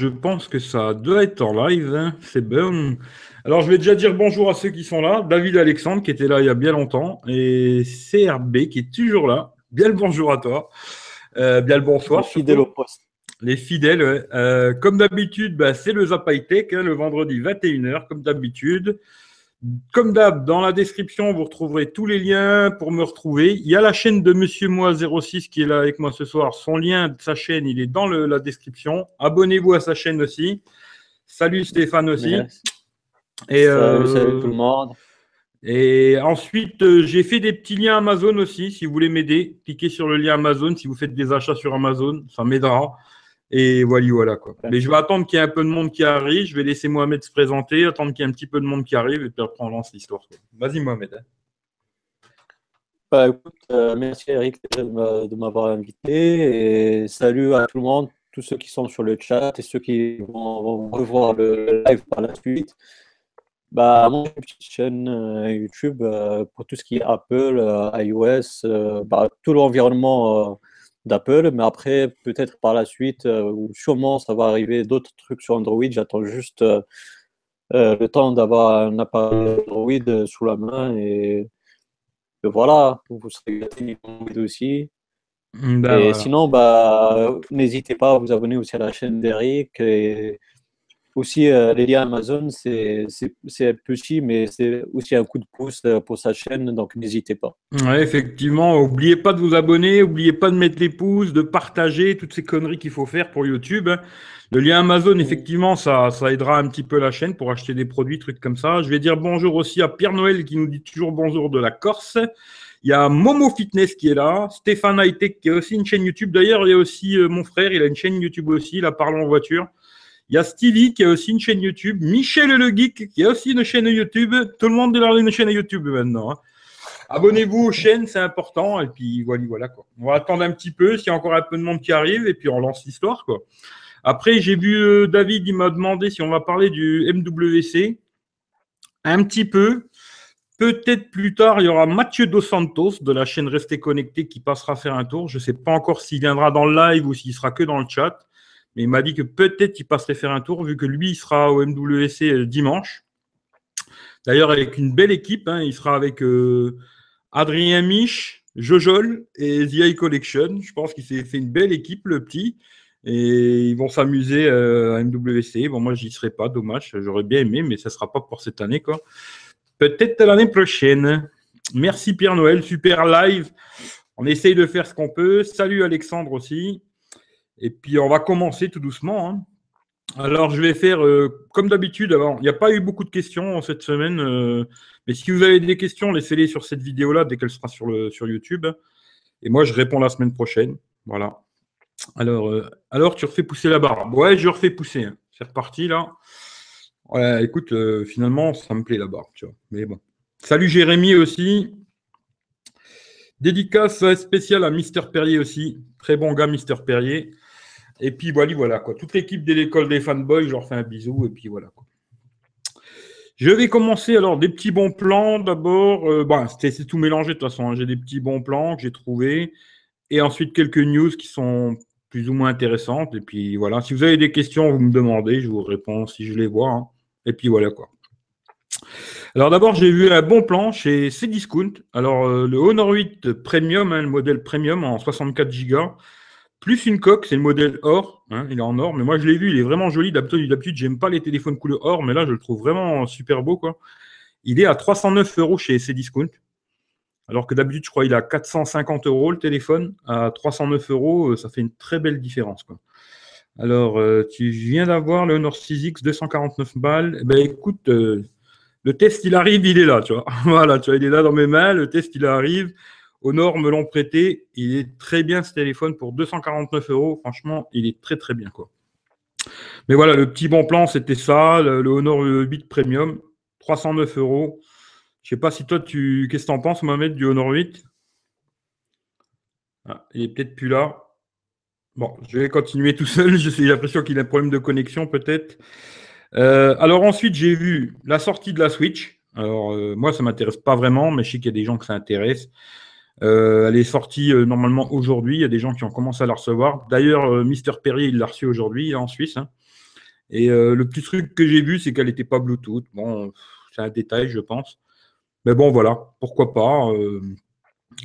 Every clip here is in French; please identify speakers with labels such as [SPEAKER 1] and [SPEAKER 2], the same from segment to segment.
[SPEAKER 1] Je pense que ça doit être en live, hein. c'est bon. Alors, je vais déjà dire bonjour à ceux qui sont là. David Alexandre, qui était là il y a bien longtemps, et CRB, qui est toujours là. Bien le bonjour à toi. Euh, bien le bonsoir.
[SPEAKER 2] Les fidèles au poste.
[SPEAKER 1] Les fidèles, ouais. Euh, comme d'habitude, bah, c'est le Zap Tech, hein, le vendredi 21h, comme d'habitude. Comme d'hab, dans la description, vous retrouverez tous les liens pour me retrouver. Il y a la chaîne de Monsieur Moi 06 qui est là avec moi ce soir. Son lien de sa chaîne, il est dans la description. Abonnez-vous à sa chaîne aussi. Salut Stéphane aussi.
[SPEAKER 2] Et, salut, salut, euh, tout le monde.
[SPEAKER 1] Et ensuite, euh, j'ai fait des petits liens Amazon aussi. Si vous voulez m'aider, cliquez sur le lien Amazon. Si vous faites des achats sur Amazon, ça m'aidera. Et voilà, voilà quoi. Mais je vais attendre qu'il y ait un peu de monde qui arrive. Je vais laisser Mohamed se présenter, attendre qu'il y ait un petit peu de monde qui arrive, et puis après on lance l'histoire. Vas-y Mohamed. Hein.
[SPEAKER 2] Bah, écoute, euh, merci Eric de m'avoir invité et salut à tout le monde, tous ceux qui sont sur le chat et ceux qui vont, revoir le live par la suite. Bah, mon petite chaîne euh, YouTube euh, pour tout ce qui est Apple, iOS, bah, tout l'environnement d'Apple, mais après, peut-être par la suite, euh, ou sûrement ça va arriver d'autres trucs sur Android. J'attends juste euh, euh, le temps d'avoir un appareil Android sous la main et, voilà, vous serez gâtés aussi. Bah, et sinon, bah, n'hésitez pas à vous abonner aussi à la chaîne d'Eric et aussi, euh, les liens Amazon, c'est petit, mais c'est aussi un coup de pouce euh, pour sa chaîne, donc n'hésitez pas.
[SPEAKER 1] Ouais, effectivement, n'oubliez pas de vous abonner, n'oubliez pas de mettre les pouces, de partager toutes ces conneries qu'il faut faire pour YouTube. Le lien Amazon, effectivement, ça, ça aidera un petit peu la chaîne pour acheter des produits, trucs comme ça. Je vais dire bonjour aussi à Pierre Noël qui nous dit toujours bonjour de la Corse. Il y a Momo Fitness qui est là, Stéphane Hightech qui a aussi une chaîne YouTube. D'ailleurs, il y a aussi euh, mon frère, il a une chaîne YouTube aussi, la Parlons en voiture. Il y a Stevie qui a aussi une chaîne YouTube. Michel le Geek qui a aussi une chaîne YouTube. Tout le monde a une chaîne YouTube maintenant. Hein. Abonnez-vous aux chaînes, c'est important. Et puis voilà, voilà quoi. On va attendre un petit peu s'il y a encore un peu de monde qui arrive et puis on lance l'histoire quoi. Après, j'ai vu euh, David, il m'a demandé si on va parler du MWC. Un petit peu. Peut-être plus tard, il y aura Mathieu Dos Santos de la chaîne Restez Connecté qui passera faire un tour. Je ne sais pas encore s'il viendra dans le live ou s'il sera que dans le chat. Mais il m'a dit que peut-être il passerait faire un tour, vu que lui, il sera au MWC euh, dimanche. D'ailleurs, avec une belle équipe. Hein. il sera avec euh, Adrien Mich, Jojol et The Collection. Je pense qu'il s'est fait une belle équipe, le petit. Et ils vont s'amuser euh, à MWC. Bon, moi, j'y serai pas, dommage. J'aurais bien aimé, mais ça ne sera pas pour cette année. Peut-être l'année prochaine. Merci Pierre-Noël, super live. On essaye de faire ce qu'on peut. Salut Alexandre aussi. Et puis, on va commencer tout doucement. Hein. Alors, je vais faire euh, comme d'habitude. il n'y a pas eu beaucoup de questions cette semaine. Euh, mais si vous avez des questions, laissez-les sur cette vidéo-là dès qu'elle sera sur, le, sur YouTube. Et moi, je réponds la semaine prochaine. Voilà. Alors, euh, alors tu refais pousser la barre. Ouais, je refais pousser. Hein. C'est reparti là. Ouais, écoute, finalement, ça me plaît la barre. Tu vois. Mais bon. Salut Jérémy aussi. Dédicace spéciale à Mister Perrier aussi. Très bon gars, Mister Perrier. Et puis voilà, voilà quoi. Toute l'équipe de l'école des fanboys, je leur fais un bisou et puis voilà. Je vais commencer alors des petits bons plans d'abord. Euh, bon, c'est tout mélangé de toute façon. Hein. J'ai des petits bons plans que j'ai trouvés et ensuite quelques news qui sont plus ou moins intéressantes. Et puis voilà, si vous avez des questions, vous me demandez, je vous réponds si je les vois. Hein. Et puis voilà quoi. Alors d'abord, j'ai vu un bon plan chez Cdiscount. Alors euh, le Honor 8 Premium, hein, le modèle Premium en 64 Go plus une coque, c'est le modèle or, hein, il est en or, mais moi je l'ai vu, il est vraiment joli. D'habitude, j'aime pas les téléphones couleur or, mais là je le trouve vraiment super beau. Il est à 309 euros chez Cdiscount. Alors que d'habitude, je crois qu'il est à 450 euros le téléphone. À 309 euros, euh, ça fait une très belle différence. Alors, euh, tu viens d'avoir le Honor 6X 249 balles. Eh ben, écoute, euh, le test, il arrive, il est là, tu vois. voilà, tu vois, il est là dans mes mains, le test, il arrive. Honor me l'ont prêté. Il est très bien ce téléphone pour 249 euros. Franchement, il est très très bien quoi. Mais voilà, le petit bon plan, c'était ça. Le, Honor 8 Premium, 309 euros. Je sais pas si toi, tu, qu'est-ce que tu en penses, Mohamed, du Honor 8 ah, Il est peut-être plus là. Bon, je vais continuer tout seul. J'ai l'impression qu'il a un problème de connexion, peut-être. Euh, alors ensuite, j'ai vu la sortie de la Switch. Alors euh, moi, ça m'intéresse pas vraiment, mais je sais qu'il y a des gens que ça intéresse. Euh, elle est sortie euh, normalement aujourd'hui. Il y a des gens qui ont commencé à la recevoir. D'ailleurs, euh, Mister Perry, il l'a reçu aujourd'hui en Suisse. Hein. Et le petit truc que j'ai vu, c'est qu'elle n'était pas Bluetooth. Bon, c'est un détail, je pense. Mais bon, voilà, pourquoi pas.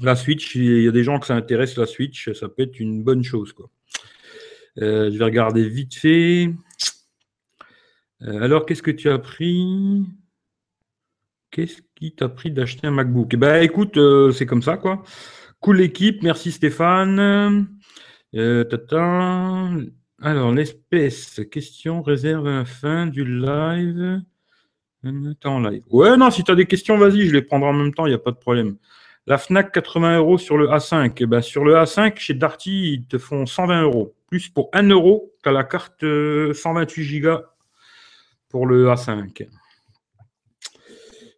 [SPEAKER 1] La Switch, il y a des gens que ça intéresse, la Switch, ça peut être une bonne chose. Je vais regarder vite fait. alors, qu'est-ce que tu as pris? Qu'est-ce qui t'a pris d'acheter un MacBook? Eh ben, écoute, c'est comme ça, quoi. Cool équipe, merci Stéphane. tata. Alors, l'espèce, question réserve à la fin du live. En live. Ouais, non, si tu as des questions, vas-y, je les prendrai en même temps, il n'y a pas de problème. La FNAC, 80 euros sur le A5. Eh ben, sur le A5, chez Darty, ils te font 120 euros. Plus pour 1 euro, tu la carte 128 Go pour le A5.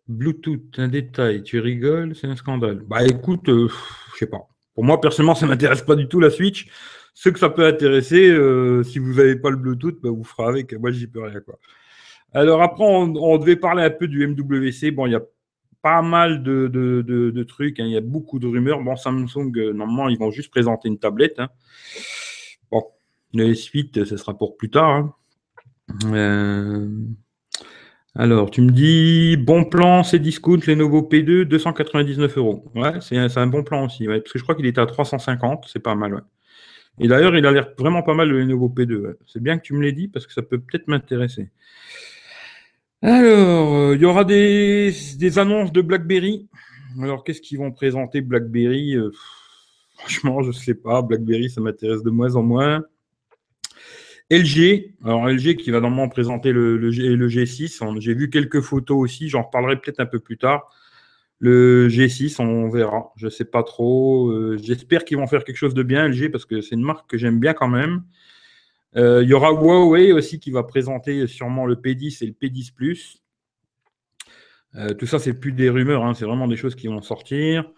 [SPEAKER 1] Bluetooth, un détail, tu rigoles, c'est un scandale. Bah écoute, euh, je sais pas. Pour moi, personnellement, ça m'intéresse pas du tout la Switch. Ce que ça peut intéresser, euh, si vous n'avez pas le Bluetooth, bah, vous ferez avec. Moi, j'y peux rien. Quoi. Alors après, on, devait parler un peu du MWC. Bon, il y a pas mal de, trucs. Hein. Il y a beaucoup de rumeurs. Bon, Samsung, euh, normalement, ils vont juste présenter une tablette. Hein. Bon, le S8, ce sera pour plus tard. Hein. Euh, alors, tu me dis, bon plan, c'est discount, Lenovo P2, 299 euros. Ouais, c'est un, bon plan aussi, parce que je crois qu'il était à 350, c'est pas mal. Et d'ailleurs, il a l'air vraiment pas mal le Lenovo P2. C'est bien que tu me l'aies dit parce que ça peut peut-être m'intéresser. Alors, euh, il y aura des, annonces de BlackBerry. Alors, qu'est-ce qu'ils vont présenter BlackBerry? Euh, Franchement, je ne sais pas. BlackBerry, ça m'intéresse de moins en moins. LG, alors LG qui va normalement présenter le, le, le G6. J'ai vu quelques photos aussi, j'en reparlerai peut-être un peu plus tard. Le G6, on verra. Je ne sais pas trop. Euh, j'espère qu'ils vont faire quelque chose de bien, LG, parce que c'est une marque que j'aime bien quand même. Euh, il y aura Huawei aussi qui va présenter sûrement le P10 et le P10 Plus. Euh, tout ça, c'est plus des rumeurs, hein, c'est vraiment des choses qui vont sortir.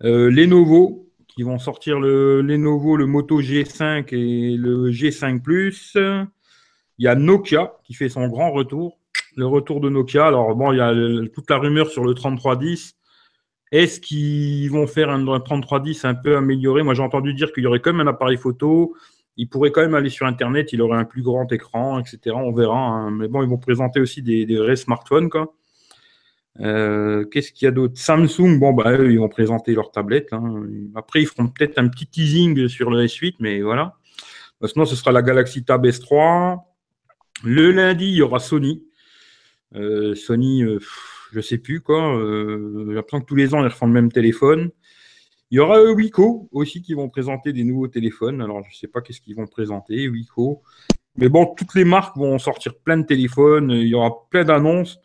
[SPEAKER 1] Lenovo, qui vont sortir le Lenovo, le Moto G5 et le G5 Plus. Il y a Nokia qui fait son grand retour. Le retour de Nokia. Alors, bon, il y a toute la rumeur sur le 3310. Est-ce qu'ils vont faire un 3310 un peu amélioré? Moi, j'ai entendu dire qu'il y aurait quand même un appareil photo. Il pourrait quand même aller sur Internet. Il aurait un plus grand écran, etc. On verra. Hein. Mais bon, ils vont présenter aussi des, vrais smartphones. Quoi. Euh, qu'est-ce qu'il y a d'autre? Samsung, bon, bah, ils vont présenter leur tablette. Hein. Après, ils feront peut-être un petit teasing sur le S8, mais voilà. Bah, sinon, ce sera la Galaxy Tab S3. Le lundi, il y aura Sony. Euh, Sony, euh, je sais plus quoi. Euh, j'ai l'impression que tous les ans, ils refont le même téléphone. Il y aura Wiko aussi qui vont présenter des nouveaux téléphones. Alors, je ne sais pas qu'est-ce qu'ils vont présenter, Wiko. Mais bon, toutes les marques vont sortir plein de téléphones. Il y aura plein d'annonces.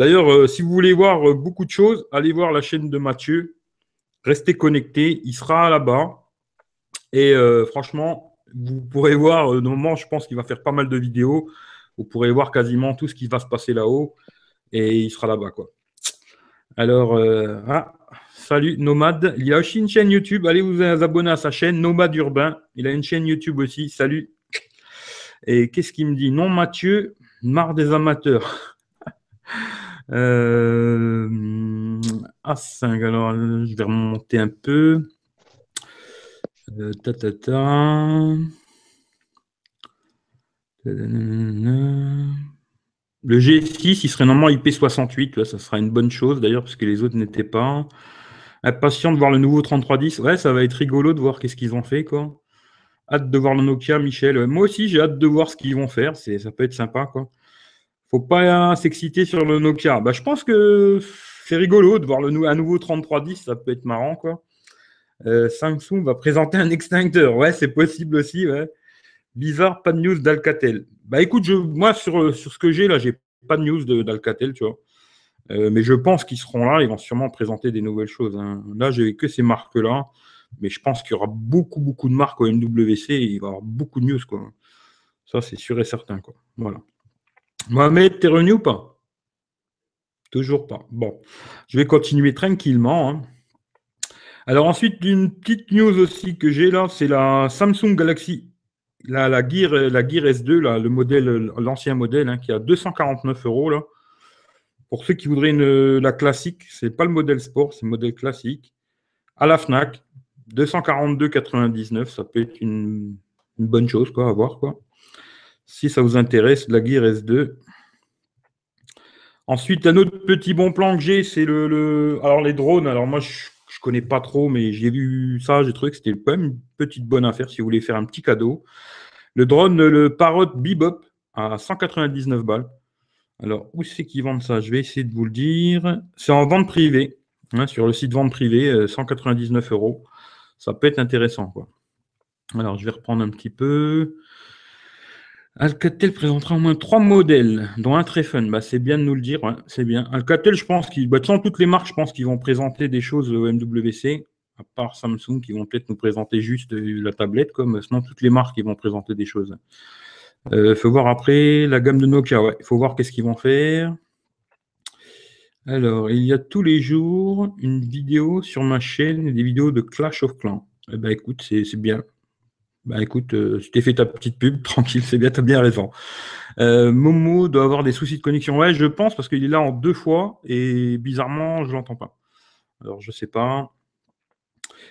[SPEAKER 1] D'ailleurs, euh, si vous voulez voir euh, beaucoup de choses, allez voir la chaîne de Mathieu. Restez connectés. Il sera là-bas. Et franchement, vous pourrez voir, normalement, je pense qu'il va faire pas mal de vidéos. Vous pourrez voir quasiment tout ce qui va se passer là-haut et il sera là-bas. Alors, euh, ah, salut Nomade. Il y a aussi une chaîne YouTube. Allez vous abonner à sa chaîne, Nomade Urbain. Il a une chaîne YouTube aussi. Salut. Et qu'est-ce qu'il me dit? Non, Mathieu, marre des amateurs. Euh, A5, alors je vais remonter un peu. Euh, ta, ta, ta. Le G6, il serait normalement IP68, ça sera une bonne chose d'ailleurs, parce que les autres n'étaient pas. Impatient de voir le nouveau 3310. Ouais, ça va être rigolo de voir qu'est-ce qu'ils ont fait, quoi. Hâte de voir le Nokia, Michel. Moi aussi, j'ai hâte de voir ce qu'ils vont faire. C'est, ça peut être sympa, quoi. Faut pas s'exciter sur le Nokia. Bah, je pense que c'est rigolo de voir le, un nouveau 3310. Ça peut être marrant, quoi. Euh, Samsung va présenter un extincteur. Ouais, c'est possible aussi. Bizarre, pas de news d'Alcatel. Bah écoute, moi sur, ce que j'ai là, j'ai pas de news d'Alcatel, tu vois. Euh, mais je pense qu'ils seront là, ils vont sûrement présenter des nouvelles choses. Hein. Là, j'ai que ces marques-là, mais je pense qu'il y aura beaucoup, beaucoup de marques au MWC il va y avoir beaucoup de news, quoi. Ça, c'est sûr et certain. Voilà. Mohamed, t'es revenu ou pas? Toujours pas. Bon, je vais continuer tranquillement. Hein. Alors ensuite, une petite news aussi que j'ai là, c'est la Samsung Galaxy la, Gear, la Gear S2, là, le modèle, l'ancien modèle, hein, qui a 249 euros. Pour ceux qui voudraient la classique, ce n'est pas le modèle sport, c'est le modèle classique. À la FNAC, 242,99, ça peut être une, bonne chose quoi, à voir. Quoi. Si ça vous intéresse, la Gear S2. Ensuite, un autre petit bon plan que j'ai, c'est le, Alors, les drones. Alors, moi, je ne connais pas trop, mais j'ai vu ça, j'ai trouvé que c'était quand même une petite bonne affaire si vous voulez faire un petit cadeau. Le drone, le Parrot Bebop, à 199 balles. Alors, où c'est qu'ils vendent ça? Je vais essayer de vous le dire. C'est en vente privée, hein, sur le site vente privée, 199 euh, euros. Ça peut être intéressant. Alors, je vais reprendre un petit peu. Alcatel présentera au moins trois modèles, dont un très fun. Bah, c'est bien de nous le dire, c'est bien. Alcatel, je pense qu'ils, bah, toutes les marques, je pense qu'ils vont présenter des choses au MWC, à part Samsung, qui vont peut-être nous présenter juste la tablette, comme sinon toutes les marques, ils vont présenter des choses. Il euh, faut voir après la gamme de Nokia. Il faut voir qu'est-ce qu'ils vont faire. Alors, il y a tous les jours une vidéo sur ma chaîne, des vidéos de Clash of Clans. Eh ben, écoute, c'est bien. Bah écoute, euh, tu t'es fait ta petite pub, tranquille, c'est bien, t'as bien raison. Euh, Momo doit avoir des soucis de connexion. Ouais, je pense parce qu'il est là en deux fois et bizarrement, je l'entends pas. Alors je sais pas.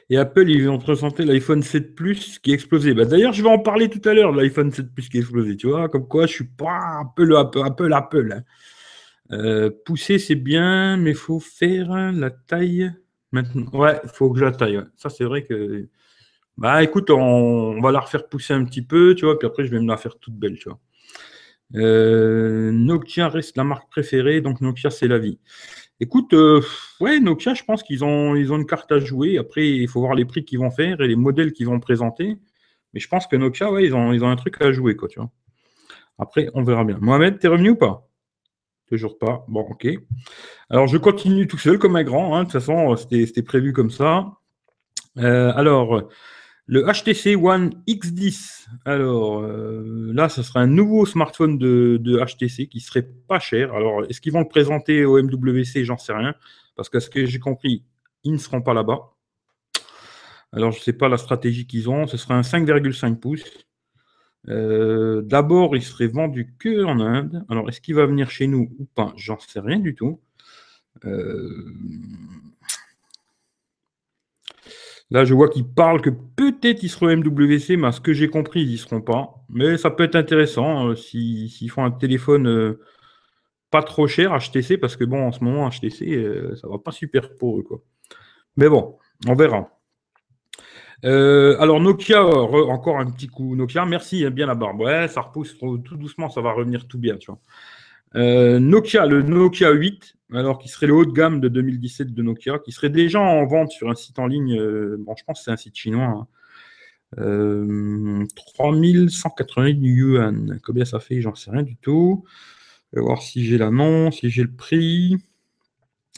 [SPEAKER 1] Et Apple, ils ont présenté l'iPhone 7 Plus qui a explosé. Bah, D'ailleurs, je vais en parler tout à l'heure l'iPhone 7 Plus qui a explosé. Tu vois, comme quoi je suis pas Apple, Apple, Apple, Apple. Hein. Euh, pousser, c'est bien, mais il faut faire la taille maintenant. Ouais, il faut que je la taille. Ça, c'est vrai que bah écoute, on, va la refaire pousser un petit peu, tu vois, puis après je vais me la faire toute belle, tu vois. Euh, Nokia reste la marque préférée, donc Nokia c'est la vie. Écoute, euh, ouais, Nokia, je pense qu'ils ont, ils ont une carte à jouer. Après, il faut voir les prix qu'ils vont faire et les modèles qu'ils vont présenter. Mais je pense que Nokia, ouais, ils ont, ils ont un truc à jouer, quoi, tu vois. Après, on verra bien. Mohamed, t'es revenu ou pas? Toujours pas. Bon, ok. Alors, je continue tout seul comme un grand. Hein. De toute façon, c'était prévu comme ça. Euh, alors, le HTC One X10. Alors euh, là, ce sera un nouveau smartphone de, HTC qui serait pas cher. Alors, est-ce qu'ils vont le présenter au MWC J'en sais rien. Parce que ce que j'ai compris, ils ne seront pas là-bas. Alors, je ne sais pas la stratégie qu'ils ont. Ce sera un 5,5 pouces. Euh, d'abord, il serait vendu que en Inde. Alors, est-ce qu'il va venir chez nous ou pas? J'en sais rien du tout. Euh, Là, je vois qu'ils parlent que peut-être ils seront MWC, mais à ce que j'ai compris, ils n'y seront pas. Mais ça peut être intéressant euh, s'ils font un téléphone euh, pas trop cher, HTC, parce que bon, en ce moment, HTC, euh, ça va pas super pour eux. Mais bon, on verra. alors Nokia, encore un petit coup. Nokia, merci, hein, bien la barbe. Ouais, ça repousse tout doucement, ça va revenir tout bien, tu vois. Nokia, le Nokia 8, alors qui serait le haut de gamme de 2017 de Nokia, qui serait déjà en vente sur un site en ligne, euh, bon, je pense que c'est un site chinois, hein. euh, 3180 yuan. Combien ça fait? J'en sais rien du tout. Je vais voir si j'ai l'annonce, si j'ai le prix.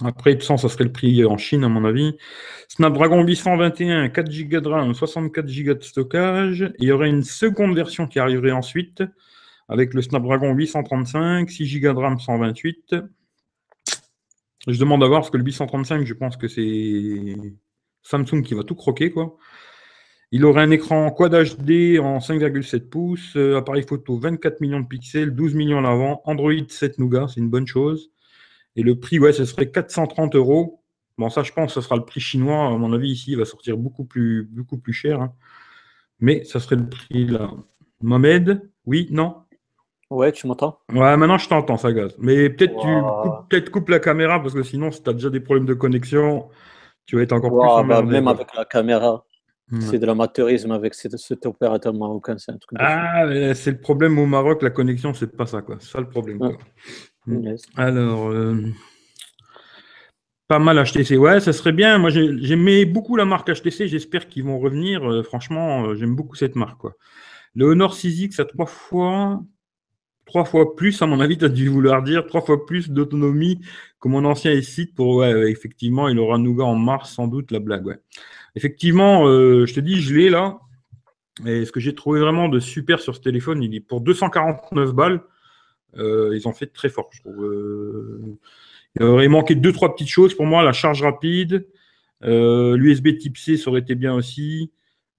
[SPEAKER 1] Après, de ça serait le prix en Chine, à mon avis. Snapdragon 821, 4 Go de RAM, 64 Go de stockage. il y aurait une seconde version qui arriverait ensuite, avec le Snapdragon 835, 6 Go de RAM, 128. Je demande à voir, parce que le 835, je pense que c'est Samsung qui va tout croquer. Il aurait un écran Quad HD en 5,7 pouces, euh, appareil photo 24 millions de pixels, 12 millions à l'avant, Android 7 Nougat, c'est une bonne chose. Et le prix, ouais, ce serait 430 euros. Bon, ça, je pense, ce sera le prix chinois. À mon avis, ici, il va sortir beaucoup plus, beaucoup plus cher. Hein. Mais ça serait le prix là. Mohamed, oui, non?
[SPEAKER 2] Ouais, tu m'entends?
[SPEAKER 1] Ouais, maintenant je t'entends, ça gaz. Mais peut-être tu coupes, la caméra parce que sinon, si tu as déjà des problèmes de connexion, tu vas être encore plus
[SPEAKER 2] bah, Même avec la caméra, c'est de l'amateurisme avec cet, opérateur marocain. C'est un truc
[SPEAKER 1] ah, c'est le problème au Maroc, la connexion, c'est pas ça, quoi. C'est ça le problème. Alors, euh, pas mal HTC. Ouais, ça serait bien. Moi, j'aimais beaucoup la marque HTC. J'espère qu'ils vont revenir. Euh, franchement, euh, j'aime beaucoup cette marque, quoi. Le Honor 6X à trois fois trois fois plus, à mon avis, tu as dû vouloir dire trois fois plus d'autonomie que mon ancien S6 pour, effectivement, il aura Nougat en mars, sans doute, la blague. Effectivement, euh, je te dis, je l'ai là. Et ce que j'ai trouvé vraiment de super sur ce téléphone, il est pour 249 balles. Euh, ils ont fait très fort, je trouve. Euh, il aurait manqué deux, trois petites choses pour moi. La charge rapide, l'USB type C, ça aurait été bien aussi.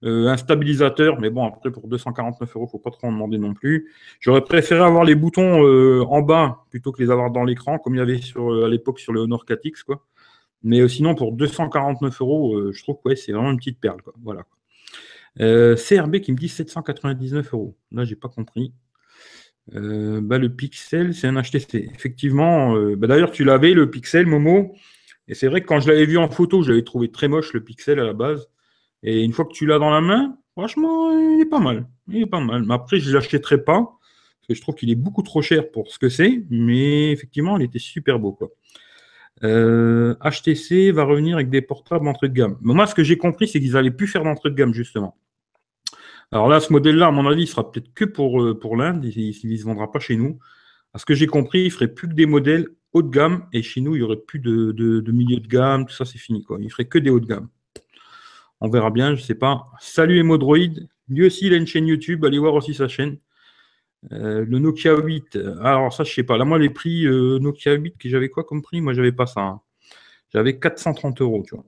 [SPEAKER 1] Euh, un stabilisateur, mais bon, après, pour 249 euros, faut pas trop en demander non plus. J'aurais préféré avoir les boutons euh, en bas plutôt que les avoir dans l'écran, comme il y avait sur, euh, à l'époque sur le Honor 4X, quoi. Mais sinon, pour 249 euros, je trouve que ouais, c'est vraiment une petite perle, quoi. Voilà. CRB qui me dit 799 euros. Là, j'ai pas compris. bah, le Pixel, c'est un HTC. Effectivement, bah, d'ailleurs, tu l'avais, le Pixel, Momo. Et c'est vrai que quand je l'avais vu en photo, je l'avais trouvé très moche, le Pixel à la base. Et une fois que tu l'as dans la main, franchement, il est pas mal. Il est pas mal. Mais après, je ne l'achèterai pas. Parce que je trouve qu'il est beaucoup trop cher pour ce que c'est. Mais effectivement, il était super beau. HTC euh, va revenir avec des portables entrée de gamme. Mais moi, ce que j'ai compris, c'est qu'ils n'allaient plus faire d'entrée de gamme, justement. Alors là, ce modèle-là, à mon avis, il sera peut-être que pour, euh, l'Inde. Il ne se vendra pas chez nous. À ce que j'ai compris, il ne ferait plus que des modèles haut de gamme. Et chez nous, il n'y aurait plus de, de, milieu de gamme. Tout ça, c'est fini. Quoi. Il ne ferait que des hauts de gamme. On verra bien, je ne sais pas. Salut Emodroid. Lui aussi, il a une chaîne YouTube. Allez voir aussi sa chaîne. Euh, le Nokia 8. Alors, ça, je sais pas. Là, moi, les prix euh, Nokia 8, que j'avais quoi comme prix? Moi, j'avais pas ça. Hein. J'avais 430 euros, tu vois.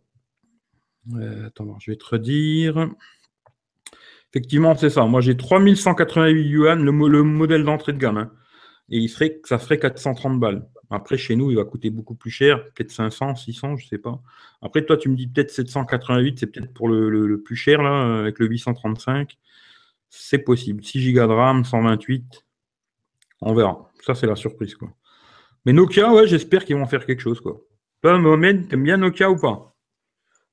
[SPEAKER 1] Euh, attends, je vais te redire. Effectivement, c'est ça. Moi, j'ai 3188 yuan, le, le modèle d'entrée de gamme. Hein. Et il serait, ça ferait 430 balles. Après, chez nous, il va coûter beaucoup plus cher, peut-être 500, 600, je ne sais pas. Après, toi, tu me dis peut-être 788, c'est peut-être pour le, plus cher, là, avec le 835. C'est possible. 6 Go de RAM, 128. On verra. Ça, c'est la surprise, quoi. Mais Nokia, ouais, j'espère qu'ils vont faire quelque chose, quoi. Toi, Mohamed, t'aimes bien Nokia ou pas?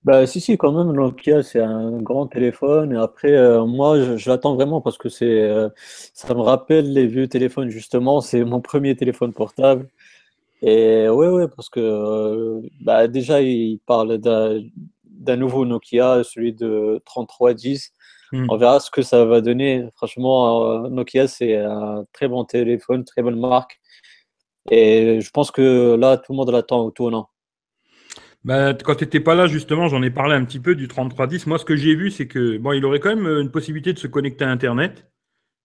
[SPEAKER 2] Bah, si, si, quand même, Nokia, c'est un grand téléphone. Et après, euh, moi, je, l'attends vraiment parce que c'est, euh, ça me rappelle les vieux téléphones, justement. C'est mon premier téléphone portable. Et ouais, ouais, parce que euh, bah, déjà, il parle d'un nouveau Nokia, celui de 3310. Hmm. On verra ce que ça va donner. Franchement, Nokia, c'est un très bon téléphone, très bonne marque. Et je pense que là, tout le monde l'attend au tournant.
[SPEAKER 1] Bah, quand tu n'étais pas là, justement, j'en ai parlé un petit peu du 3310. Moi, ce que j'ai vu, c'est que bon, il aurait quand même une possibilité de se connecter à Internet.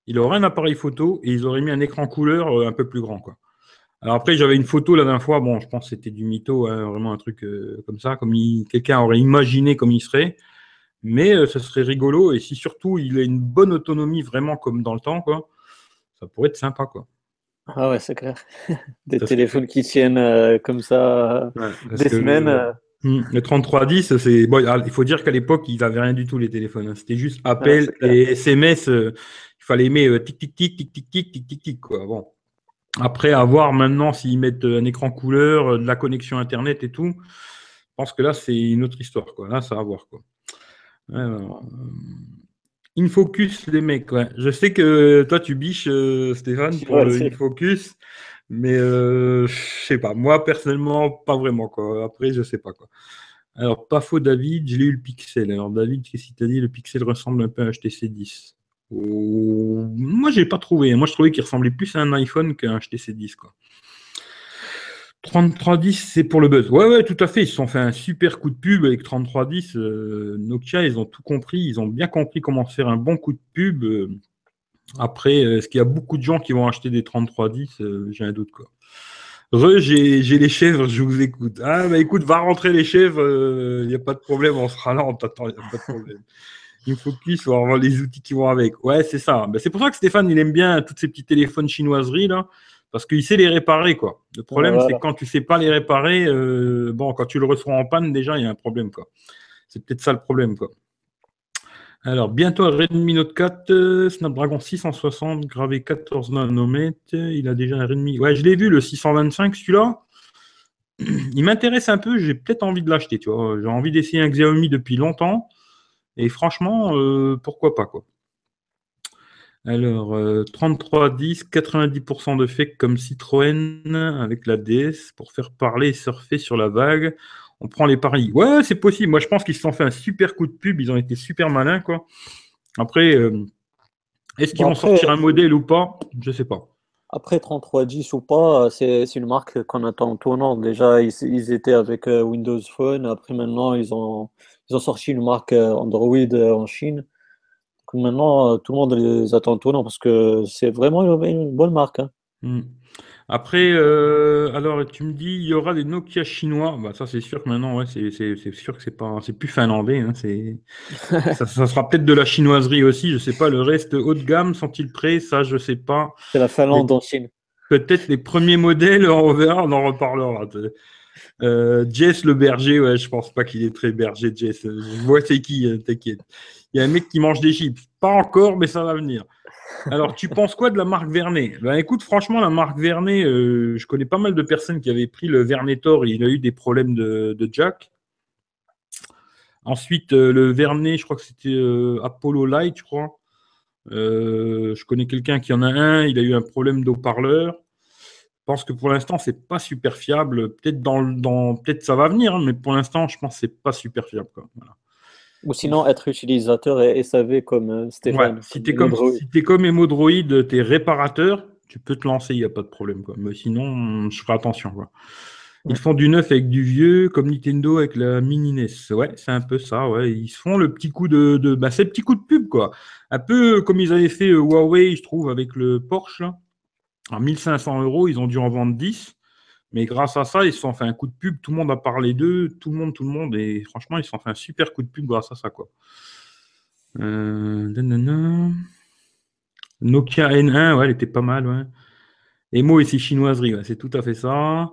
[SPEAKER 1] Il aurait un appareil photo et ils auraient mis un écran couleur euh, un peu plus grand. Quoi. Alors après, j'avais une photo la dernière fois. Bon, je pense que c'était du mytho, hein, vraiment un truc euh, comme ça, comme quelqu'un aurait imaginé comme il serait. Mais euh, ce serait rigolo. Et si surtout il a une bonne autonomie, vraiment comme dans le temps, quoi, ça pourrait être sympa. Quoi.
[SPEAKER 2] Ah ouais, c'est clair. Des téléphones qui tiennent euh, comme ça des semaines.
[SPEAKER 1] Euh. Hmm, le, 3310, c'est bon, il faut dire qu'à l'époque, ils n'avaient rien du tout les téléphones. Hein. C'était juste appel et SMS. Il fallait aimer tic tic tic tic tic tic tic tic tic quoi. Bon. Après, à voir maintenant s'ils mettent un écran couleur, de la connexion internet et tout. Je pense que là, c'est une autre histoire. Quoi. Là, ça va voir. Quoi. Infocus, les mecs, ouais. Je sais que toi, tu biches, euh, Stéphane, pour le Infocus, mais euh, je sais pas. Moi, personnellement, pas vraiment, quoi. Après, je sais pas, quoi. Alors, pas faux, David, j'ai lu le Pixel. Alors, David, qu'est-ce qu'il t'a dit? Le Pixel ressemble un peu à HTC 10. Oh... Moi, j'ai pas trouvé. Moi, je trouvais qu'il ressemblait plus à un iPhone qu'à un HTC 10, quoi. 3310, c'est pour le buzz. Ouais, ouais, tout à fait. Ils se sont fait un super coup de pub avec 3310. Euh, Nokia, ils ont tout compris. Ils ont bien compris comment faire un bon coup de pub. Euh, après, euh, est-ce qu'il y a beaucoup de gens qui vont acheter des 3310 J'ai un doute, quoi. Re, j'ai les chèvres, je vous écoute. Ah, bah écoute, va rentrer les chèvres, il n'y a pas de problème, on sera là, on t'attend, il n'y a pas de problème. Il faut qu'ils soient avoir les outils qui vont avec. Ouais, c'est ça. Bah, c'est pour ça que Stéphane, il aime bien tous ces petits téléphones chinoiseries, là parce qu'il sait les réparer, quoi. Le problème, c'est quand tu sais pas les réparer, euh, bon, quand tu le reçois en panne, déjà, il y a un problème, quoi. C'est peut-être ça le problème, quoi. Alors, bientôt Redmi Note 4, euh, Snapdragon 660, gravé 14 nanomètres. Il a déjà un Redmi. Ouais, je l'ai vu, le 625, celui-là. Il m'intéresse un peu, j'ai peut-être envie de l'acheter, tu vois. J'ai envie d'essayer un Xiaomi depuis longtemps. Et franchement, euh, pourquoi pas, quoi. Alors, 3310, euh, 90% de fake comme Citroën avec la DS pour faire parler et surfer sur la vague. On prend les paris. Ouais, c'est possible. Moi, je pense qu'ils se sont fait un super coup de pub. Ils ont été super malins, quoi. Après, euh, est-ce qu'ils vont sortir un modèle ou pas? Je sais pas.
[SPEAKER 2] Après 3310 ou pas, c'est une marque qu'on attend tournant. Déjà, ils, étaient avec euh, Windows Phone. Après, maintenant, ils ont, ils ont sorti une marque Android en Chine maintenant, euh, tout le monde les attend tournant parce que c'est vraiment une, bonne marque. Hein.
[SPEAKER 1] Hmm. Après, euh, alors tu me dis, il y aura des Nokia chinois. Bah, ça, c'est sûr que maintenant, ouais, c'est sûr que c'est pas, c'est plus finlandais. Hein, ça, ça, sera peut-être de la chinoiserie aussi. Je sais pas. Le reste haut de gamme sont-ils prêts? Ça, je sais pas.
[SPEAKER 2] C'est la Finlande en Chine.
[SPEAKER 1] Peut-être les premiers modèles, on verra, on en reparlera. Euh, Jess le berger, ouais, je pense pas qu'il est très berger, Jess. Je vois c'est qui, t'inquiète. Il y a un mec qui mange des chips. Pas encore, mais ça va venir. Alors, tu penses quoi de la marque Vernet? Ben écoute, franchement, la marque Vernet, euh, je connais pas mal de personnes qui avaient pris le Vernetor et il a eu des problèmes de, jack. Ensuite, euh, le Vernet, je crois que c'était Apollo Light, je crois. je connais quelqu'un qui en a un, il a eu un problème d'eau-parleur. Je pense que pour l'instant, c'est pas super fiable. Peut-être dans, dans peut-être ça va venir, hein, mais pour l'instant, je pense que c'est pas super fiable. Quoi. Voilà.
[SPEAKER 2] Ou sinon être utilisateur et SAV comme euh, Stéphane.
[SPEAKER 1] si tu es comme, si es comme Emodroid, tu es réparateur, tu peux te lancer, il n'y a pas de problème. Quoi. Mais sinon, je ferai attention. Quoi. Ils font du neuf avec du vieux, comme Nintendo avec la mini NES. Ouais, c'est un peu ça. Ouais. Ils font le petit coup de. de bah, c'est le petit coup de pub, quoi. Un peu comme ils avaient fait euh, Huawei, je trouve, avec le Porsche. Là. En 1500 euros, ils ont dû en vendre 10. Mais grâce à ça, ils se sont fait un coup de pub. Tout le monde a parlé d'eux, tout le monde, tout le monde. Et franchement, ils se sont fait un super coup de pub grâce à ça. Quoi. Euh, Nokia N1, ouais, elle était pas mal. Ouais. Emo et ses chinoiseries, c'est tout à fait ça.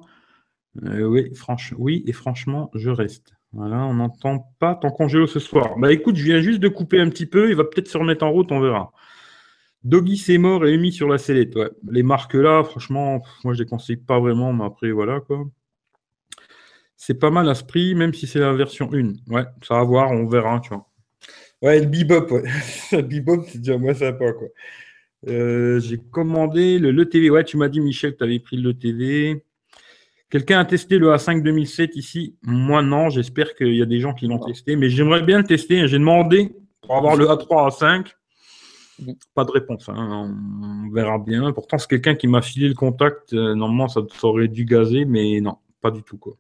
[SPEAKER 1] Euh, oui, oui, et franchement, je reste. Voilà, on n'entend pas ton congélo ce soir. Bah écoute, je viens juste de couper un petit peu. Il va peut-être se remettre en route, on verra. Doggy c'est mort et mis sur la sellette. Ouais. Les marques là, franchement, moi je les conseille pas vraiment, mais après voilà quoi. C'est pas mal à ce prix, même si c'est la version 1. Ouais, ça va voir, on verra, tu vois. Ouais, le bebop, ouais. le bebop, c'est déjà moi sympa quoi. Euh, j'ai commandé le LeTV. Ouais, tu m'as dit, Michel, que tu avais pris le LeTV. Quelqu'un a testé le A5 2007 ici? Moi, non. J'espère qu'il y a des gens qui l'ont testé. Mais j'aimerais bien le tester. J'ai demandé pour avoir le A3, A5. Pas de réponse, hein. on verra bien. Pourtant, c'est quelqu'un qui m'a filé le contact. Euh, normalement, ça, aurait dû gazer, mais non, pas du tout. Quoi.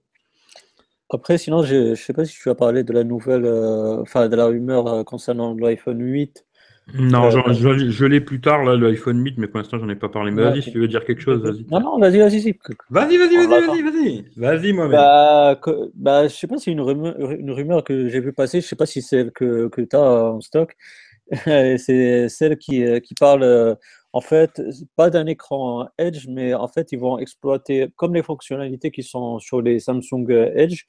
[SPEAKER 2] Après, sinon, je ne sais pas si tu as parlé de la nouvelle, euh, enfin de la rumeur euh, concernant l'iPhone 8.
[SPEAKER 1] Non, je, l'ai plus tard, l'iPhone 8, mais pour l'instant, j'en ai pas parlé. Mais vas-y, si tu veux dire quelque chose, vas-y.
[SPEAKER 2] Non, non, vas-y, vas-y.
[SPEAKER 1] Vas-y, vas-y, vas-y, vas-y, vas-y. Vas-y, moi
[SPEAKER 2] bah, bah, je sais pas si une rumeur, une rumeur que j'ai vu passer, je sais pas si c'est celle que, que tu as en stock, c'est celle qui, euh, qui parle, euh, en fait, pas d'un écran Edge, mais en fait, ils vont exploiter comme les fonctionnalités qui sont sur les Samsung Edge,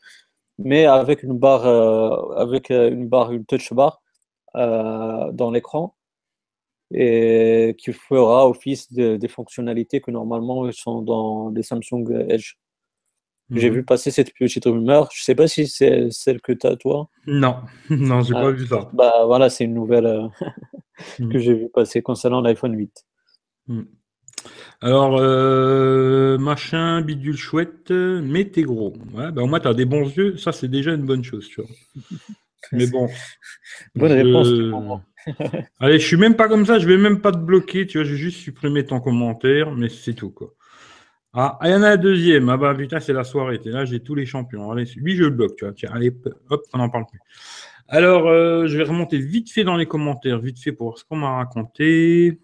[SPEAKER 2] mais avec une barre, euh, avec une barre, une touch bar dans l'écran et qui fera office des fonctionnalités que normalement sont dans les Samsung Edge. J'ai mhm. vu passer cette petite rumeur. Je ne sais pas si c'est celle que tu as, toi.
[SPEAKER 1] Non, non, j'ai pas ah, vu ça.
[SPEAKER 2] Bah voilà, c'est une nouvelle euh, mhm. que j'ai vu passer concernant l'iPhone 8.
[SPEAKER 1] Mhm. Alors, euh, machin, bidule chouette, mais t'es gros. Ouais, bah, au moins, tu as des bons yeux. Ça, c'est déjà une bonne chose, tu vois. Mais bon.
[SPEAKER 2] Bonne réponse.
[SPEAKER 1] Allez, je suis même pas comme ça. Je vais même pas te bloquer. Tu vois, je vais juste supprimer ton commentaire, mais c'est tout, quoi. Ah, il y en a un deuxième. Ah bah putain, c'est la soirée. là, j'ai tous les champions. Allez, je le bloque, tu vois. Tiens, allez, hop, on n'en parle plus. Alors, euh, je vais remonter vite fait dans les commentaires, vite fait pour ce qu'on m'a raconté.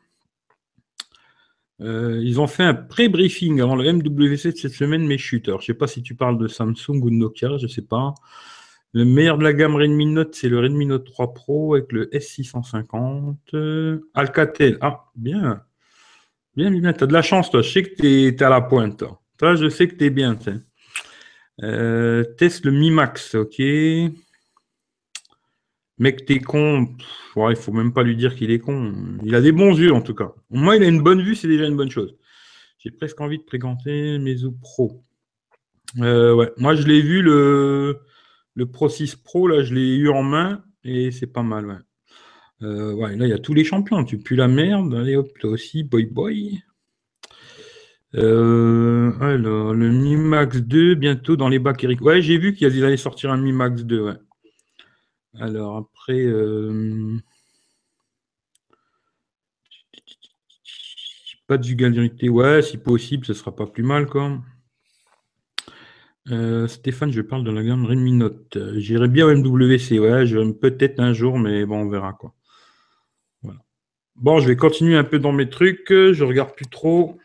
[SPEAKER 1] Euh, ils ont fait un pré-briefing avant le MWC de cette semaine, mais chute. je ne sais pas si tu parles de Samsung ou de Nokia, je ne sais pas. Le meilleur de la gamme Redmi Note, c'est le Redmi Note 3 Pro avec le S650. Alcatel, ah, bien. Bien, bien, tu as de la chance, toi. Je sais que tu es, à la pointe. Toi. je sais que tu es bien. Euh, teste le Mi Max, ok. Mec, t'es con. Il ne faut même pas lui dire qu'il est con. Il a des bons yeux, en tout cas. Moins, il a une bonne vue, c'est déjà une bonne chose. J'ai presque envie de fréquenter mes Pro. Euh, ouais. Moi, je l'ai vu, le, le Pro 6 Pro, là, je l'ai eu en main et c'est pas mal, ouais. Euh, ouais, là, il y a tous les champions. Tu pues la merde. Allez, hop, toi aussi, boy boy. Euh, alors, le Mi Max 2, bientôt dans les bacs Eric. Ouais, j'ai vu qu'ils allaient sortir un Mi Max 2, ouais. Alors, après. Euh... Pas de vulgarité. Ouais, si possible, ce sera pas plus mal, quoi. Stéphane, je parle de la gamme Redmi Note. J'irai bien au MWC, ouais, peut-être un jour, mais bon, on verra quoi. Bon, je vais continuer un peu dans mes trucs. Je regarde plus trop.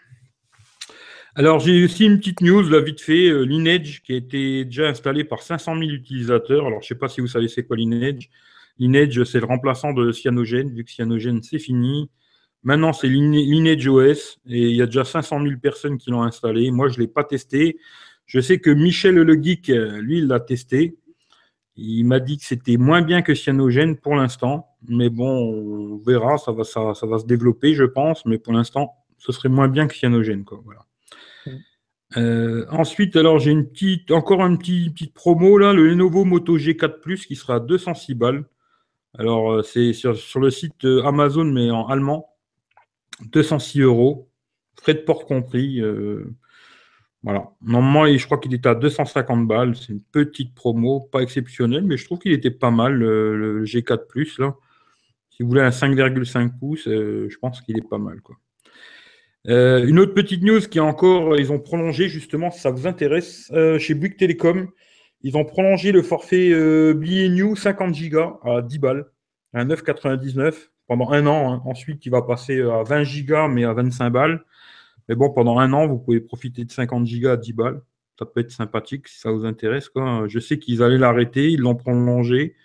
[SPEAKER 1] Alors, j'ai aussi une petite news, là, vite fait. Euh, Lineage, qui a été déjà installé par 500 000 utilisateurs. Alors, je ne sais pas si vous savez c'est quoi Lineage. Lineage, c'est le remplaçant de Cyanogen, vu que Cyanogen, c'est fini. Maintenant, c'est Lineage OS et il y a déjà 500 000 personnes qui l'ont installé. Moi, je ne l'ai pas testé. Je sais que Michel Le Geek, lui, il l'a testé. Il m'a dit que c'était moins bien que cyanogène pour l'instant, mais bon, on verra, ça va, ça, ça va se développer, je pense, mais pour l'instant, ce serait moins bien que cyanogène, quoi. Voilà. Euh, ensuite, alors j'ai une petite, encore une petite, petite promo là, le Lenovo Moto G4 Plus qui sera à 206 balles. Alors euh, c'est sur, le site euh, Amazon mais en allemand, 206 euros, frais de port compris. Voilà. Normalement, je crois qu'il était à 250 balles. C'est une petite promo, pas exceptionnelle, mais je trouve qu'il était pas mal le, G4 Plus là. Si vous voulez un 5,5 pouces, je pense qu'il est pas mal. Euh, une autre petite news qui est encore, ils ont prolongé justement, si ça vous intéresse, euh, chez Bouygues Telecom, ils ont prolongé le forfait euh, New 50 Go à 10 balles, à 9,99 pendant un an. Hein. Ensuite, il va passer à 20 Go mais à 25 balles. Mais bon, pendant un an, vous pouvez profiter de 50 Go à 10 balles. Ça peut être sympathique si ça vous intéresse. Quoi. Je sais qu'ils allaient l'arrêter, ils l'ont prolongé.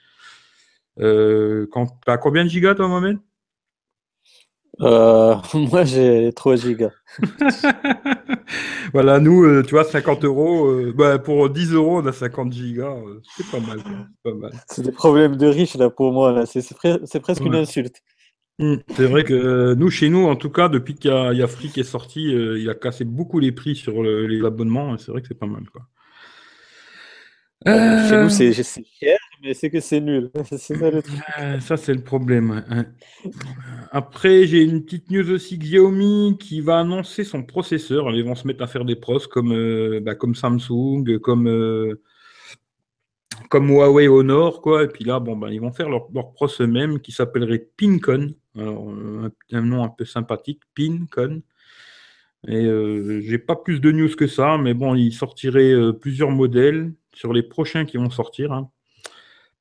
[SPEAKER 1] Euh, quand, as combien de gigas toi, Mohamed?
[SPEAKER 2] Euh, moi, j'ai 3 gigas.
[SPEAKER 1] voilà, nous, euh, tu vois, 50 euros, euh, bah, pour 10 euros, on a 50 gigas. c'est pas mal.
[SPEAKER 2] C'est des problèmes de riches, là, pour moi. C'est, presque une insulte.
[SPEAKER 1] Mmh, c'est vrai que nous, chez nous, en tout cas, depuis qu'il y a, Free qui est sorti, il a cassé beaucoup les prix sur les abonnements. C'est vrai que c'est pas mal. Quoi.
[SPEAKER 2] Chez nous, c'est, cher, mais c'est que c'est nul. ça
[SPEAKER 1] c'est le problème. Après, j'ai une petite news aussi Xiaomi qui va annoncer son processeur. Ils vont se mettre à faire des pros comme, euh, bah, comme Samsung, comme, euh, comme Huawei Honor. Quoi. Et puis là, bon, bah, ils vont faire leur, leur pros eux-mêmes qui s'appellerait Pincon. un, nom un peu sympathique, Pincon. Et euh, j'ai pas plus de news que ça, mais bon, ils sortiraient plusieurs modèles sur les prochains qui vont sortir. Hein.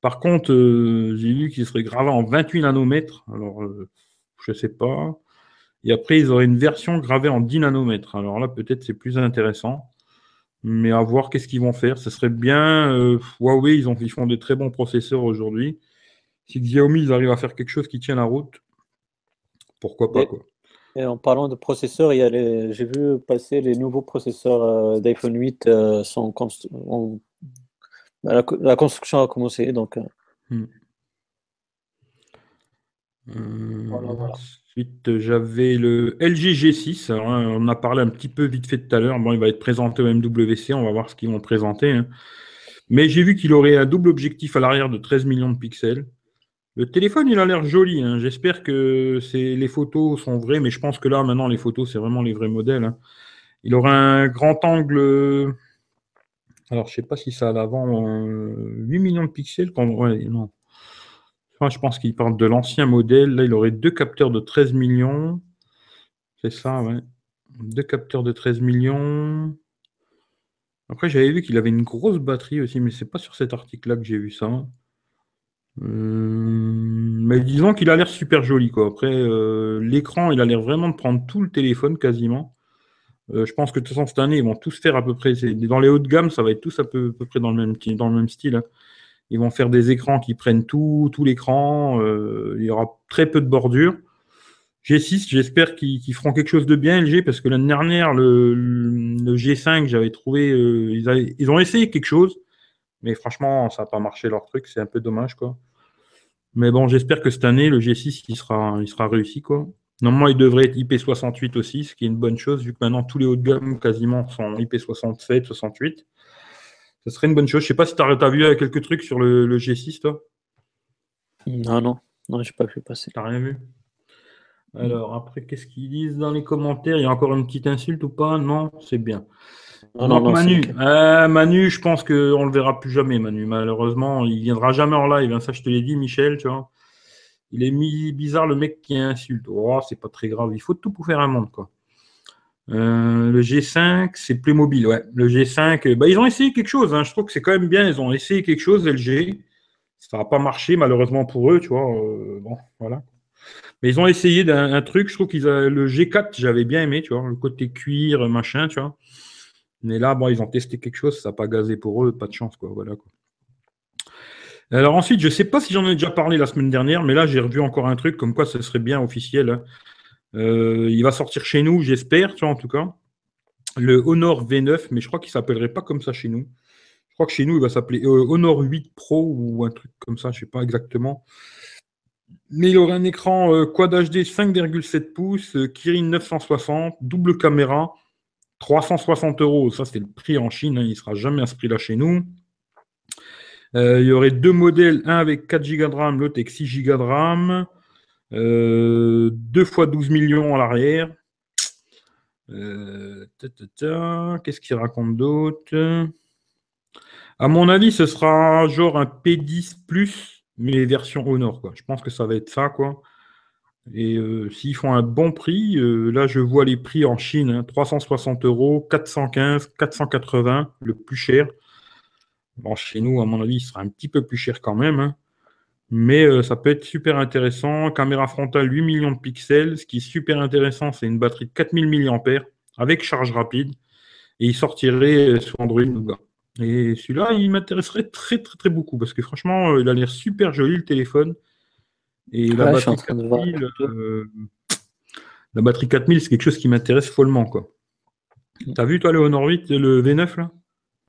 [SPEAKER 1] Par contre, euh, j'ai vu qu'il serait gravé en 28 nanomètres. Alors, euh, je ne sais pas. Et après, ils auraient une version gravée en 10 nanomètres. Alors là, peut-être c'est plus intéressant. Mais à voir qu'est-ce qu'ils vont faire. Ce serait bien. Euh, Huawei, ils, ont, ils font des très bons processeurs aujourd'hui. Si Xiaomi, ils arrivent à faire quelque chose qui tient la route, pourquoi pas.
[SPEAKER 2] Et, en parlant de processeurs, j'ai vu passer les nouveaux processeurs d'iPhone 8 sont bah, la, construction a commencé, donc. Euh.
[SPEAKER 1] Euh, ensuite, j'avais le LG G6. Hein, on a parlé un petit peu vite fait tout à l'heure. Bon, il va être présenté au MWC. On va voir ce qu'ils vont présenter. Hein. Mais j'ai vu qu'il aurait un double objectif à l'arrière de 13 millions de pixels. Le téléphone, il a l'air joli. Hein. J'espère que les photos sont vraies, mais je pense que là, maintenant, les photos, c'est vraiment les vrais modèles. Il aura un grand angle alors, je ne sais pas si ça a l'avant 8 euh, millions de pixels. Quand... non. Je pense qu'il parle de l'ancien modèle. Là, il aurait deux capteurs de 13 millions. C'est ça, ouais. Deux capteurs de 13 millions. Après, j'avais vu qu'il avait une grosse batterie aussi, mais c'est pas sur cet article-là que j'ai vu ça. Euh, mais disons qu'il a l'air super joli, quoi. Après, euh, l'écran, il a l'air vraiment de prendre tout le téléphone quasiment. Euh, je pense que de toute façon, cette année, ils vont tous faire à peu près. Dans les hauts de gamme, ça va être tous à peu, près dans le même, dans le même style. Hein. Ils vont faire des écrans qui prennent tout, tout l'écran. Euh, il y aura très peu de bordure. G6, j'espère qu'ils feront quelque chose de bien, LG, parce que l'année dernière, le, G5, j'avais trouvé. Euh, ils, ont essayé quelque chose, mais franchement, ça n'a pas marché leur truc. C'est un peu dommage, quoi. Mais bon, j'espère que cette année, le G6, il sera, il sera réussi, quoi. Normalement, il devrait être IP68 aussi, ce qui est une bonne chose, vu que maintenant tous les hauts de gamme quasiment sont IP67, 68. Ce serait une bonne chose. Je ne sais pas si tu as, vu quelques trucs sur le, G6, toi?
[SPEAKER 2] Non, non, non, j'ai pas vu passer.
[SPEAKER 1] T'as rien vu? Alors, après, qu'est-ce qu'ils disent dans les commentaires? Il y a encore une petite insulte ou pas? Non, c'est bien. Manu, euh, Manu, je pense qu'on ne le verra plus jamais, Manu. Malheureusement, il ne viendra jamais en live. Hein. Ça, je te l'ai dit, Michel, tu vois. Il est mis bizarre le mec qui insulte. Oh, c'est pas très grave. Il faut tout pour faire un monde, quoi. Euh, le G5, c'est plus mobile, ouais. Le G5, bah, ils ont essayé quelque chose. Hein. Je trouve que c'est quand même bien. Ils ont essayé quelque chose, LG. Ça n'a pas marché, malheureusement pour eux, tu vois. Euh, bon, voilà. Mais ils ont essayé d'un truc. Je trouve qu'ils le G4, j'avais bien aimé, tu vois, le côté cuir, machin, tu vois. Mais là, bon, ils ont testé quelque chose, ça n'a pas gazé pour eux, pas de chance, quoi. Voilà. Alors ensuite, je ne sais pas si j'en ai déjà parlé la semaine dernière, mais là, j'ai revu encore un truc comme quoi ce serait bien officiel. Hein. Euh, il va sortir chez nous, j'espère, tu vois, en tout cas. Le Honor V9, mais je crois qu'il ne s'appellerait pas comme ça chez nous. Je crois que chez nous, il va s'appeler euh, Honor 8 Pro ou un truc comme ça, je ne sais pas exactement. Mais il aura un écran euh, Quad HD 5,7 pouces, Kirin 960, double caméra, 360 euros. Ça, c'est le prix en Chine. Hein, il ne sera jamais à ce prix-là chez nous. il y aurait deux modèles, un avec 4 Go de RAM, l'autre avec 6 Go de RAM. 2 fois 12 millions à l'arrière. Qu'est-ce qu'il raconte d'autre? À mon avis, ce sera genre un P10 plus, mais version Honor. Quoi. Je pense que ça va être ça. quoi. Et euh, s'ils font un bon prix, euh, là je vois les prix en Chine, 360 hein, euros, 415, 480, le plus cher. Bon, chez nous, à mon avis, il sera un petit peu plus cher quand même. Hein. Mais euh, ça peut être super intéressant. Caméra frontale 8 millions de pixels. Ce qui est super intéressant, c'est une batterie de 4000 mAh avec charge rapide. Et il sortirait sur Android Nougat. Et celui-là, il m'intéresserait très, très, très beaucoup parce que franchement, euh, il a l'air super joli le téléphone. Et la, batterie 4000, euh, la batterie 4000, c'est quelque chose qui m'intéresse follement. quoi. T'as vu, toi, le Honor 8, le V9 là?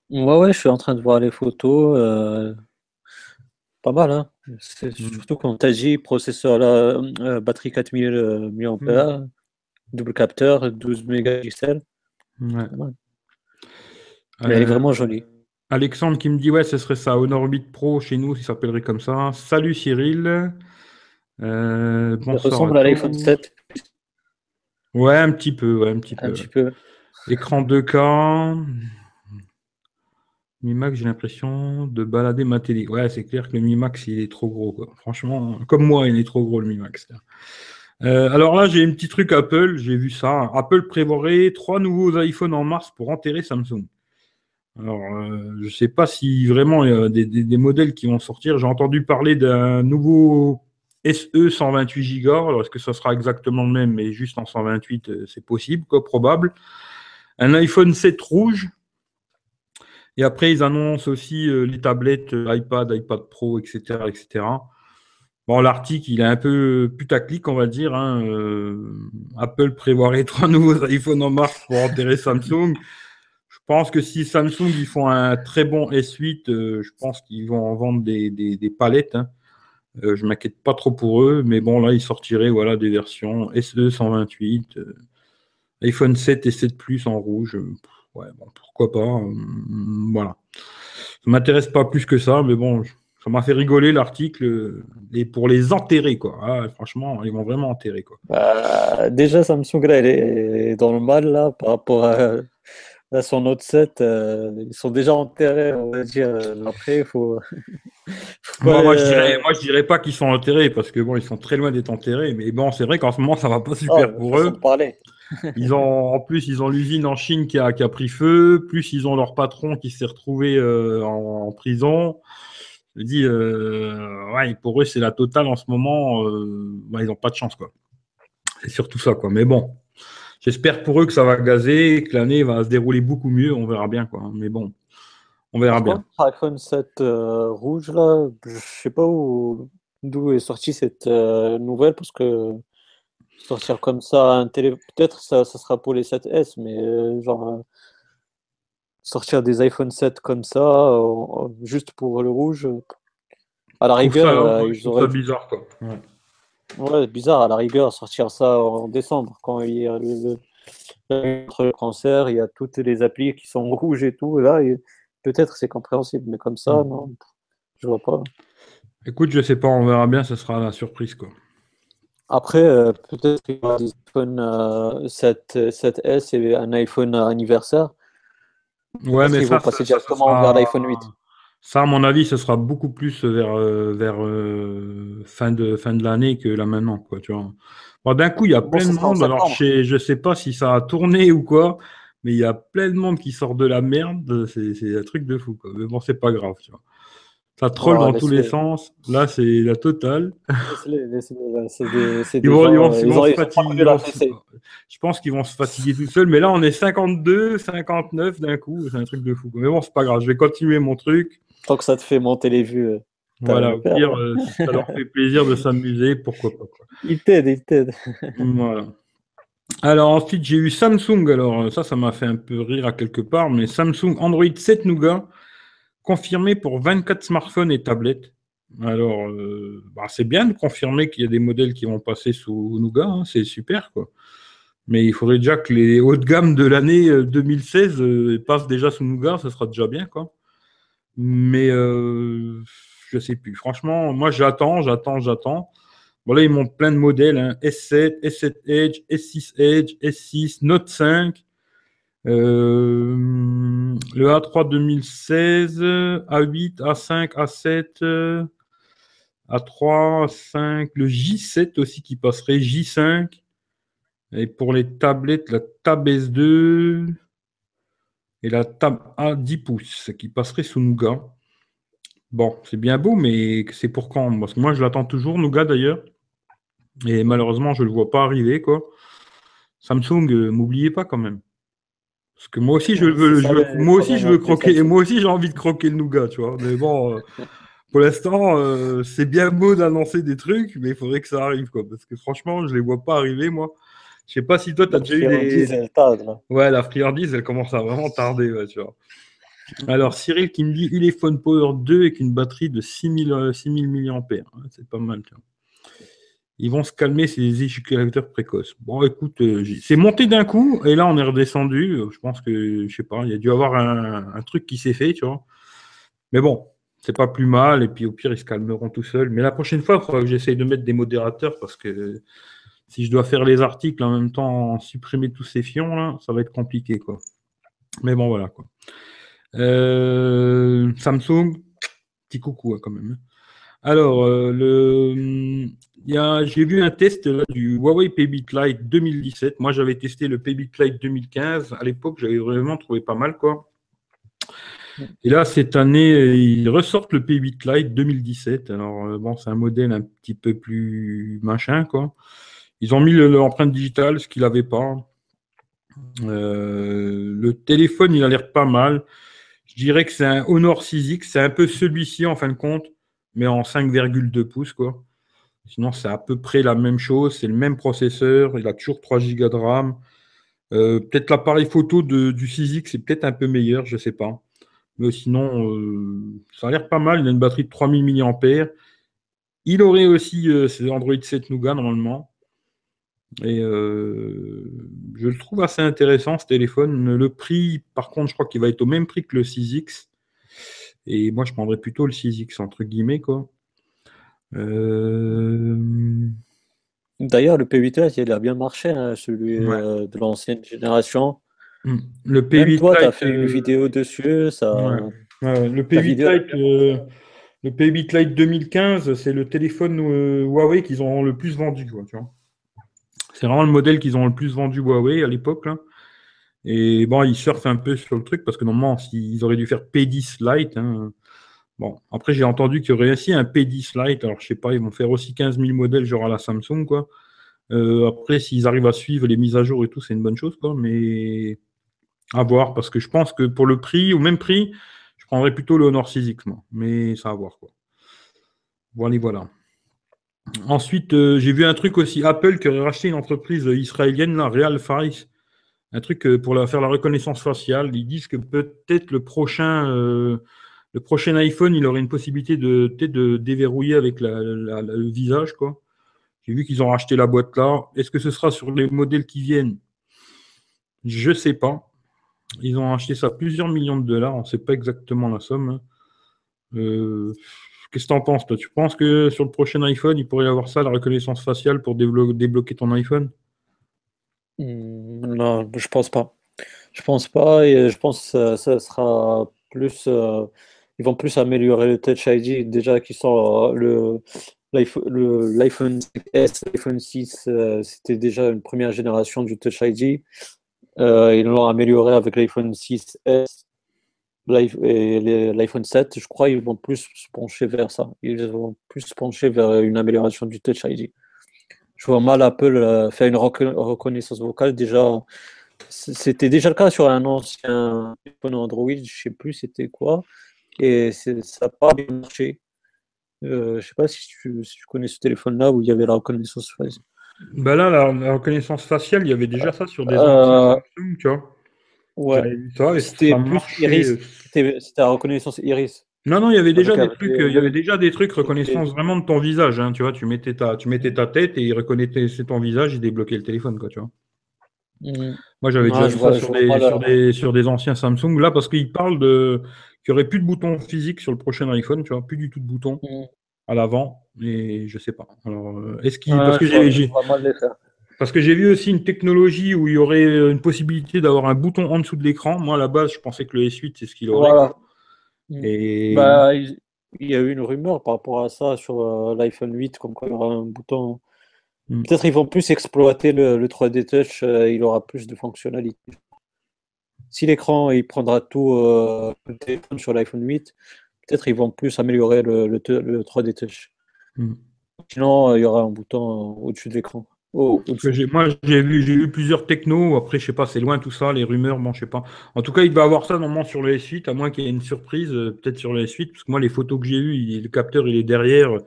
[SPEAKER 2] Ouais, ouais, je suis en train de voir les photos. Euh, pas mal, hein. C'est mm. surtout quand t'as dit processeur là, batterie 4000 mAh, mm. double capteur, 12 mégapixels. Ouais. elle est vraiment jolie.
[SPEAKER 1] Alexandre qui me dit ouais, ce serait ça, Honor 8 Pro chez nous, il s'appellerait comme ça. Salut Cyril.
[SPEAKER 2] Euh, ça ressemble à, l'iPhone 7.
[SPEAKER 1] Ouais, un petit peu, ouais, un petit peu. Un petit peu. Écran 2K. Mi Max, j'ai l'impression de balader ma télé. Ouais, c'est clair que le Mi Max, il est trop gros. Franchement, comme moi, il est trop gros le Mi Max. Euh, alors là, j'ai un petit truc Apple, j'ai vu ça. Apple prévoirait trois nouveaux iPhones en mars pour enterrer Samsung. Alors, euh, je ne sais pas si vraiment il y a des, modèles qui vont sortir. J'ai entendu parler d'un nouveau SE 128 Go. Alors, est-ce que ça sera exactement le même, mais juste en 128, euh, c'est possible, probable. Un iPhone 7 rouge. Et après, ils annoncent aussi euh, les tablettes iPad, iPad Pro, etc. etc. Bon, l'article, il est un peu putaclic, on va dire. Hein. Apple prévoirait trois nouveaux iPhones en mars pour enterrer Samsung. Je pense que si Samsung ils font un très bon S8, euh, je pense qu'ils vont en vendre des, palettes. Hein. Euh, je ne m'inquiète pas trop pour eux, mais bon, là, ils sortiraient voilà, des versions SE 128, euh, iPhone 7 et 7 Plus en rouge. Ouais, bon, pourquoi pas. voilà. Ça ne m'intéresse pas plus que ça, mais bon, ça m'a fait rigoler l'article et pour les enterrer quoi. Ah, franchement, ils vont vraiment enterrer quoi.
[SPEAKER 2] Bah, déjà Samsung là, elle est dans le mal là par rapport à Là, son Note 7, euh, ils sont déjà enterrés, on va dire. Après, il faut.
[SPEAKER 1] moi, je dirais, moi, je dirais pas qu'ils sont enterrés parce que bon, ils sont très loin d'être enterrés. Mais bon, c'est vrai qu'en ce moment, ça va pas super oh, pour eux. Ils ont, en plus, ils ont l'usine en Chine qui a, qui a, pris feu. Plus, ils ont leur patron qui s'est retrouvé euh, en, prison. Je dis, euh, ouais, pour eux, c'est la totale en ce moment. ils n'ont pas de chance, quoi. C'est surtout ça, quoi. Mais bon, J'espère pour eux que ça va gazer, que l'année va se dérouler beaucoup mieux. On verra bien, quoi. Mais bon, on verra bien.
[SPEAKER 2] iPhone 7 euh, rouge, là, je sais pas où, d'où est sortie cette euh, nouvelle, parce que sortir comme ça un télé, peut-être ça, ça sera pour les 7S, mais euh, genre sortir des iPhone 7 comme ça, juste pour le rouge, à la rigueur,
[SPEAKER 1] ils auraient. bizarre, quoi.
[SPEAKER 2] Ouais, bizarre à la rigueur sortir ça en décembre quand il y a le, le cancer, il y a toutes les applis qui sont rouges et tout. là, peut-être c'est compréhensible, mais comme ça, mm. non, je vois pas.
[SPEAKER 1] Écoute, je sais pas, on verra bien, ça sera la surprise quoi.
[SPEAKER 2] Après, euh, peut-être qu'il y aura des iPhone 7, 7S et un iPhone anniversaire.
[SPEAKER 1] Ouais, mais ça, vont
[SPEAKER 2] passer directement vers l'iPhone 8.
[SPEAKER 1] Ça, à mon avis, ce sera beaucoup plus vers, euh, vers euh, fin de, fin de l'année que là maintenant. Quoi, tu vois. D'un coup, il y a plein de monde. Alors, je ne sais pas si ça a tourné ou quoi, mais il y a plein de monde qui sort de la merde. C'est un truc de fou. Quoi. Mais bon, c'est pas grave. Tu vois. Ça troll dans tous les sens. Là, c'est la totale. Ils vont, se fatiguer. Je pense qu'ils vont se fatiguer tout seuls. Mais là, on est 52, 59 d'un coup. C'est un truc de fou. Mais bon, c'est pas grave. Je vais continuer mon truc.
[SPEAKER 2] Tant que ça te fait monter les vues. Euh,
[SPEAKER 1] voilà, au pire, euh, ça leur fait plaisir de s'amuser, pourquoi pas.
[SPEAKER 2] Ils t'aident, ils t'aident.
[SPEAKER 1] voilà. Alors ensuite, j'ai eu Samsung. Alors ça, ça m'a fait un peu rire à quelque part, mais Samsung Android 7 Nougat confirmé pour 24 smartphones et tablettes. Alors, euh, bah, c'est bien de confirmer qu'il y a des modèles qui vont passer sous Nougat, hein, c'est super, quoi. Mais il faudrait déjà que les hauts de gamme de l'année 2016 euh, passent déjà sous Nougat, ça sera déjà bien, quoi. Mais euh, je sais plus. Franchement, moi, j'attends, j'attends, j'attends. Bon, là, ils montrent plein de modèles hein. S7, S7 Edge, S6 Edge, S6, Note 5. Euh, le A3 2016, A8, A5, A7, A3, A5, le J7 aussi qui passerait, J5. Et pour les tablettes, la Tab S2 et la Tab A10 pouces qui passerait sous Nougat. Bon, c'est bien beau, mais c'est pour quand? Parce que moi, je l'attends toujours, Nougat d'ailleurs. Et malheureusement, je ne le vois pas arriver. quoi. Samsung, euh, m'oubliez pas quand même. Parce que moi aussi, je veux, moi aussi, je veux croquer. Moi aussi, j'ai envie de croquer le nougat, tu vois. Mais bon, euh, pour l'instant, euh, c'est bien beau d'annoncer des trucs, mais il faudrait que ça arrive, quoi. Parce que franchement, je les vois pas arriver, moi. Je sais pas si toi, tu as déjà eu des. ouais, la friandise, elle commence à vraiment tarder, tu vois. Alors, Cyril qui me dit Ulefone Power 2 avec une batterie de 6000, 6000 mAh. C'est pas mal, tu vois ils vont se calmer, des éjaculateurs précoces. Bon, écoute, euh, c'est monté d'un coup, et là, on est redescendu. Je pense que, je sais pas, il y a dû avoir un, truc qui s'est fait, tu vois. Mais bon, c'est pas plus mal, et puis au pire, ils se calmeront tout seuls. Mais la prochaine fois, il faudra que j'essaye de mettre des modérateurs, parce que si je dois faire les articles en même temps, supprimer tous ces fions, là, ça va être compliqué, quoi. Mais bon, voilà, quoi. Euh, Samsung, petit coucou, hein, quand même. Alors, euh, le, j'ai vu un test du Huawei PayBit Lite 2017. Moi, j'avais testé le PayBit Lite 2015. À l'époque, j'avais vraiment trouvé pas mal, quoi. Et là, cette année, ils ressortent le PayBit Lite 2017. Alors, euh, bon, c'est un modèle un petit peu plus machin, quoi. Ils ont mis l'empreinte digitale, ce qu'il n'avait pas. Euh, le téléphone, il a l'air pas mal. Je dirais que c'est un Honor 6X. C'est un peu celui-ci, en fin de compte mais en 5,2 pouces, quoi. Sinon, c'est à peu près la même chose, c'est le même processeur, il a toujours 3 Go de RAM. Euh, peut-être l'appareil photo du 6X c'est peut-être un peu meilleur, je ne sais pas. Mais sinon, euh, ça a l'air pas mal. Il a une batterie de 3000 mAh. Il aurait aussi euh, Android 7 Nougat normalement. Et je le trouve assez intéressant ce téléphone. Le prix, par contre, je crois qu'il va être au même prix que le 6X. Et moi, je prendrais plutôt le 6X, entre guillemets, quoi. Euh,
[SPEAKER 2] D'ailleurs, le P8 il a bien marché, hein, celui euh, de l'ancienne génération.
[SPEAKER 1] Hmm. Le P8 Même
[SPEAKER 2] toi, tu as fait une euh, vidéo dessus. Ça...
[SPEAKER 1] Le P8 Lite, le P8 Lite 2015, c'est le téléphone Huawei qu'ils ont le plus vendu. C'est vraiment le modèle qu'ils ont le plus vendu Huawei à l'époque. Et bon, ils surfent un peu sur le truc parce que normalement, ils auraient dû faire P10 Lite. Hein. Bon, après, j'ai entendu qu'il y aurait aussi un P10 Lite. Alors, je sais pas, ils vont faire aussi 15 000 modèles, genre à la Samsung, quoi. Euh, après, s'ils arrivent à suivre les mises à jour et tout, c'est une bonne chose, quoi. Mais à voir, parce que je pense que pour le prix, au même prix, je prendrais plutôt le Honor 6X, moi. Mais ça à voir, quoi. Voilà, voilà. Ensuite, euh, j'ai vu un truc aussi, Apple qui aurait racheté une entreprise israélienne, la Real Faris un truc euh, pour faire la reconnaissance faciale. Ils disent que peut-être le prochain, le prochain iPhone, il aurait une possibilité de, de déverrouiller avec le visage. quoi. J'ai vu qu'ils ont racheté la boîte là. Est-ce que ce sera sur les modèles qui viennent? Je ne sais pas. Ils ont acheté ça plusieurs millions de dollars. On ne sait pas exactement la somme. Hein. Euh, qu'est-ce que tu en penses, toi? Tu penses que sur le prochain iPhone, il pourrait y avoir ça, la reconnaissance faciale, pour débloquer ton iPhone?
[SPEAKER 2] Hmm, non, je pense pas. Je pense pas et je pense que ça, sera plus. Euh, ils vont plus améliorer le Touch ID déjà qui sont le l'iPhone S, l'iPhone 6, euh, c'était déjà une première génération du Touch ID. Euh, ils l'ont amélioré avec l'iPhone 6S et l'iPhone 7. Je crois qu'ils vont plus se pencher vers ça. Ils vont plus se pencher vers une amélioration du Touch ID je vois mal Apple euh, faire une reconnaissance vocale. Déjà, c'était déjà le cas sur un ancien téléphone Android, je ne sais plus c'était quoi, et ça n'a pas bien marché. Euh, je ne sais pas si tu, connais ce téléphone-là où il y avait la reconnaissance faciale.
[SPEAKER 1] Bah là, la, reconnaissance faciale, il y avait déjà ça sur des euh, Samsung, tu vois.
[SPEAKER 2] Ouais. C'était plus Iris. C'était la reconnaissance Iris.
[SPEAKER 1] Non, non, il y avait déjà des trucs, il y avait déjà des trucs reconnaissance vraiment de ton visage, hein, tu vois, tu mettais ta, tu mettais ta tête et il reconnaissait ton visage, il débloquait le téléphone, quoi, tu vois. Mmh. Moi, j'avais déjà vu ça sur des, sur, des, anciens Samsung, là, parce qu'ils parlent de qu'il n'y aurait plus de boutons physiques sur le prochain iPhone, tu vois, plus du tout de boutons mmh. à l'avant, et je sais pas. Alors, euh, est-ce qu'il, parce que j'ai, parce que j'ai vu aussi une technologie où il y aurait une possibilité d'avoir un bouton en dessous de l'écran. Moi, à la base, je pensais que le S8, c'est ce qu'il aurait.
[SPEAKER 2] Mm. Et... Bah, il y a eu une rumeur par rapport à ça sur euh, l'iPhone 8, comme quoi il y aura un bouton. Mm. Peut-être ils vont plus exploiter le, 3D Touch, euh, il aura plus de fonctionnalités. Si l'écran il prendra tout euh, le téléphone sur l'iPhone 8, peut-être ils vont plus améliorer le, le, 3D Touch. Mm. Sinon, il y aura un bouton au-dessus de l'écran.
[SPEAKER 1] Oh, moi, j'ai vu, j'ai vu plusieurs technos. Après, je sais pas, c'est loin tout ça, les rumeurs, bon, je sais pas. En tout cas, il va avoir ça normalement sur le S8, à moins qu'il y ait une surprise, euh, peut-être sur le S8, parce que moi, les photos que j'ai eues, le capteur, il est derrière.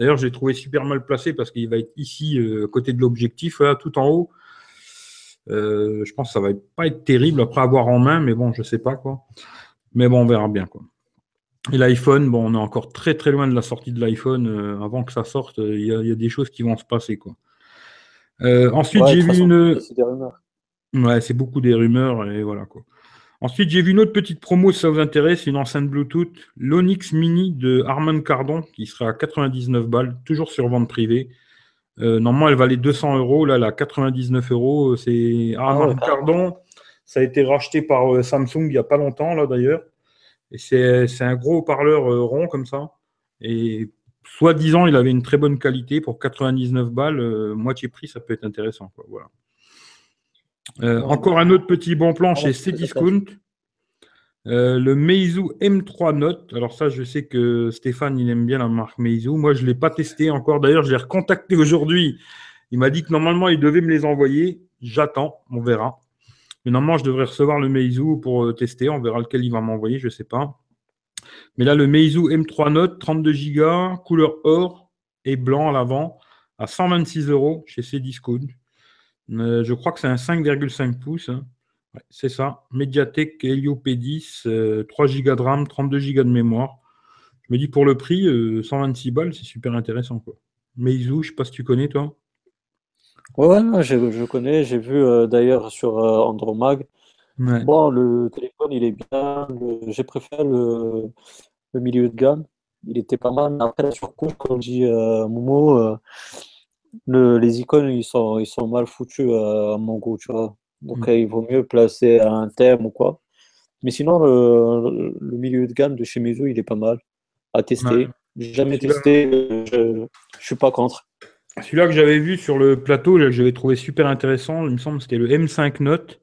[SPEAKER 1] D'ailleurs, j'ai trouvé super mal placé parce qu'il va être ici, euh, côté de l'objectif, tout en haut. Euh, je pense que ça va pas être terrible après avoir en main, mais bon, je sais pas quoi. Mais bon, on verra bien quoi. Et l'iPhone, bon, on est encore très très loin de la sortie de l'iPhone. avant que ça sorte, il y, y, a des choses qui vont se passer quoi. Euh, ensuite, j'ai vu une. C'est des rumeurs. Ouais, c'est beaucoup des rumeurs et voilà quoi. Ensuite, j'ai vu une autre petite promo, si ça vous intéresse, une enceinte Bluetooth, l'Onyx Mini de Armand Cardon, qui sera à 99 balles, toujours sur vente privée. Euh, normalement, elle valait 200 euros, là, elle a 99 euros. C'est ah Armand Cardon, ça a été racheté par euh, Samsung il n'y a pas longtemps, là d'ailleurs. Et c'est un gros haut-parleur rond comme ça. Et soi-disant, il avait une très bonne qualité pour 99 balles, euh, moitié prix, ça peut être intéressant. Voilà. Euh, encore un autre petit bon plan chez Cdiscount. Euh, le Meizu M3 Note. Alors ça, je sais que Stéphane, il aime bien la marque Meizu. Moi, je ne l'ai pas testé encore. D'ailleurs, je l'ai recontacté aujourd'hui. Il m'a dit que normalement, il devait me les envoyer. J'attends, on verra. Mais normalement, je devrais recevoir le Meizu pour tester. On verra lequel il va m'envoyer, je ne sais pas. Mais là, le Meizu M3 Note, 32 Go, couleur or et blanc à l'avant, à 126 euros chez Cdiscount. Euh, je crois que c'est un 5,5 pouces. Hein. C'est ça. Mediatek Helio P10, 3 Go de RAM, 32 Go de mémoire. Je me dis pour le prix, 126 euh, balles, c'est super intéressant. Quoi. Meizu, je ne sais pas si tu connais toi.
[SPEAKER 2] Ouais, je, connais. J'ai vu euh, d'ailleurs sur Andromag Bon, le téléphone, il est bien. J'ai préféré le, milieu de gamme. Il était pas mal. Après, la surcouche, comme dit euh, Momo, euh, le, les icônes, ils sont, ils sont mal foutus euh, à mon goût, tu vois. Donc, il vaut mieux placer un thème ou quoi. Mais sinon, le, milieu de gamme de chez Mizu, il est pas mal à tester. Jamais testé, je, ne suis pas contre.
[SPEAKER 1] Celui-là que j'avais vu sur le plateau, que j'avais trouvé super intéressant, il me semble, c'était le M5 Note.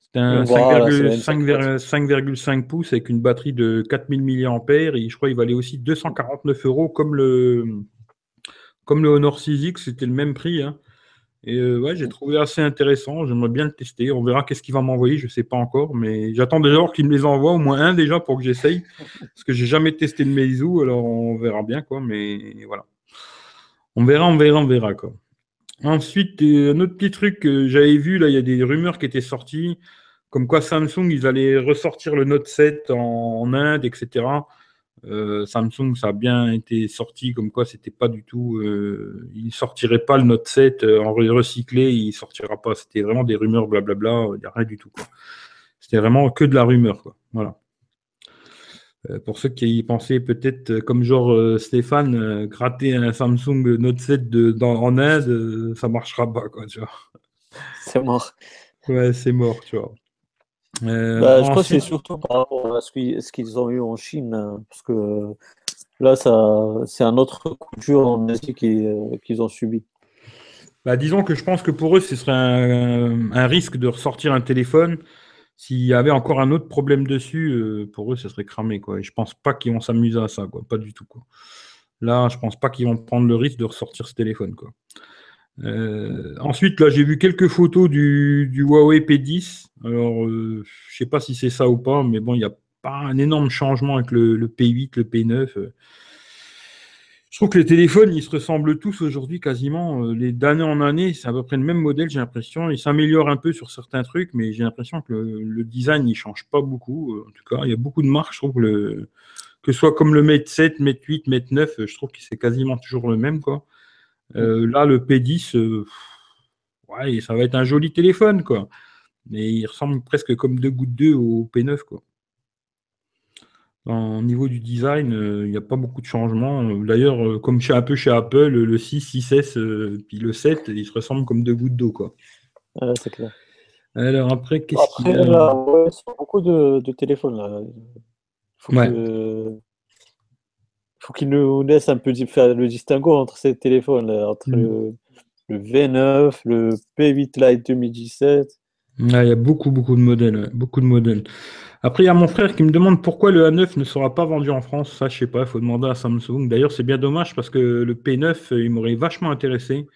[SPEAKER 1] C'est un 5,5 pouces avec une batterie de 4000 mAh et je crois qu'il valait aussi 249 euros comme le, comme le Honor 6X, c'était le même prix. Hein. Et euh, ouais, j'ai trouvé assez intéressant. J'aimerais bien le tester. On verra qu'est-ce qu'il va m'envoyer. Je ne sais pas encore, mais j'attends déjà qu'il me les envoie, au moins un déjà pour que j'essaye. Parce que j'ai jamais testé le Meizu, alors on verra bien quoi. Mais voilà. On verra, on verra, on verra quoi. Ensuite, euh, un autre petit truc que j'avais vu, là, il y a des rumeurs qui étaient sorties comme quoi Samsung, ils allaient ressortir le Note 7 en, Inde, etc. Euh, Samsung, ça a bien été sorti, comme quoi c'était pas du tout. Euh, il ne sortirait pas le Note 7 euh, en recyclé, il ne sortira pas. C'était vraiment des rumeurs, blablabla, il n'y a rien du tout. C'était vraiment que de la rumeur. Quoi. Voilà. pour ceux qui y pensaient peut-être, comme genre Stéphane, gratter un Samsung Note 7 de, en Inde, ça marchera pas, quoi, tu vois.
[SPEAKER 2] C'est mort.
[SPEAKER 1] Ouais, c'est mort, tu vois.
[SPEAKER 2] Euh, bah, je crois que c'est surtout par rapport à ce qu'ils ont eu en Chine, hein, parce que là, c'est un autre coup dur en Asie euh, qu'ils ont subi.
[SPEAKER 1] Bah, disons que je pense que pour eux, ce serait un, risque de ressortir un téléphone. S'il y avait encore un autre problème dessus, euh, pour eux, ce serait cramé. Quoi. Et je pense pas qu'ils vont s'amuser à ça, quoi. pas du tout. Quoi. Là, je pense pas qu'ils vont prendre le risque de ressortir ce téléphone. Quoi. Euh, ensuite, là, j'ai vu quelques photos du, Huawei P10. Alors, euh, je sais pas si c'est ça ou pas, mais bon, il n'y a pas un énorme changement avec le, P8, le P9. Je trouve que les téléphones, ils se ressemblent tous aujourd'hui quasiment. Euh, les d'année en année, c'est à peu près le même modèle, j'ai l'impression. Ils s'améliorent un peu sur certains trucs, mais j'ai l'impression que le, design, il change pas beaucoup. Euh, en tout cas, il y a beaucoup de marques. Je trouve que, que ce soit comme le Mate 7, Mate 8, Mate 9, je trouve que c'est quasiment toujours le même. Quoi. Euh, là, le P10, ouais, ça va être un joli téléphone, quoi. Mais il ressemble presque comme deux gouttes d'eau au P9, quoi. Au niveau du design, euh, il n'y a pas beaucoup de changements. D'ailleurs, euh, comme chez, un peu chez Apple, le 6, 6S, euh, puis le 7, ils se ressemblent comme deux gouttes d'eau. Quoi.
[SPEAKER 2] c'est clair.
[SPEAKER 1] Alors après, qu'est-ce
[SPEAKER 2] qu'il y a? là, ouais, beaucoup de, téléphones. Là. Faut faut qu'il nous laisse un peu faire le distinguo entre ces téléphones, entre mm. le, le, V9, le P8 Lite 2017.
[SPEAKER 1] il y a beaucoup, beaucoup de modèles. Beaucoup de modèles. Après, il y a mon frère qui me demande pourquoi le A9 ne sera pas vendu en France. Ça, je sais pas, il faut demander à Samsung. D'ailleurs, c'est bien dommage parce que le P9, il m'aurait vachement intéressé.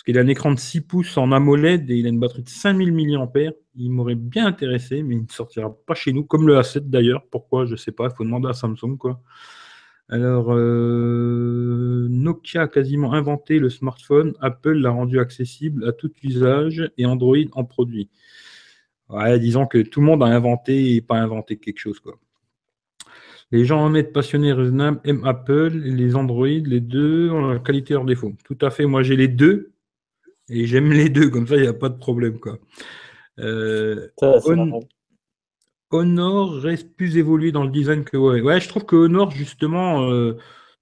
[SPEAKER 1] Parce qu'il a un écran de 6 pouces en AMOLED et il a une batterie de 5000 mAh. Il m'aurait bien intéressé, mais il ne sortira pas chez nous, comme le A7 d'ailleurs. Pourquoi? Je ne sais pas, il faut demander à Samsung. quoi. Alors, euh, Nokia a quasiment inventé le smartphone. Apple l'a rendu accessible à tout usage et Android en produit. Ouais, disons que tout le monde a inventé et pas inventé quelque chose, quoi. Les gens honnêtes, passionnés, raisonnables aiment Apple, les Android, les deux ont la qualité hors défaut. Tout à fait, moi j'ai les deux et j'aime les deux, comme ça il n'y a pas de problème. Quoi. Euh, Honor reste plus évolué dans le design que Huawei. Ouais, je trouve que Honor, justement, euh,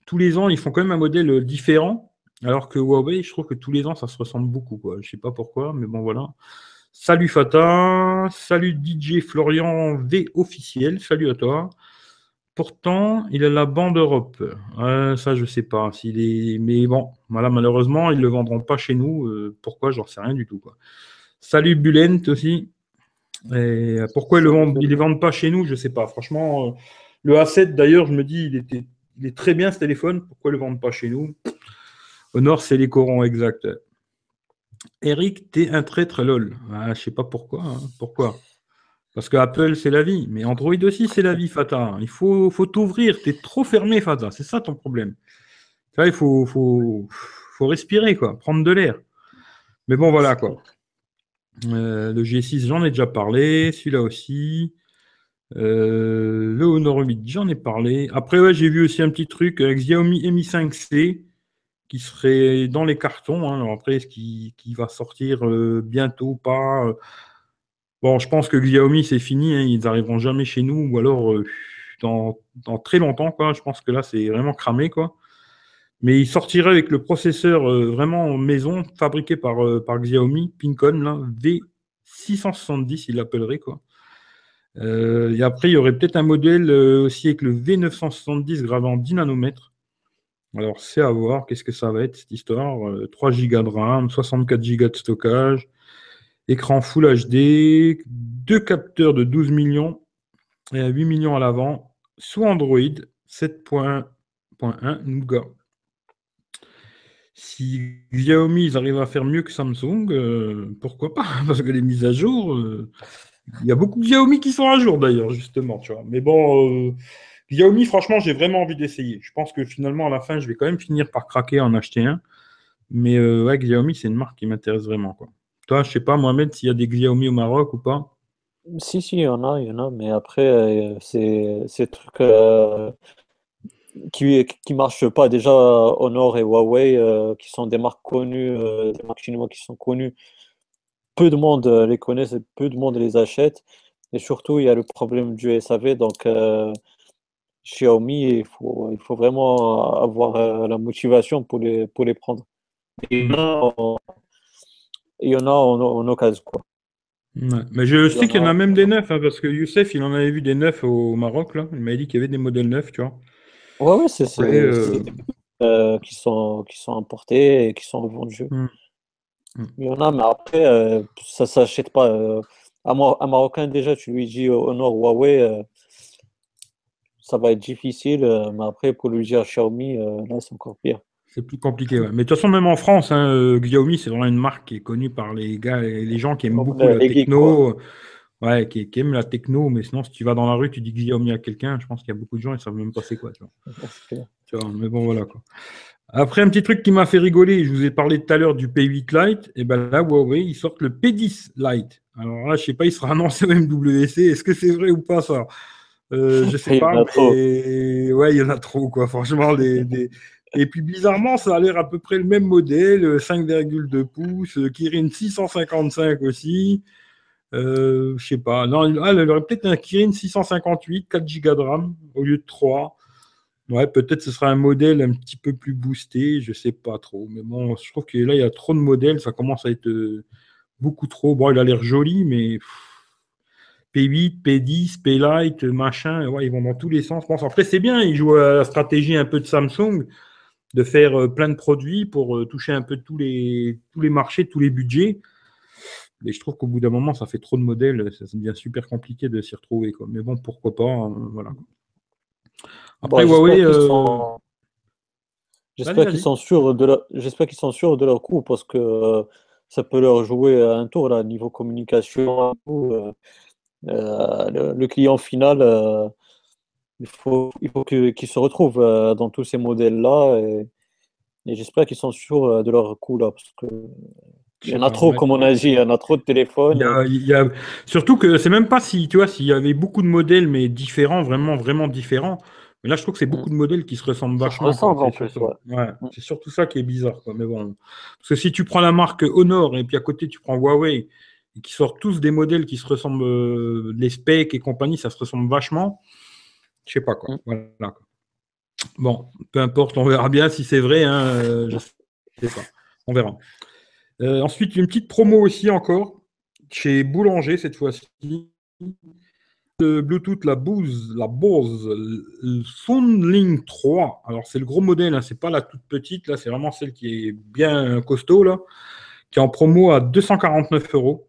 [SPEAKER 1] tous les ans, ils font quand même un modèle différent, alors que Huawei, je trouve que tous les ans, ça se ressemble beaucoup. Je ne sais pas pourquoi, mais bon, voilà. Salut Fata, salut DJ Florian V officiel, salut à toi. Pourtant, il a la bande Europe. ça, je sais pas. Mais bon, malheureusement, ils ne le vendront pas chez nous. Euh, pourquoi J'en sais rien du tout. Salut Bulent aussi. Et pourquoi ils ne le les vendent pas chez nous Je ne sais pas. Franchement, euh, le A7 d'ailleurs, je me dis, il, était, il est très bien ce téléphone. Pourquoi ne le vendent pas chez nous? Au nord, c'est les corons exacts. Eric, t'es un traître lol. Ah, je sais pas pourquoi. Hein. Pourquoi? Parce que Apple, c'est la vie. Mais Android aussi, c'est la vie, Fata. Il faut, faut t'ouvrir. T'es trop fermé, Fata. C'est ça ton problème. il faut, faut, faut respirer, quoi. Prendre de l'air. Mais bon, voilà, quoi. Euh, le G6, j'en ai déjà parlé. Celui-là aussi. Euh, le Honor 8, j'en ai parlé. Après, j'ai vu aussi un petit truc avec Xiaomi Mi 5C qui serait dans les cartons. Hein. après, est-ce qu'il va sortir euh, bientôt pas euh? Bon, je pense que Xiaomi, c'est fini. Hein. ils n'arriveront jamais chez nous ou alors dans, très longtemps. Quoi. Je pense que là, c'est vraiment cramé. Quoi. Mais il sortirait avec le processeur vraiment maison, fabriqué par, par Xiaomi, Pincon, là, V670, il l'appellerait. Quoi. et après, il y aurait peut-être un modèle aussi avec le V970 gravé en 10 nanomètres. Alors, c'est à voir. Qu'est-ce que ça va être cette histoire 3 Go de RAM, 64 Go de stockage, écran Full HD, deux capteurs de 12 millions et 8 millions à l'avant, sous Android 7.1 Nougat. Si Xiaomi ils arrivent à faire mieux que Samsung, euh, pourquoi pas? Parce que les mises à jour, euh, il y a beaucoup de Xiaomi qui sont à jour d'ailleurs, justement. Mais bon. Euh, Xiaomi, franchement, j'ai vraiment envie d'essayer. Je pense que finalement, à la fin, je vais quand même finir par craquer en acheter un. Mais ouais, Xiaomi, c'est une marque qui m'intéresse vraiment. Toi, je sais pas, Mohamed, s'il y a des Xiaomi au Maroc ou pas?
[SPEAKER 2] Si, si, il y en a, il y en a. Mais après, c'est ces trucs euh, qui ne marchent pas. Déjà, Honor et Huawei, qui sont des marques connues, des marques chinoises qui sont connues, peu de monde les connaît, peu de monde les achète. Et surtout, il y a le problème du SAV. Donc, Xiaomi, il faut, il faut vraiment avoir euh, la motivation pour les, pour les prendre. il y en a en, occasion. Quoi.
[SPEAKER 1] Mais je sais qu'il y en a même des neufs, hein, parce que Youssef, il en avait vu des neufs au Maroc. Là. Il m'a dit qu'il y avait des modèles neufs, tu vois.
[SPEAKER 2] Ouais, ouais, c'est. Euh, euh, qui, sont, qui sont importés et qui sont revendus. Hmm. Hmm. Il y en a, mais après, ça ne s'achète pas. un, Marocain, déjà, tu lui dis Honor Huawei ça va être difficile. Euh, mais après, pour lui dire Xiaomi, euh, là, c'est encore pire.
[SPEAKER 1] C'est plus compliqué, Mais de toute façon, même en France, hein, euh, Xiaomi, c'est vraiment une marque qui est connue par les gars, les gens qui aiment beaucoup la techno. Ouais, qui, aime la techno, mais sinon, si tu vas dans la rue, tu dis Xiaomi à quelqu'un, je pense qu'il y a beaucoup de gens, ils savent même pas c'est quoi. Tu vois. mais bon, voilà. Quoi. Après, un petit truc qui m'a fait rigoler, je vous ai parlé tout à l'heure du P8 Lite, et ben là, Huawei, ils sortent le P10 Lite. Alors là, je sais pas, il sera annoncé au MWC, est-ce que c'est vrai ou pas ça? Euh, Je sais pas, mais ouais, il y en a trop, quoi. Franchement, les, et puis bizarrement, ça a l'air à peu près le même modèle, 5,2 pouces, Kirin 655 aussi. Euh, je sais pas. Non, ah, elle aurait peut-être un Kirin 658, 4 Go de RAM au lieu de 3. Ouais, peut-être ce sera un modèle un petit peu plus boosté, je sais pas trop. Mais bon, je trouve que là, il y a trop de modèles, ça commence à être euh, beaucoup trop. Bon, il a l'air joli, mais P8, P10, P-Lite, machin, ouais, ils vont dans tous les sens. Après, c'est bien, ils jouent à la stratégie un peu de Samsung de faire euh, plein de produits pour euh, toucher un peu tous les, tous les marchés, tous les budgets. Mais je trouve qu'au bout d'un moment, ça fait trop de modèles, ça devient super compliqué de s'y retrouver. Quoi. Mais bon, pourquoi pas, hein, voilà.
[SPEAKER 2] Après, Huawei. Euh, j'espère qu'ils sont sûrs de leur... j'espère qu'ils sont sûrs de leur coup parce que ça peut leur jouer un tour là niveau communication. le, client final, il faut, il faut qu'ils se retrouvent euh, dans tous ces modèles-là. Et, j'espère qu'ils sont sûrs euh, de leur coup là. Parce que il y en a trop, comme on a dit, il y en a trop de téléphones.
[SPEAKER 1] Il y a, Surtout que c'est même pas si, tu vois, s'il y avait beaucoup de modèles, mais différents, vraiment, vraiment différents. Mais là, je trouve que c'est beaucoup mm. de modèles qui se ressemblent vachement.
[SPEAKER 2] en plus,
[SPEAKER 1] ouais. Mm. C'est surtout ça qui est bizarre, quoi. Mais bon. Parce que si tu prends la marque Honor et puis à côté, tu prends Huawei, et qui sortent tous des modèles qui se ressemblent, euh, les specs et compagnie, ça se ressemble vachement. Je sais pas quoi. Mm. Voilà. Bon, peu importe, on verra bien si c'est vrai. Hein, euh, je sais pas. On verra. Euh, ensuite, une petite promo aussi encore chez Boulanger cette fois-ci. Bluetooth, la Bose, la Bose Soundlink 3. Alors c'est le gros modèle, hein, c'est pas la toute petite, là c'est vraiment celle qui est bien costaud là, qui est en promo à 249 euros.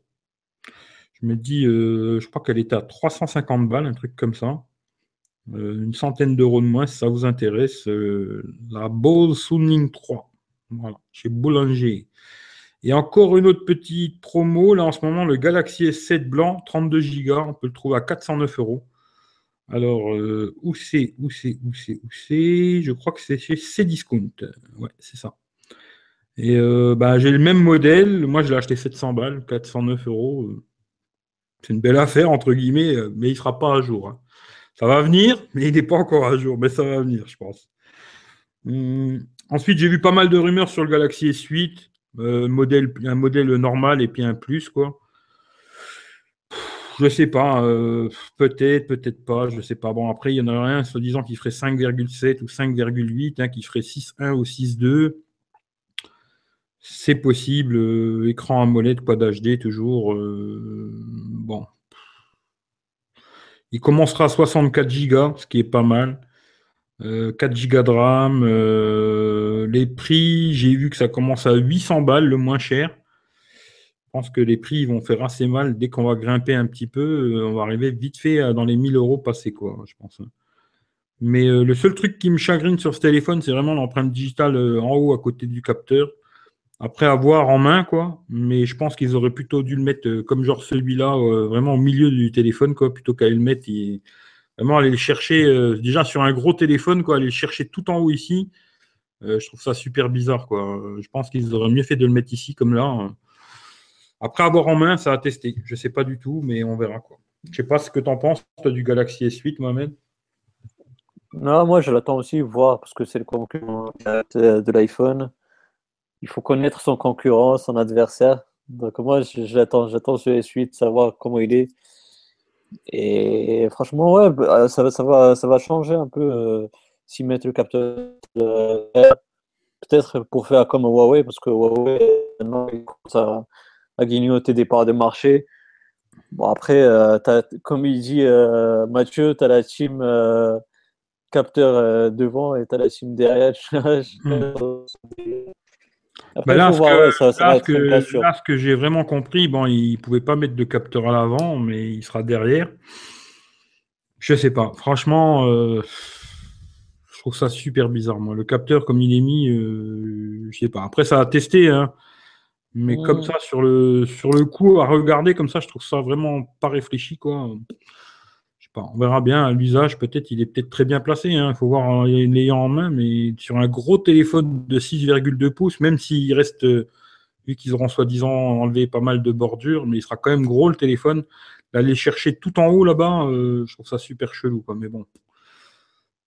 [SPEAKER 1] Je me dis, euh, je crois qu'elle était à 350 balles, un truc comme ça. Euh, une centaine d'euros de moins si ça vous intéresse. La Bose Sounding 3, voilà, chez Boulanger. Et encore une autre petite promo, là en ce moment, le Galaxy S7 blanc, 32 Go, on peut le trouver à 409 euros. Alors, euh, où c'est Où c'est Où c'est Où c'est? Je crois que c'est chez Cdiscount. Ouais, c'est ça. Et bah, j'ai le même modèle. Moi, je l'ai acheté 700 balles, 409 euros. C'est une belle affaire, entre guillemets, mais il ne sera pas à jour. Hein. Ça va venir, mais il n'est pas encore à jour. Mais ça va venir, je pense. Hum, ensuite, j'ai vu pas mal de rumeurs sur le Galaxy S8. Euh, un modèle normal et puis un plus, quoi. Je sais pas, euh, peut-être, peut-être pas, je sais pas. Bon, après, il y en a un, soi-disant, qui ferait 5,7 ou 5,8, hein, qui ferait 6,1 ou 6,2. C'est possible. Euh, écran AMOLED, quad HD, toujours. bon, il commencera à 64 Go, ce qui est pas mal. 4 euh, Go de RAM. Euh, les prix, j'ai vu que ça commence à 800 balles, le moins cher. Je pense que les prix vont faire assez mal. Dès qu'on va grimper un petit peu, euh, on va arriver vite fait dans les 1000 euros passés, quoi, je pense. Mais le seul truc qui me chagrine sur ce téléphone, c'est vraiment l'empreinte digitale en haut à côté du capteur après avoir en main, quoi. Mais je pense qu'ils auraient plutôt dû le mettre comme genre celui-là, vraiment au milieu du téléphone, quoi, plutôt qu'à le mettre. Vraiment aller le chercher, euh, déjà sur un gros téléphone, quoi, aller le chercher tout en haut ici. je trouve ça super bizarre, quoi. Je pense qu'ils auraient mieux fait de le mettre ici, comme là. Après avoir en main, ça a testé. Je sais pas du tout, mais on verra, quoi. Je sais pas ce que tu en penses, du Galaxy S8, Mohamed.
[SPEAKER 2] Non, moi, je l'attends aussi, voir, parce que c'est le concurrent de l'iPhone il faut connaître son concurrent, son adversaire. Donc moi, j'attends, j'attends ce suite, savoir comment il est. Et franchement, ouais, bah, ça, va, ça, va, ça va changer un peu euh, s'ils mettent le capteur. Peut-être pour faire comme Huawei, parce que Huawei, maintenant, il commence à, à grignoter des parts de marché. Bon, après, euh, comme il dit euh, Mathieu, tu as la team capteur devant et tu as la team derrière.
[SPEAKER 1] là, ce que, j'ai vraiment compris, bon, il ne pouvait pas mettre de capteur à l'avant, mais il sera derrière. Je sais pas. Franchement, euh, je trouve ça super bizarre. Moi. Le capteur, comme il est mis, euh, je sais pas. Après, ça a testé. Hein. Mais comme ça, sur le, sur le coup, à regarder comme ça, je trouve ça vraiment pas réfléchi, quoi. On verra bien l'usage. Peut-être, il est peut-être très bien placé. Hein. Il faut voir l'ayant en main, mais sur un gros téléphone de 6,2 pouces, même s'il reste, vu qu'ils auront soi-disant enlevé pas mal de bordures, mais il sera quand même gros le téléphone. D'aller chercher tout en haut là-bas, euh, je trouve ça super chelou, quoi. Mais bon,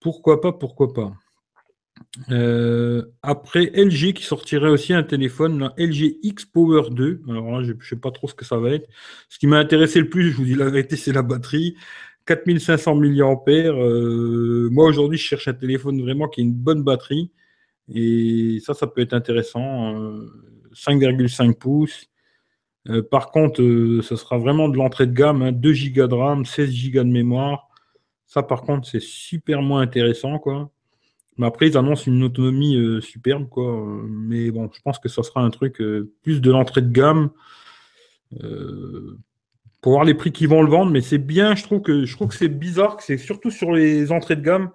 [SPEAKER 1] pourquoi pas, pourquoi pas. Euh, après, LG qui sortirait aussi un téléphone, LG X Power 2. Alors là, je ne sais pas trop ce que ça va être. Ce qui m'a intéressé le plus, je vous dis la vérité, c'est la batterie. 4500 mAh. Euh, moi, aujourd'hui, je cherche un téléphone vraiment qui a une bonne batterie. Et ça, ça peut être intéressant. 5,5 euh, pouces. par contre, ça sera vraiment de l'entrée de gamme. 2 Go de RAM, 16 Go de mémoire. Ça, par contre, c'est super moins intéressant. quoi. Mais après, ils annoncent une autonomie euh, superbe. Mais bon, je pense que ça sera un truc euh, plus de l'entrée de gamme. Euh, pour voir les prix qu'ils vont le vendre, mais c'est bien, je trouve que je trouve que c'est bizarre que c'est surtout sur les entrées de gamme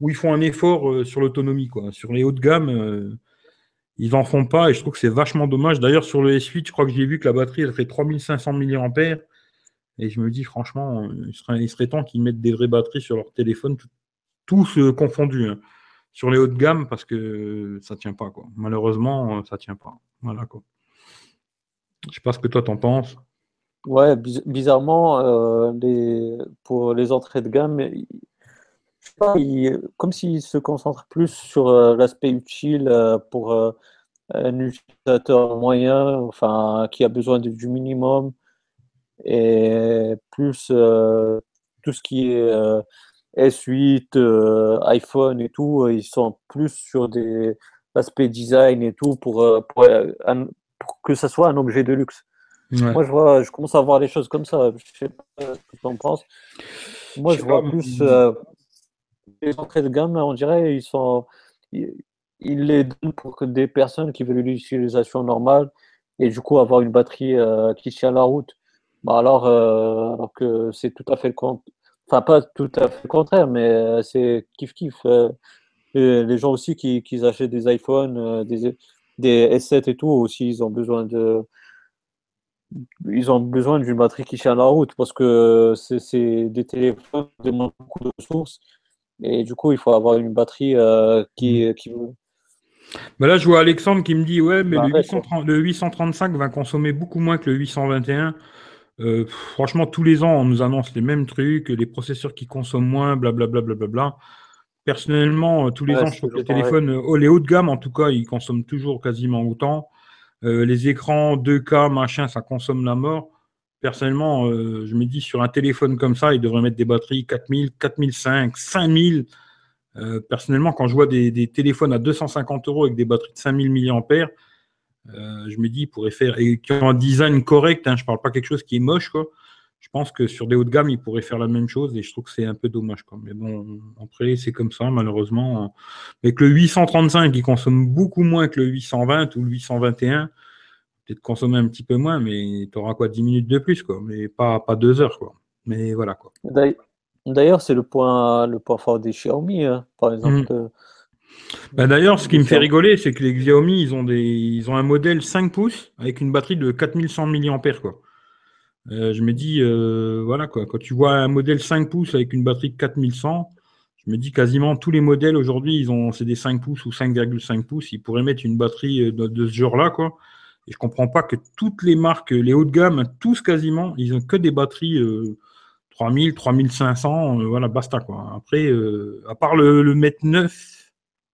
[SPEAKER 1] où ils font un effort sur l'autonomie, quoi. Sur les hauts de gamme, ils en font pas et je trouve que c'est vachement dommage. D'ailleurs, sur le S8, je crois que j'ai vu que la batterie elle fait 3500 mAh et je me dis franchement, il serait, il serait temps qu'ils mettent des vraies batteries sur leur téléphone, tous confondus. Hein sur les hauts de gamme parce que ça tient pas quoi. Malheureusement, ça tient pas. Voilà quoi. Je sais pas ce que toi t'en penses.
[SPEAKER 2] Ouais, bizarrement, euh, les, pour les entrées de gamme, comme s'ils se concentrent plus sur euh, l'aspect utile euh, pour un utilisateur moyen, enfin, qui a besoin du minimum, et plus tout ce qui est S8, euh, iPhone et tout, ils sont plus sur des aspects design et tout pour, euh, pour, que ça soit un objet de luxe. Moi, je, vois, je commence à voir les choses comme ça. Je sais pas ce que tu en penses. Moi, je, vois plus les entrées de gamme, on dirait, ils sont. Ils, les donnent pour que des personnes qui veulent l'utilisation normale et du coup avoir une batterie qui tient la route. Bah alors, alors que c'est tout à fait le, Enfin, pas tout à fait le contraire, mais euh, c'est kiff-kiff. Euh, les gens aussi qui, achètent des iPhones, euh, des, des, S7 et tout, aussi, ils ont besoin de. Ils ont besoin d'une batterie qui tient la route parce que c'est des téléphones qui demandent beaucoup de ressources. Et du coup, il faut avoir une batterie qui, mmh. qui,
[SPEAKER 1] bah là, je vois Alexandre qui me dit Ouais, mais bah, le, le, 835 va consommer beaucoup moins que le 821. Euh, franchement, tous les ans, on nous annonce les mêmes trucs, les processeurs qui consomment moins, blablabla. Bla, bla, bla, Personnellement, euh, tous les ans, je trouve que les téléphones, oh, les hauts de gamme, en tout cas, ils consomment toujours quasiment autant. Euh, les écrans 2K, machin, ça consomme la mort. Personnellement, je me dis, sur un téléphone comme ça, ils devraient mettre des batteries 4000, 4005, 5000. personnellement, quand je vois des, téléphones à 250 euros avec des batteries de 5000 mAh, euh, je me dis, il pourrait faire, un design correct, hein, je ne parle pas quelque chose qui est moche. Je pense que sur des hauts de gamme, il pourrait faire la même chose et je trouve que c'est un peu dommage. Quoi. Mais bon, après, c'est comme ça, malheureusement. Mais que le 835, il consomme beaucoup moins que le 820 ou le 821, peut-être consommer un petit peu moins, mais tu auras quoi, 10 minutes de plus, quoi. Mais pas, pas 2 heures, quoi. Mais voilà, quoi.
[SPEAKER 2] D'ailleurs, c'est le point, le point fort des Xiaomi, hein. par exemple. Mmh.
[SPEAKER 1] Bah, d'ailleurs, ce qui me fait rigoler, c'est que les Xiaomi, ils ont, des, ils ont un modèle 5 pouces avec une batterie de 4100 mAh. Quoi. Euh, je me dis, euh, voilà, quoi, quand tu vois un modèle 5 pouces avec une batterie de 4100, je me dis quasiment tous les modèles aujourd'hui, ils ont, c'est des 5 pouces ou 5,5 pouces. Ils pourraient mettre une batterie euh, de, ce genre-là. Quoi. Et je ne comprends pas que toutes les marques, les hauts de gamme, tous quasiment, ils ont que des batteries 3000, 3500, voilà, basta. Quoi. Après, à part le, le Mate 9,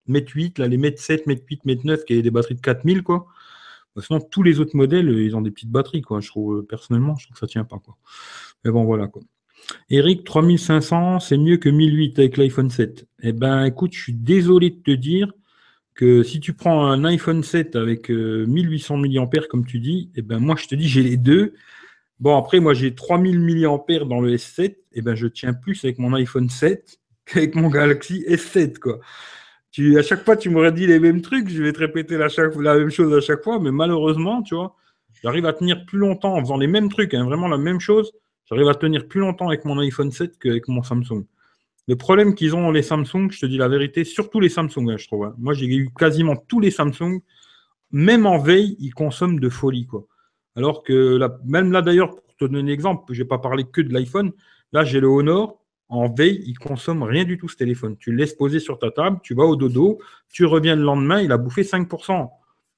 [SPEAKER 1] Mate 8, là, les Mate 7, Mate 8, Mate 9 qui avaient des batteries de 4000, quoi. Sinon, tous les autres modèles, ils ont des petites batteries. Je trouve, personnellement, je trouve que ça tient pas. Mais bon, voilà. Eric, 3500, c'est mieux que 1008 avec l'iPhone 7. Eh ben, écoute, je suis désolé de te dire que si tu prends un iPhone 7 avec 1800 euh, mAh, comme tu dis, eh ben, moi, je te dis, j'ai les deux. Bon, après, moi, j'ai 3000 mAh dans le S7. Eh ben, je tiens plus avec mon iPhone 7 qu'avec mon Galaxy S7, quoi à chaque fois, tu m'aurais dit les mêmes trucs, je vais te répéter la, même chose à chaque fois, mais malheureusement, tu vois, j'arrive à tenir plus longtemps en faisant les mêmes trucs, hein, vraiment la même chose. J'arrive à tenir plus longtemps avec mon iPhone 7 qu'avec mon Samsung. Le problème qu'ils ont les Samsung, je te dis la vérité, surtout les Samsung, hein, je trouve. Hein. Moi, j'ai eu quasiment tous les Samsung. même en veille, il consomme de folie. Alors que même là, d'ailleurs, pour te donner un exemple, je n'ai pas parlé que de l'iPhone. Là, j'ai le Honor. En veille, il consomme rien du tout ce téléphone. Tu le laisses poser sur ta table, tu vas au dodo, tu reviens le lendemain, il a bouffé 5%.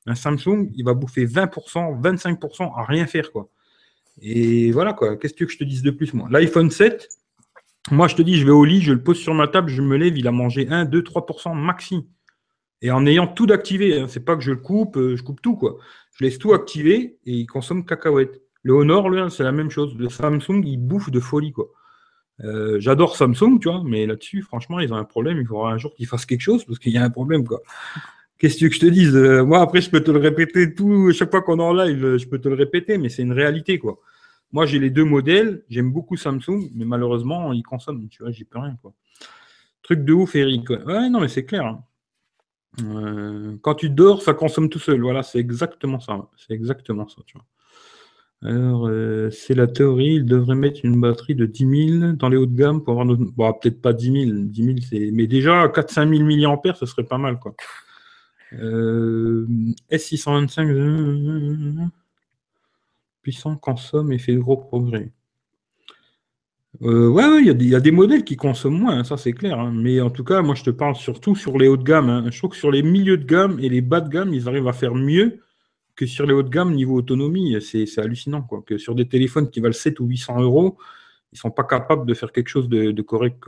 [SPEAKER 1] Un Samsung, il va bouffer 20%, 25% à rien faire. Et voilà, quoi. Qu'est-ce que je te dise de plus, moi? L'iPhone 7, moi, je te dis, je vais au lit, je le pose sur ma table, je me lève, il a mangé 1, 2, 3% maxi. Et en ayant tout activé, hein. c'est pas que je le coupe, euh, je coupe tout, quoi. Je laisse tout activer et il consomme cacahuètes. Le Honor, c'est la même chose. Le Samsung, il bouffe de folie. Euh, j'adore Samsung, tu vois, mais là-dessus, franchement, ils ont un problème. Il faudra un jour qu'ils fassent quelque chose parce qu'il y a un problème, quoi. Qu'est-ce que je te dise? Euh, Moi, après, je peux te le répéter tout, chaque fois qu'on est en live, je peux te le répéter, mais c'est une réalité, quoi. Moi, j'ai les deux modèles. J'aime beaucoup Samsung, mais malheureusement, ils consomment. Tu vois, j'y peux rien, quoi. Truc de ouf, Eric. Ouais, non, mais c'est clair. Hein. Euh, quand tu dors, ça consomme tout seul. Voilà, c'est exactement ça. C'est exactement ça, tu vois. Alors, euh, c'est la théorie, il devrait mettre une batterie de 10 000 dans les hauts de gamme pour avoir notre... Bon, peut-être pas 10 000, 10 000 c'est... Mais déjà, 4-5 000 mAh, ce serait pas mal, quoi. Euh, S625, puissant, consomme et fait de gros progrès. Euh, ouais, il y, a des modèles qui consomment moins, hein, ça c'est clair. Hein. mais en tout cas, moi je te parle surtout sur les hauts de gamme. Hein. Je trouve que sur les milieux de gamme et les bas de gamme, ils arrivent à faire mieux que sur les hauts de gamme niveau autonomie. C'est hallucinant. Quoi. Que sur des téléphones qui valent 7 ou 800 euros, ils ne sont pas capables de faire quelque chose de, correct.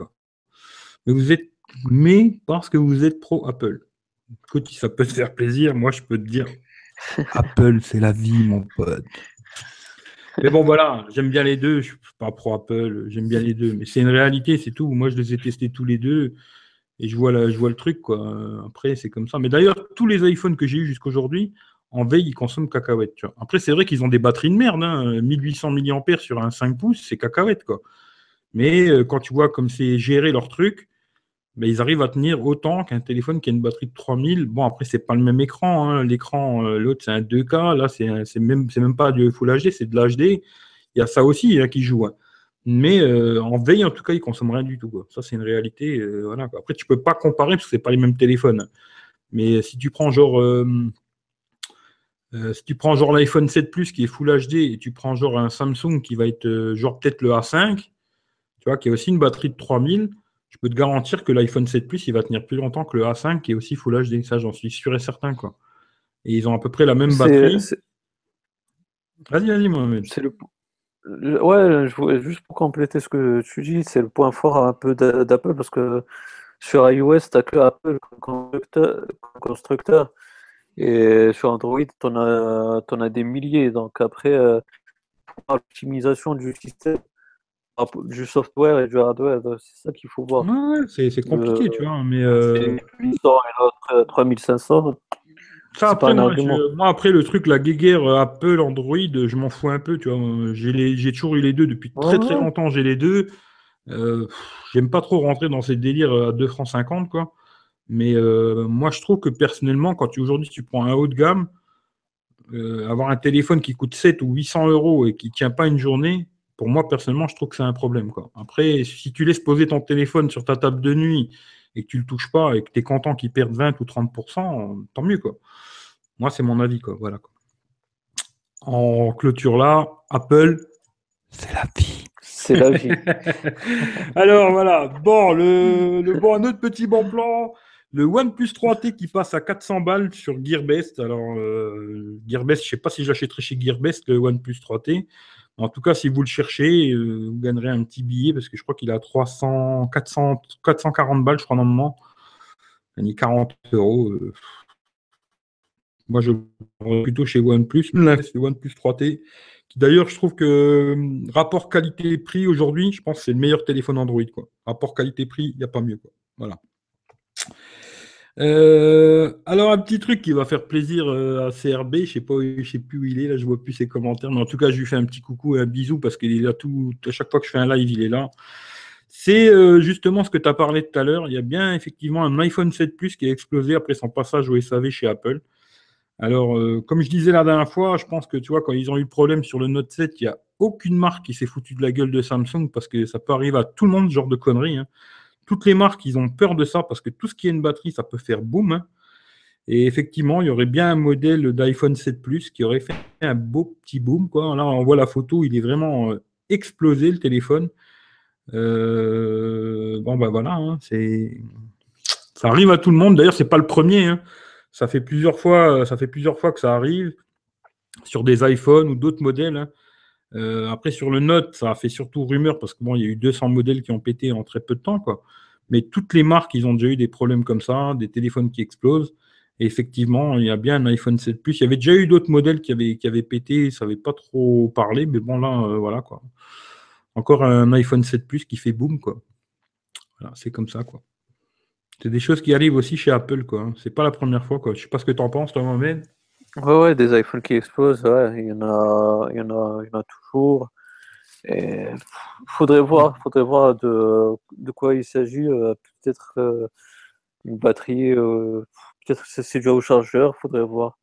[SPEAKER 1] Mais vous êtes, mais parce que vous êtes pro Apple. Écoute, si ça peut te faire plaisir, moi je peux te dire, Apple, c'est la vie, mon pote. Mais bon, voilà, j'aime bien les deux. Je ne suis pas pro Apple, j'aime bien les deux. Mais c'est une réalité, c'est tout. Moi, je les ai testés tous les deux et je vois, je vois le truc. Quoi. Après, c'est comme ça. Mais d'ailleurs, tous les iPhones que j'ai eu jusqu'aujourd'hui, en veille, ils consomment cacahuètes. Après, c'est vrai qu'ils ont des batteries de merde. 1800 hein. mAh sur un 5 pouces, c'est cacahuète. Quoi. Mais euh, quand tu vois comme c'est géré leur truc, ben, ils arrivent à tenir autant qu'un téléphone qui a une batterie de 3000. Bon, après, c'est pas le même écran. Hein. L'écran, euh, l'autre, c'est un 2K. Là, c'est même, même pas du Full HD, c'est de l'HD. Il y a ça aussi hein, qui joue. Mais euh, en veille, en tout cas, ils consomment rien du tout. Ça, c'est une réalité. Après, tu peux pas comparer parce que c'est pas les mêmes téléphones. Mais si tu prends genre. Si tu prends genre l'iPhone 7 Plus qui est Full HD et tu prends genre un Samsung qui va être genre peut-être le A5, tu vois, qui a aussi une batterie de 3000, je peux te garantir que l'iPhone 7 Plus, il va tenir plus longtemps que le A5 qui est aussi Full HD. Ça, j'en suis sûr et certain. Quoi. Et ils ont à peu près la même batterie. Vas-y, vas-y, Mohamed.
[SPEAKER 2] C'est le... Ouais, juste pour compléter ce que tu dis, c'est le point fort un peu d'Apple parce que sur iOS, tu n'as que Apple comme constructeur, et sur Android, tu en, as des milliers. Donc après, euh, l'optimisation du système, du software et du hardware, c'est ça qu'il faut voir.
[SPEAKER 1] Ouais, c'est compliqué, tu vois, mais... Euh...
[SPEAKER 2] 800 et l'autre 3500. Euh,
[SPEAKER 1] ça, après, moi, moi, après, le truc, la guéguerre euh, Apple, Android, je m'en fous un peu, tu vois. J'ai toujours eu les deux depuis très très longtemps, j'ai les deux. Euh, J'aime pas trop rentrer dans ces délires à 2 francs 50, quoi. Mais euh, moi, je trouve que personnellement, quand aujourd'hui tu prends un haut de gamme, avoir un téléphone qui coûte 7 ou 800 euros et qui tient pas une journée, pour moi, personnellement, je trouve que c'est un problème. Quoi. Après, si tu laisses poser ton téléphone sur ta table de nuit et que tu ne le touches pas et que tu es content qu'il perde 20 ou 30%, tant mieux. Quoi. Moi, c'est mon avis. Quoi. Voilà, quoi. En clôture là, Apple, c'est la vie.
[SPEAKER 2] C'est la vie.
[SPEAKER 1] Alors voilà, bon, le, le, bon, un autre petit bon plan. Le OnePlus 3T qui passe à 400 balles sur Gearbest. Alors, euh, Gearbest, je ne sais pas si j'achèterai chez Gearbest le OnePlus 3T. En tout cas, si vous le cherchez, euh, vous gagnerez un petit billet parce que je crois qu'il a 300, 400, 440 balles, je crois, normalement. Il 40 euros. Euh. Moi, je le plutôt chez OnePlus, c'est OnePlus 3T. Qui d'ailleurs, je trouve que rapport qualité-prix aujourd'hui, je pense que c'est le meilleur téléphone Android. Quoi. Rapport qualité-prix, il n'y a pas mieux. Quoi. Voilà. Euh, alors, un petit truc qui va faire plaisir euh, à CRB, je sais pas, je sais plus où il est, là, je vois plus ses commentaires, mais en tout cas, je lui fais un petit coucou et un bisou parce qu'il est là tout, à chaque fois que je fais un live, il est là. C'est euh, justement ce que tu as parlé tout à l'heure. Il y a bien effectivement un iPhone 7 Plus qui a explosé après son passage au SAV chez Apple. Alors, comme je disais la dernière fois, je pense que tu vois, quand ils ont eu le problème sur le Note 7, il n'y a aucune marque qui s'est foutue de la gueule de Samsung parce que ça peut arriver à tout le monde, ce genre de conneries. Hein toutes les marques, ils ont peur de ça parce que tout ce qui est une batterie, ça peut faire boum. Hein. Et effectivement, il y aurait bien un modèle d'iPhone 7 Plus qui aurait fait un beau petit boom. Là, on voit la photo, il est vraiment euh, explosé le téléphone. Euh, bon, ben voilà, hein, ça arrive à tout le monde. D'ailleurs, c'est pas le premier. Hein. Ça fait plusieurs fois, ça fait plusieurs fois que ça arrive sur des iPhones ou d'autres modèles. Euh, après, sur le Note, ça a fait surtout rumeur parce que il y a eu 200 modèles qui ont pété en très peu de temps. Mais toutes les marques, ils ont déjà eu des problèmes comme ça, des téléphones qui explosent. Et effectivement, il y a bien un iPhone 7 Plus. Il y avait déjà eu d'autres modèles qui avaient, qui avaient pété, ça n'avait pas trop parlé, mais bon, là, euh, voilà, quoi. Encore un iPhone 7 Plus qui fait boom, quoi. Voilà, c'est comme ça. C'est des choses qui arrivent aussi chez Apple, quoi. C'est pas la première fois, quoi. Je sais pas ce que tu en penses, toi, Mohamed.
[SPEAKER 2] Ouais, ouais, des iPhones qui explosent, ouais, il y en a, il y en a, il y en a toujours. Et faudrait voir, faudrait voir de, de quoi il s'agit. Euh, peut-être euh, une batterie, euh, peut-être que c'est dû au chargeur, faudrait voir.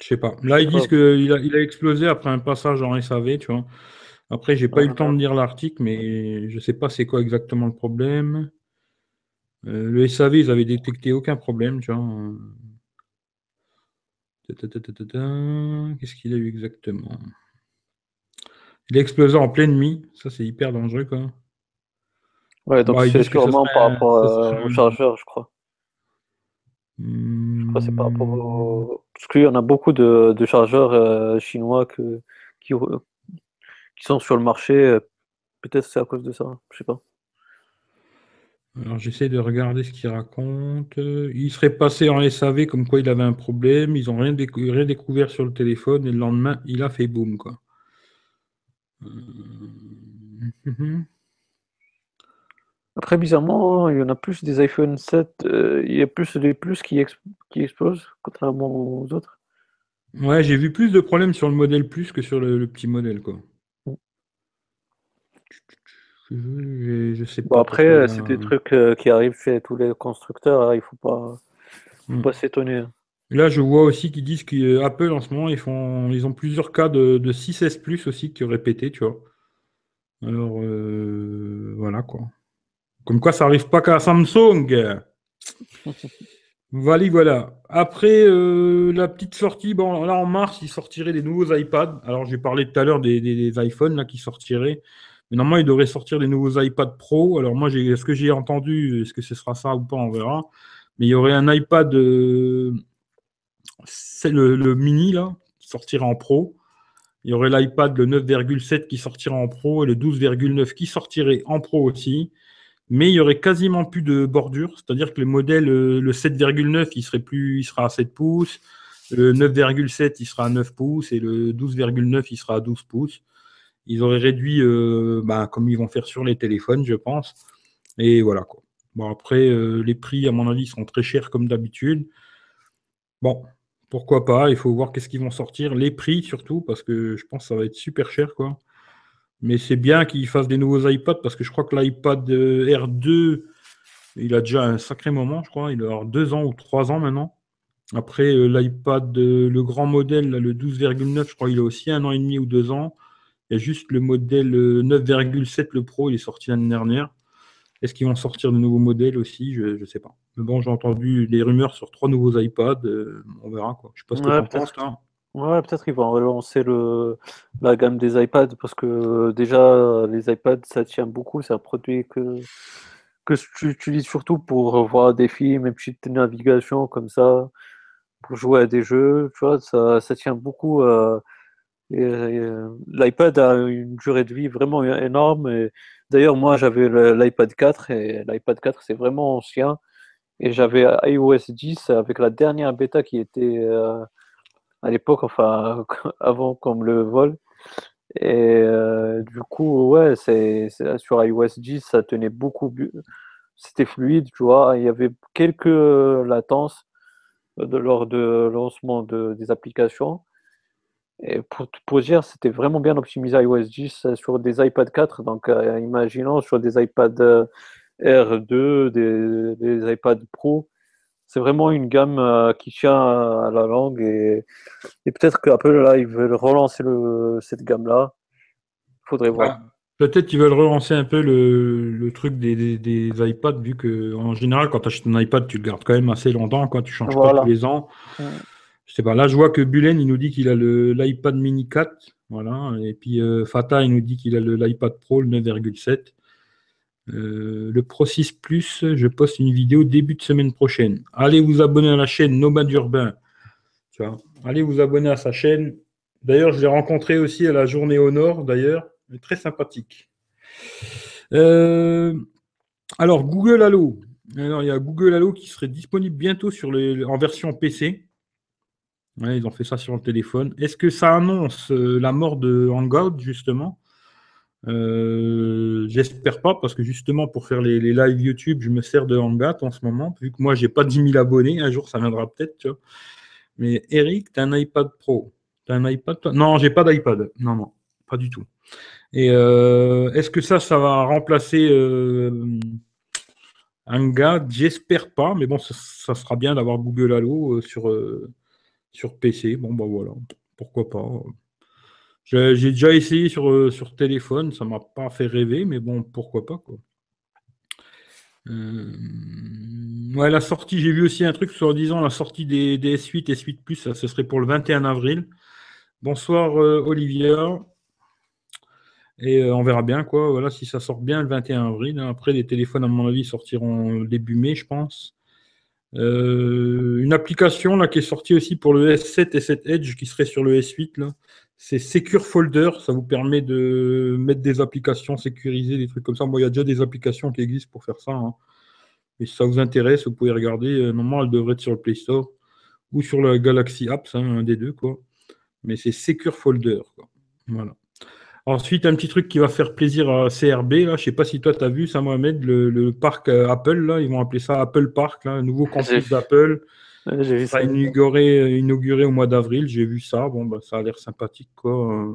[SPEAKER 1] Je sais pas. Là, ils disent qu'il a, il a explosé après un passage en SAV, tu vois. Après, j'ai pas eu le temps de lire l'article, mais je sais pas c'est quoi exactement le problème. le SAV, ils avaient détecté aucun problème, tu vois. Qu'est-ce qu'il a eu exactement? Il a explosé en pleine nuit. Ça, c'est hyper dangereux, quoi.
[SPEAKER 2] Ouais, donc bah, c'est sûrement par rapport euh, au chargeur, je crois. Je crois que c'est par rapport au... Parce qu'il y en a beaucoup de, chargeurs euh, chinois que, qui, qui sont sur le marché. Peut-être c'est à cause de ça, je sais pas.
[SPEAKER 1] Alors j'essaie de regarder ce qu'il raconte. Il serait passé en SAV comme quoi il avait un problème. Ils n'ont rien, découvert sur le téléphone et le lendemain, il a fait boum. Quoi.
[SPEAKER 2] Euh, Après, bizarrement, il y en a plus des iPhone 7. Euh, il y a plus des plus qui, qui explosent, contrairement aux autres.
[SPEAKER 1] Ouais, j'ai vu plus de problèmes sur le modèle plus que sur le, le petit modèle. quoi.
[SPEAKER 2] Je, sais pas. après, c'est des trucs euh, qui arrivent chez tous les constructeurs. Hein, il faut pas, faut hmm. pas s'étonner. Hein.
[SPEAKER 1] Là, je vois aussi qu'ils disent qu'Apple en ce moment, ils font, ils ont plusieurs cas de, de 6S Plus aussi qui auraient pété, tu vois. Alors, euh, voilà quoi. Comme quoi, ça arrive pas qu'à Samsung. voilà, voilà. Après euh, la petite sortie, bon, là en mars, ils sortiraient des nouveaux iPads. Alors, j'ai parlé tout à l'heure des, des, des, iPhones là qui sortiraient. Mais normalement, il devrait sortir des nouveaux iPad Pro. Alors moi, ce que j'ai entendu, est-ce que ce sera ça ou pas, on verra. Mais il y aurait un iPad, euh, c'est le, mini là, qui sortira en Pro. Il y aurait l'iPad le 9,7 qui sortira en Pro et le 12,9 qui sortirait en Pro aussi. Mais il y aurait quasiment plus de bordure, c'est-à-dire que le modèle, euh, le 7,9, il serait plus, il sera à 7 pouces. Le 9,7, il sera à 9 pouces et le 12,9, il sera à 12 pouces. Ils auraient réduit, euh, bah, comme ils vont faire sur les téléphones, je pense. Et voilà quoi. Bon, après, euh, les prix, à mon avis, sont très chers comme d'habitude. Bon, pourquoi pas? Il faut voir qu'est-ce qu'ils vont sortir. Les prix surtout, parce que je pense que ça va être super cher quoi. Mais c'est bien qu'ils fassent des nouveaux iPads parce que je crois que l'iPad euh, R2, il a déjà un sacré moment, je crois. Il avoir deux ans ou trois ans maintenant. Après, l'iPad, le grand modèle, le 12,9, je crois, il a aussi un an et demi ou deux ans. Il y a juste le modèle 9,7, euh, le Pro, il est sorti l'année dernière. Est-ce qu'ils vont sortir de nouveaux modèles aussi? Je ne sais pas. Mais bon, j'ai entendu des rumeurs sur trois nouveaux iPads. Euh, on verra. Quoi. Je sais pas ce que tu penses.
[SPEAKER 2] Ouais, peut-être qu'ils vont relancer le, la gamme des iPads parce que déjà, les iPads, ça tient beaucoup. C'est un produit que, que tu utilises surtout pour voir des films et petites navigations comme ça, pour jouer à des jeux. Tu vois, ça, ça tient beaucoup. Euh, L'iPad a une durée de vie vraiment énorme. D'ailleurs, moi, j'avais l'iPad 4 et l'iPad 4, c'est vraiment ancien. Et j'avais iOS 10 avec la dernière bêta qui était euh, à l'époque, enfin, avant comme le vol. Et euh, du coup, ouais, c'est sur iOS 10, ça tenait beaucoup. C'était fluide, tu vois. Il y avait quelques latences lors de lancement de, des applications. Et pour, pour dire, c'était vraiment bien optimisé iOS 10 euh, sur des iPad 4. Donc, euh, imaginons sur des iPad euh, R2, des, des iPad Pro. C'est vraiment une gamme qui tient à la langue. Et, et peut-être qu'Apple, là, ils veulent relancer le, cette gamme-là. Il faudrait voir.
[SPEAKER 1] Peut-être qu'ils veulent relancer un peu le, truc des, iPads, vu que en général, quand tu achètes un iPad, tu le gardes quand même assez longtemps, quand tu changes pas tous les ans. Je sais pas. Là, je vois que Bulen, il nous dit qu'il a l'iPad mini 4. Voilà. Et puis euh, Fata, il nous dit qu'il a l'iPad Pro, le 9,7. Euh, le Pro 6 Plus, je poste une vidéo début de semaine prochaine. Allez vous abonner à la chaîne Nomad Urbain. Tu. Allez vous abonner à sa chaîne. D'ailleurs, je l'ai rencontré aussi à la journée au Nord, d'ailleurs. Très sympathique. Euh, alors, Google Allo. Il y a Google Allo qui serait disponible bientôt en version PC. Ils ont fait ça sur le téléphone. Est-ce que ça annonce euh, la mort de Hangout, justement? Euh, J'espère pas, parce que justement, pour faire les, lives YouTube, je me sers de Hangout en ce moment, vu que moi, j'ai pas 10 000 abonnés. Un jour, ça viendra peut-être, Mais Eric, tu as un iPad Pro. Tu as un iPad Non, j'ai pas d'iPad. Non, non, pas du tout. Et euh, est-ce que ça, ça va remplacer un gars J'espère pas, mais bon, ça, sera bien d'avoir Google Allo euh, sur, PC. Bon, bah voilà, pourquoi pas. J'ai déjà essayé sur, sur téléphone, ça m'a pas fait rêver, mais bon, pourquoi pas, quoi. ouais, la sortie, j'ai vu aussi un truc sur disant la sortie des, des S8 et S8 Plus, ce serait pour le 21 avril. Bonsoir Olivia. Et euh, on verra bien quoi. Voilà, si ça sort bien le 21 avril. Hein. Après, les téléphones, à mon avis, sortiront début mai, je pense. Euh, une application là qui est sortie aussi pour le S7 et 7 Edge qui serait sur le S8 là, c'est Secure Folder. Ça vous permet de mettre des applications sécurisées, des trucs comme ça. Moi, il y a déjà des applications qui existent pour faire ça. Hein. Mais si ça vous intéresse, vous pouvez regarder. Euh, normalement, elle devrait être sur le Play Store ou sur le Galaxy Apps, hein, un des deux quoi. Mais c'est Secure Folder. Quoi. Voilà. Ensuite, un petit truc qui va faire plaisir à CRB. Là. Je ne sais pas si toi, tu as vu ça, Mohamed, le, parc euh, Apple. Là. Ils vont appeler ça Apple Park, là, un nouveau campus d'Apple. J'ai vu ça. Inauguré, inauguré au mois d'avril. J'ai vu ça. Bon, bah, ça a l'air sympathique. Quoi.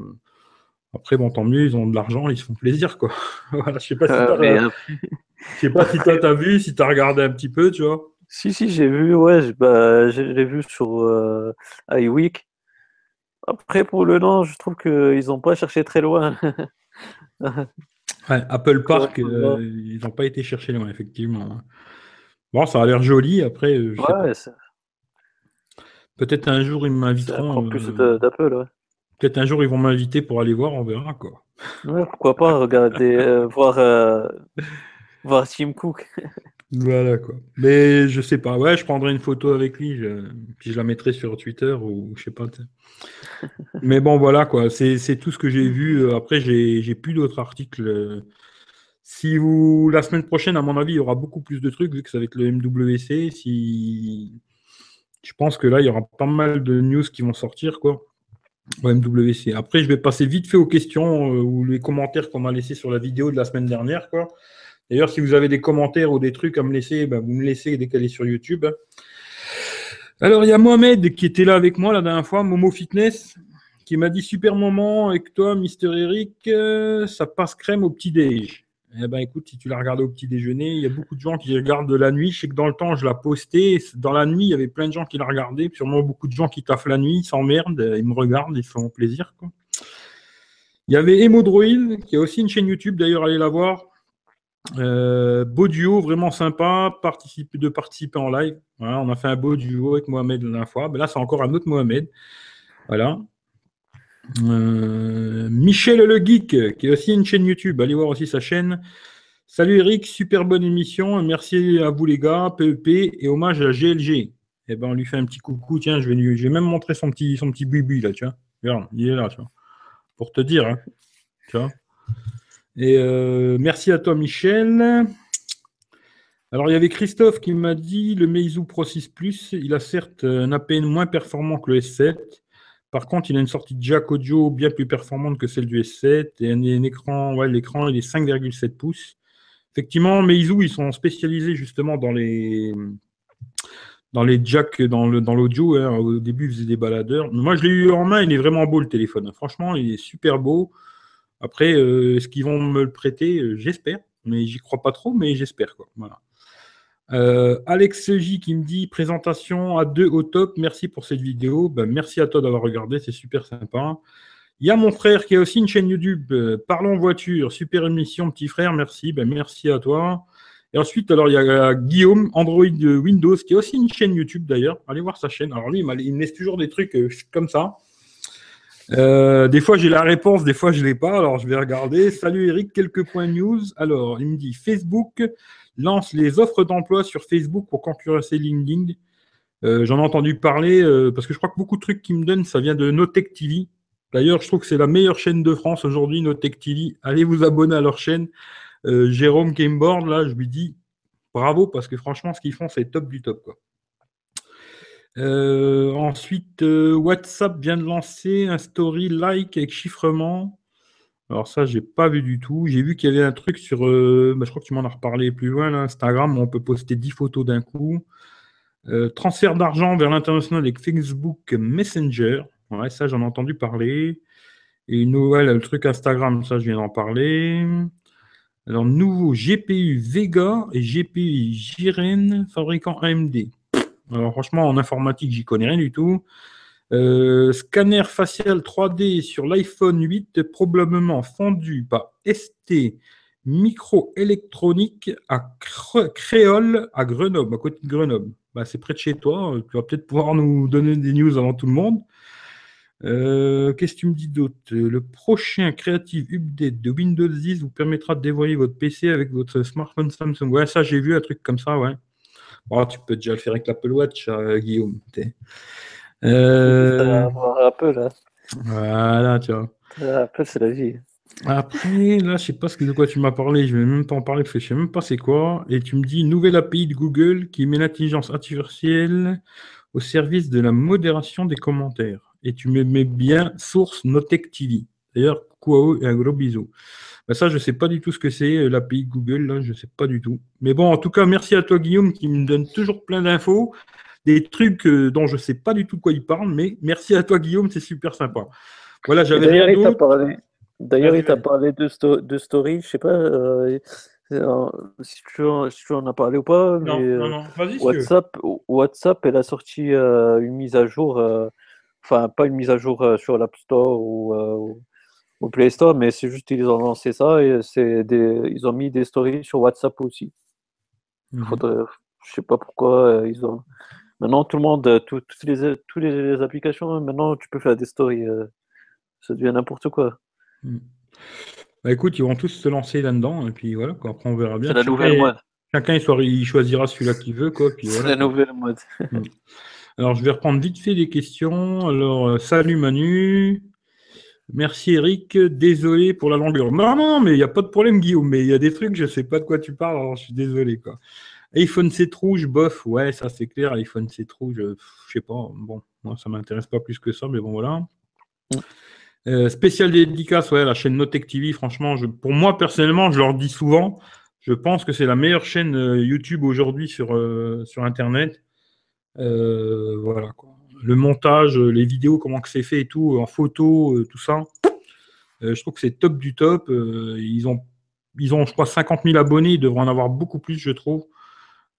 [SPEAKER 1] Après, bon, tant mieux, ils ont de l'argent, ils se font plaisir. Quoi. voilà, je ne sais pas si euh, je sais pas si toi, tu as vu, si tu as regardé un petit peu, tu vois.
[SPEAKER 2] Si, si, j'ai vu, ouais, j'ai bah, vu sur euh, iWeek. Après, pour le nom, je trouve qu'ils n'ont pas cherché très loin.
[SPEAKER 1] Apple Park, euh, ils n'ont pas été chercher loin, effectivement. Bon, ça a l'air joli. Après, peut-être un jour ils m'inviteront. plus euh, d'Apple, ouais. Peut-être un jour ils vont m'inviter pour aller voir, on verra quoi.
[SPEAKER 2] Ouais, pourquoi pas regarder, euh, voir, voir Tim Cook.
[SPEAKER 1] Voilà quoi. Mais je sais pas. Ouais, je prendrai une photo avec lui, puis je la mettrai sur Twitter ou je sais pas. Mais bon, voilà quoi. C'est tout ce que j'ai vu. Après, j'ai plus d'autres articles. Si vous la semaine prochaine, à mon avis, il y aura beaucoup plus de trucs vu que ça va le MWC. Si je pense que là, il y aura pas mal de news qui vont sortir quoi. Au MWC. Après, je vais passer vite fait aux questions euh, ou les commentaires qu'on m'a laissés sur la vidéo de la semaine dernière quoi. D'ailleurs, si vous avez des commentaires ou des trucs à me laisser, ben, vous me laissez décaler sur YouTube. Alors, il y a Mohamed qui était là avec moi la dernière fois, Momo Fitness, qui m'a dit super moment avec toi, Mister Eric, euh, ça passe crème au petit déj. Eh ben écoute, si tu l'as regardé au petit déjeuner, il y a beaucoup de gens qui regardent de la nuit. Je sais que dans le temps, je l'ai posté. Dans la nuit, il y avait plein de gens qui la regardaient. Sûrement beaucoup de gens qui taffent la nuit, ils s'emmerdent, ils me regardent, ils font plaisir. Il y avait Emodroid, qui a aussi une chaîne YouTube, d'ailleurs, allez la voir. Euh, beau duo, vraiment sympa de participer en live. on a fait un beau duo avec Mohamed la dernière fois. Ben là, c'est encore un autre Mohamed. Voilà. Euh, Michel le Geek, qui a aussi une chaîne YouTube. Allez voir aussi sa chaîne. Salut Eric, super bonne émission. Merci à vous les gars, PEP, et hommage à GLG. Eh ben, on lui fait un petit coucou. Tiens, je vais, même montrer son petit, son petit là, tu vois. Regarde, il est là, tu vois. Pour te dire, hein. tu vois. Et euh, merci à toi, Michel. Alors, il y avait Christophe qui m'a dit le Meizu Pro 6 Plus, il a certes un APN moins performant que le S7. Par contre, il a une sortie jack audio bien plus performante que celle du S7 et un, écran, ouais, l'écran il est 5,7 pouces. Effectivement, Meizu, ils sont spécialisés justement dans les dans les jacks, dans l'audio. Dans hein. Au début, ils faisaient des baladeurs. Moi, je l'ai eu en main, il est vraiment beau le téléphone. Franchement, il est super beau. Après, euh, est-ce qu'ils vont me le prêter? Euh, J'espère, mais j'y crois pas trop, mais j'espère. Quoi. Voilà. Euh, Alex J qui me dit présentation à deux au top. Merci pour cette vidéo. Ben, merci à toi d'avoir regardé, c'est super sympa. Il y a mon frère qui a aussi une chaîne YouTube, Parlons voiture, super émission, petit frère, merci, ben, merci à toi. Et ensuite, alors, il y a Guillaume, Android Windows, qui a aussi une chaîne YouTube d'ailleurs. Allez voir sa chaîne. Alors, lui, il me laisse toujours des trucs comme ça. Euh, des fois, j'ai la réponse, des fois, je ne l'ai pas. Alors, je vais regarder. Salut Eric, quelques points news. Alors, il me dit Facebook lance les offres d'emploi sur Facebook pour concurrencer LinkedIn. Euh, j'en ai entendu parler euh, parce que je crois que beaucoup de trucs qui me donnent, ça vient de Notech TV. D'ailleurs, je trouve que c'est la meilleure chaîne de France aujourd'hui, Notech TV. Allez vous abonner à leur chaîne. Jérôme Gameboard, là, je lui dis bravo parce que franchement, ce qu'ils font, c'est top du top. Euh, ensuite, euh, WhatsApp vient de lancer un story like avec chiffrement. Alors ça, j'ai pas vu du tout. J'ai vu qu'il y avait un truc sur, euh, bah, je crois que tu m'en as reparlé plus loin, là, Instagram, où on peut poster 10 photos d'un coup. transfert d'argent vers l'international avec Facebook Messenger. Ouais, ça, j'en ai entendu parler. Et une nouvelle, le truc Instagram, ça, je viens d'en parler. Alors, nouveau GPU Vega et GPU Jiren, fabricant AMD. Franchement, en informatique, j'y connais rien du tout. Euh, scanner facial 3D sur l'iPhone 8, probablement fondu par ST Microélectronique à Créole, à Grenoble, à côté de Grenoble. Bah, c'est près de chez toi. Tu vas peut-être pouvoir nous donner des news avant tout le monde. Euh, qu'est-ce que tu me dis d'autre? Le prochain Creative Update de Windows 10 vous permettra de dévoiler votre PC avec votre smartphone Samsung. Ouais, ça, j'ai vu un truc comme ça, ouais. Oh, tu peux déjà le faire avec l'Apple Watch, euh, Guillaume.
[SPEAKER 2] Euh... Apple, là.
[SPEAKER 1] Voilà, tu vois.
[SPEAKER 2] Apple, c'est la vie.
[SPEAKER 1] Après, là, je sais pas de quoi tu m'as parlé. Je vais même pas en parler parce que je sais même pas c'est quoi. Et tu me dis nouvelle API de Google qui met l'intelligence artificielle au service de la modération des commentaires. Et tu me mets bien source Notech TV. D'ailleurs, Kuao et un gros bisou. Ben, ça, je ne sais pas du tout ce que c'est, euh, l'API Google, là, je ne sais pas du tout. Mais bon, en tout cas, merci à toi, Guillaume, qui me donne toujours plein d'infos, des trucs euh, dont je ne sais pas du tout de quoi il parle, mais merci à toi, Guillaume, c'est super sympa. Voilà, j'avais
[SPEAKER 2] D'ailleurs, il t'a parlé, D'ailleurs, il t'a parlé de, de story, je ne sais pas euh, si, tu en, as parlé ou pas,
[SPEAKER 1] non, non, non.
[SPEAKER 2] WhatsApp, WhatsApp, elle a sorti une mise à jour, enfin, pas une mise à jour sur l'App Store ou au Play Store, mais c'est juste qu'ils ont lancé ça et c'est des, ils ont mis des stories sur WhatsApp aussi. Mhm. Faudrait, je sais pas pourquoi euh, ils ont. Maintenant, tout le monde, euh, toutes les, toutes les, applications, hein, maintenant, tu peux faire des stories. Euh, ça devient n'importe quoi. Mhm.
[SPEAKER 1] Bah écoute, ils vont tous se lancer là-dedans et puis voilà, quoi. après on verra bien.
[SPEAKER 2] C'est la nouvelle mode.
[SPEAKER 1] Chacun il, choisira celui-là qu'il veut, quoi.
[SPEAKER 2] C'est la nouvelle mode.
[SPEAKER 1] Mhm. Alors je vais reprendre vite fait des questions. Alors, salut Manu. Merci Eric, désolé pour la longueur. Non, non, mais il n'y a pas de problème Guillaume, mais il y a des trucs, je ne sais pas de quoi tu parles, alors je suis désolé. Quoi. iPhone 7 rouge, bof, ouais, ça c'est clair, iPhone 7 rouge, je sais pas, bon, moi ça m'intéresse pas plus que ça, mais bon voilà. Euh, spécial dédicace, ouais, la chaîne Notech TV, franchement, je, pour moi personnellement, je leur dis souvent, je pense que c'est la meilleure chaîne euh, YouTube aujourd'hui sur, euh, sur Internet. voilà quoi le montage, les vidéos, comment que c'est fait et tout, en photo, euh, tout ça. Euh, je trouve que c'est top du top. Euh, ils, ont, ils ont, je crois, 50 000 abonnés. Ils devraient en avoir beaucoup plus, je trouve.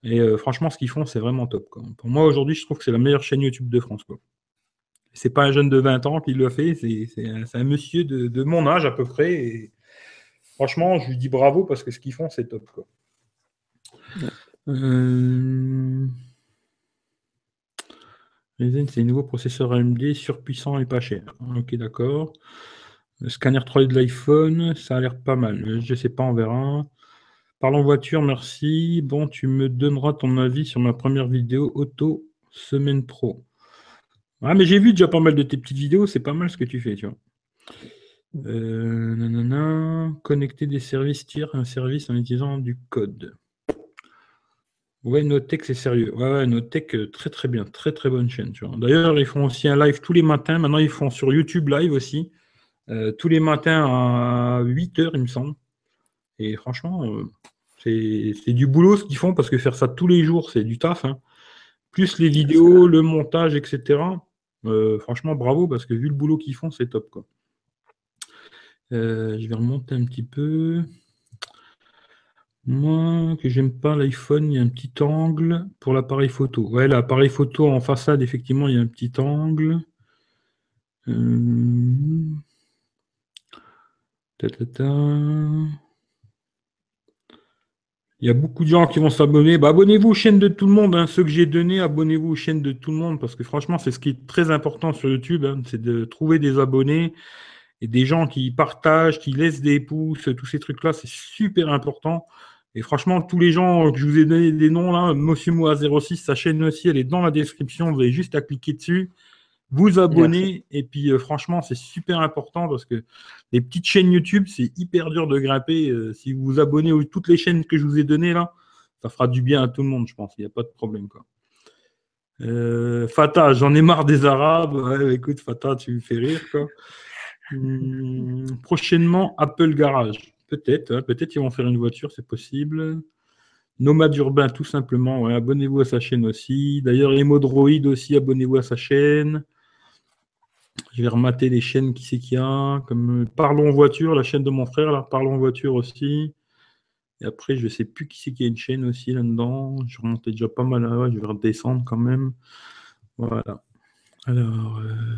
[SPEAKER 1] Et franchement, ce qu'ils font, c'est vraiment top. Pour moi, aujourd'hui, je trouve que c'est la meilleure chaîne YouTube de France. Ce C'est pas un jeune de 20 ans qui le fait, c'est un, monsieur de, mon âge à peu près. Et franchement, je lui dis bravo parce que ce qu'ils font, c'est top. Quoi. C'est un nouveau processeur AMD surpuissant et pas cher. Ok, d'accord. Scanner 3D de l'iPhone, ça a l'air pas mal. Je sais pas, on verra. Parlons voiture, merci. Bon, tu me donneras ton avis sur ma première vidéo auto semaine pro. Ah, mais j'ai vu déjà pas mal de tes petites vidéos, c'est pas mal ce que tu fais, tu vois. Euh, Connecter des services tiers un service en utilisant du code. Ouais, Notech, c'est sérieux. Ouais, ouais, Notech, euh, très très bien. Très très bonne chaîne. D'ailleurs, ils font aussi un live tous les matins. Maintenant, ils font sur YouTube live aussi. Euh, tous les matins à 8 h il me semble. Et franchement, euh, c'est du boulot ce qu'ils font parce que faire ça tous les jours, c'est du taf. Hein. Plus les vidéos, le montage, etc. franchement, bravo parce que vu le boulot qu'ils font, c'est top. Quoi. je vais remonter un petit peu. Moi, que j'aime pas l'iPhone, il y a un petit angle pour l'appareil photo. Ouais, l'appareil photo en façade, effectivement, il y a un petit angle. Euh, Il y a beaucoup de gens qui vont s'abonner. Bah, abonnez-vous aux chaînes de tout le monde. Hein. Ceux que j'ai donnés, abonnez-vous aux chaînes de tout le monde. Parce que franchement, c'est ce qui est très important sur YouTube. Hein. c'est de trouver des abonnés et des gens qui partagent, qui laissent des pouces, tous ces trucs-là. C'est super important. Et franchement, tous les gens que je vous ai donné des noms là, Monsieur Moa06, sa chaîne aussi, elle est dans la description. Vous avez juste à cliquer dessus vous abonner. Et puis, euh, franchement, c'est super important parce que les petites chaînes YouTube, c'est hyper dur de grimper. Euh, si vous vous abonnez à toutes les chaînes que je vous ai données là, ça fera du bien à tout le monde, je pense. Il n'y a pas de problème. Quoi. Euh, Fata, j'en ai marre des Arabes. écoute, Fata, tu me fais rire. Quoi. Hmm, prochainement, Apple Garage. Peut-être, hein, peut-être ils vont faire une voiture, c'est possible. Nomade Urbain, tout simplement. abonnez-vous à sa chaîne aussi. D'ailleurs, Emodroid aussi, abonnez-vous à sa chaîne. Je vais remater les chaînes qui c'est qu'il y a. Comme euh, Parlons voiture, la chaîne de mon frère, là, Parlons voiture aussi. Et après, je ne sais plus qui c'est qu'il y a une chaîne aussi là-dedans. Je remontais déjà pas mal là, je vais redescendre quand même. Voilà. Alors. Euh,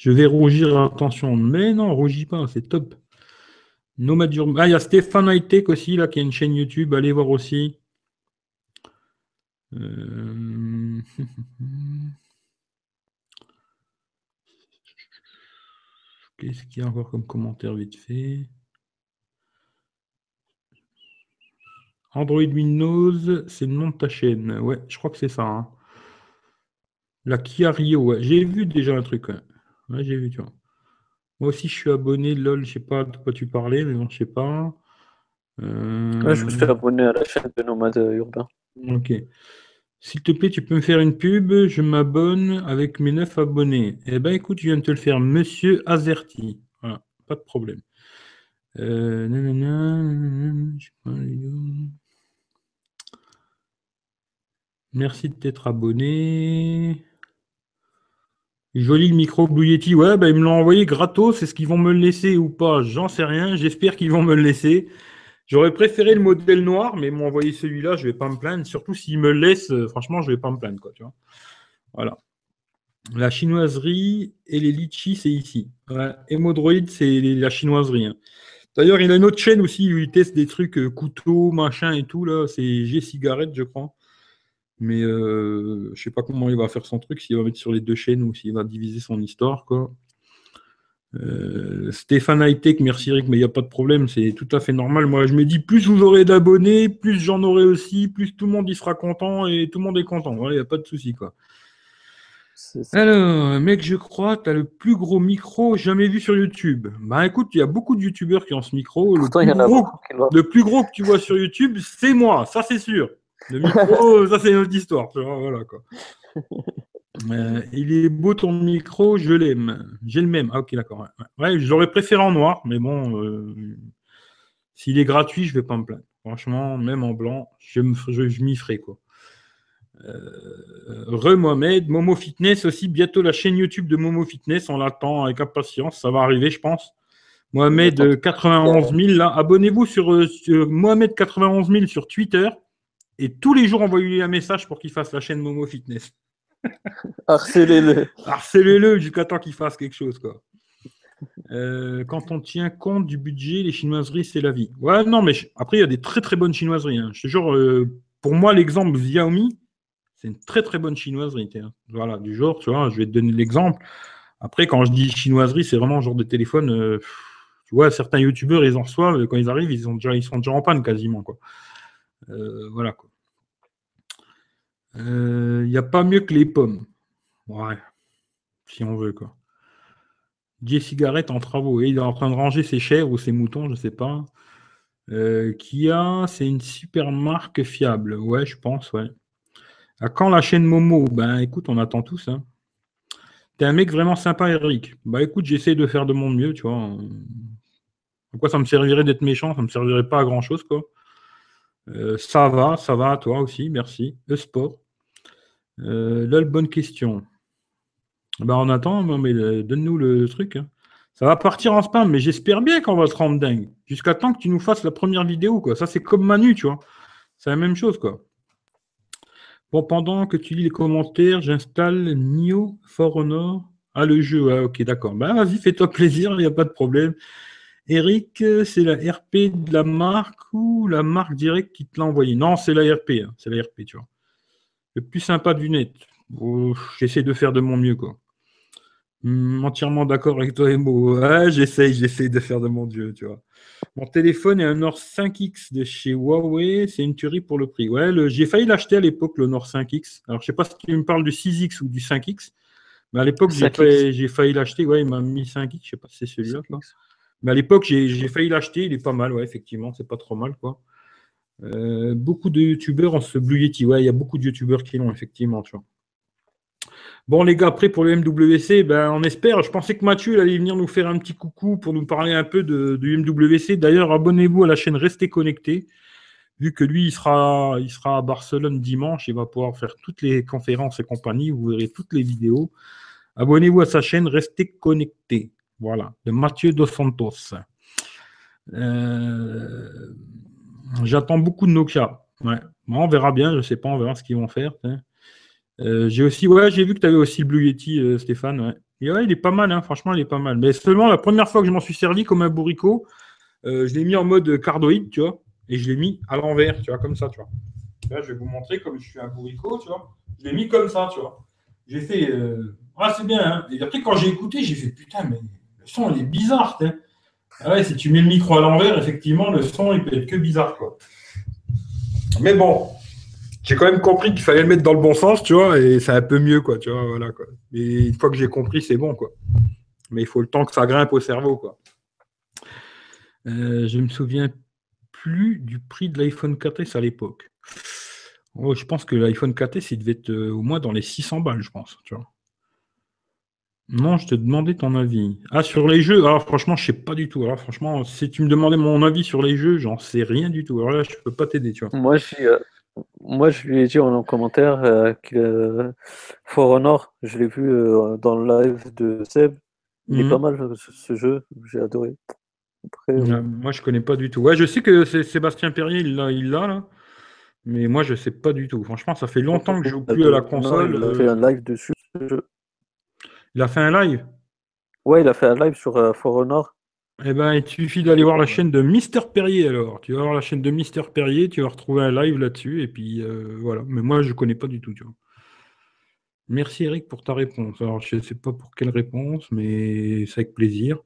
[SPEAKER 1] je vais rougir, attention. Mais non, rougis pas, c'est top. Nomade Ah, il y a Stéphane Hightech aussi, là, qui a une chaîne YouTube. Allez voir aussi. Euh, Qu'est-ce qu'il y a encore comme commentaire vite fait? Android Windows, c'est le nom de ta chaîne. Ouais, je crois que c'est ça. Hein. La Kia Rio, ouais. J'ai vu déjà un truc. Ouais, j'ai vu, tu vois. Moi aussi, je suis abonné. LOL, je sais pas de quoi tu parlais, mais bon, je sais pas.
[SPEAKER 2] Ouais, je me suis euh, abonné à la chaîne de Nomade Urbain.
[SPEAKER 1] Ok. S'il te plaît, tu peux me faire une pub, je m'abonne avec mes neuf abonnés. Eh ben écoute, je viens de te le faire, Monsieur Azerti. Voilà, pas de problème. Euh, Merci de t'être abonné. Joli le micro Blue Yeti. Ouais, ben, ils me l'ont envoyé gratos. Est-ce qu'ils vont me le laisser ou pas? J'en sais rien. J'espère qu'ils vont me le laisser. J'aurais préféré le modèle noir, mais m'ont envoyé celui-là, je ne vais pas me plaindre. Surtout s'il me laisse, euh, franchement, je ne vais pas me plaindre. Quoi, tu voilà. La chinoiserie et les litchis, c'est ici. Ouais. Hémodroïde, c'est la chinoiserie. Hein. D'ailleurs, il a une autre chaîne aussi où il teste des trucs euh, couteaux, machin et tout. là. C'est G-Cigarette, je crois. Mais euh, je ne sais pas comment il va faire son truc, s'il va mettre sur les deux chaînes ou s'il va diviser son histoire. Quoi. Euh, Stéphane Hightech, merci Eric, mais il n'y a pas de problème, c'est tout à fait normal. Moi, je me dis, plus vous aurez d'abonnés, plus j'en aurai aussi, plus tout le monde y sera content et tout le monde est content. Il n'y a pas de souci, quoi. Alors, mec, je crois, tu as le plus gros micro jamais vu sur YouTube. Bah écoute, il y a beaucoup de YouTubeurs qui ont ce micro. Le, plus, gros, que tu vois sur YouTube, c'est moi, ça c'est sûr. Le micro, ça c'est une autre histoire. Voilà, quoi. Euh, il est beau ton micro, je l'aime. J'ai le même. Ah, ok, d'accord. Ouais, j'aurais préféré en noir, mais bon, euh, s'il est gratuit, je vais pas me plaindre. Franchement, même en blanc, je, m'y ferai quoi. Euh, Re Mohamed, Momo Fitness aussi, bientôt la chaîne YouTube de Momo Fitness, on l'attend avec impatience, ça va arriver, je pense. Mohamed 91 000, là, abonnez-vous sur, sur, Mohamed 91 000 sur Twitter et tous les jours envoyez-lui un message pour qu'il fasse la chaîne Momo Fitness.
[SPEAKER 2] Harcelez-le.
[SPEAKER 1] Harcelez-le jusqu'à temps qu'il fasse quelque chose, quoi. Euh, quand on tient compte du budget, les chinoiseries, c'est la vie. Ouais, non, mais après, il y a des très très bonnes chinoiseries. Hein. Je te jure, euh, pour moi, l'exemple Xiaomi, c'est une très très bonne chinoiserie. Voilà, du genre, tu vois, je vais te donner l'exemple. Après, quand je dis chinoiserie, c'est vraiment un genre de téléphone. Euh, tu vois, certains youtubeurs, ils en reçoivent, quand ils arrivent, ils, ont déjà, ils sont déjà en panne quasiment. Quoi. voilà. Quoi. Il euh, n'y a pas mieux que les pommes. Ouais. Si on veut, quoi. J Cigarette en travaux. Et il est en train de ranger ses chèvres ou ses moutons, je ne sais pas. Euh, Kia, c'est une super marque fiable. Ouais, je pense, ouais. À quand la chaîne Momo? Ben écoute, on attend tous. Hein. T'es un mec vraiment sympa, Eric. Bah écoute, j'essaie de faire de mon mieux, tu vois. Pourquoi ça me servirait d'être méchant? Ça me servirait pas à grand chose, quoi. Euh, ça va, ça va à toi aussi, merci. Le sport. Euh, là, bonne question. Bah, on attend, mais euh, donne-nous le truc. Hein. Ça va partir en spam, mais j'espère bien qu'on va te rendre dingue. Jusqu'à temps que tu nous fasses la première vidéo, quoi. Ça, c'est comme Manu, tu vois. C'est la même chose, quoi. Bon, pendant que tu lis les commentaires, j'installe Nio For Honor Ah, le jeu, ok, d'accord. Ben, vas-y, fais-toi plaisir, il n'y a pas de problème. Eric, c'est la RP de la marque ou la marque directe qui te l'a envoyé? Non, c'est la RP, hein, c'est la RP, tu vois. Le plus sympa du net. J'essaie de faire de mon mieux, quoi. Hmm, entièrement d'accord avec toi, Emo. Ouais, j'essaye, j'essaye de faire de mon Dieu, tu vois. Mon téléphone est un Nord 5X de chez Huawei. C'est une tuerie pour le prix. Ouais, j'ai failli l'acheter à l'époque, le Nord 5X. Alors, je sais pas si tu me parles du 6X ou du 5X. Mais à l'époque, j'ai failli, l'acheter. Ouais, il m'a mis 5X. Je sais pas si c'est celui-là. Mais à l'époque, j'ai failli l'acheter. Il est pas mal, ouais, effectivement. C'est pas trop mal, quoi. Euh, beaucoup de youtubeurs ont ce Blue Yeti. Ouais, il y a beaucoup de youtubeurs qui l'ont, effectivement, tu vois. Bon, les gars, après pour le MWC, ben, on espère. Je pensais que Mathieu allait venir nous faire un petit coucou pour nous parler un peu du MWC. D'ailleurs, abonnez-vous à la chaîne Restez Connectés. Vu que lui, il sera, il sera à Barcelone dimanche, il va pouvoir faire toutes les conférences et compagnie. Vous verrez toutes les vidéos. Abonnez-vous à sa chaîne Restez Connectés. Voilà, de Mathieu Dos Santos. Euh, j'attends beaucoup de Nokia. On verra bien, je ne sais pas, on verra ce qu'ils vont faire. Euh, j'ai aussi, ouais, j'ai vu que tu avais aussi le Blue Yeti, euh, Stéphane. Il est pas mal, hein, franchement, il est pas mal. Mais seulement la première fois que je m'en suis servi comme un bourricot, je l'ai mis en mode cardoïde, tu vois, et je l'ai mis à l'envers, tu vois, comme ça, tu vois. Là, je vais vous montrer comme je suis un bourricot, tu vois. Je l'ai mis comme ça, tu vois. J'ai fait, ah, c'est bien, hein. Et après, quand j'ai écouté, j'ai fait, putain, mais son, il est bizarre, tu ah ouais, si tu mets le micro à l'envers, effectivement, le son, il peut être que bizarre, quoi. Mais bon, j'ai quand même compris qu'il fallait le mettre dans le bon sens, tu vois, et c'est un peu mieux, quoi, tu vois, voilà, quoi. Et une fois que j'ai compris, c'est bon, quoi. Mais il faut le temps que ça grimpe au cerveau, quoi. Euh, je me souviens plus du prix de l'iPhone 4S à l'époque. Oh, je pense que l'iPhone 4S, il devait être euh, au moins dans les 600 balles, je pense, tu vois. Non, je te demandais ton avis. Ah, sur les jeux, alors franchement, je sais pas du tout. Alors franchement, si tu me demandais mon avis sur les jeux, j'en sais rien du tout. Alors là, je peux pas t'aider, tu vois.
[SPEAKER 2] Moi, je suis, euh, moi, je lui ai dit en commentaire euh, que For Honor, je l'ai vu euh, dans le live de Seb. Il est mhm. pas mal ce, jeu, j'ai adoré.
[SPEAKER 1] Euh, moi, je connais pas du tout. Ouais, je sais que c'est Sébastien Perrier, il l'a, il là. Mais moi, je sais pas du tout. Franchement, ça fait longtemps que je joue plus à la console.
[SPEAKER 2] il a fait un live dessus. Ce jeu.
[SPEAKER 1] Il a fait un live?
[SPEAKER 2] Ouais, il a fait un live sur For Honor.
[SPEAKER 1] Eh ben, il suffit d'aller voir la chaîne de Mister Perrier alors. Tu vas voir la chaîne de Mister Perrier, tu vas retrouver un live là-dessus, et puis euh, voilà. Mais moi, je ne connais pas du tout, tu vois. Merci Eric pour ta réponse. Alors, je ne sais pas pour quelle réponse, mais c'est avec plaisir.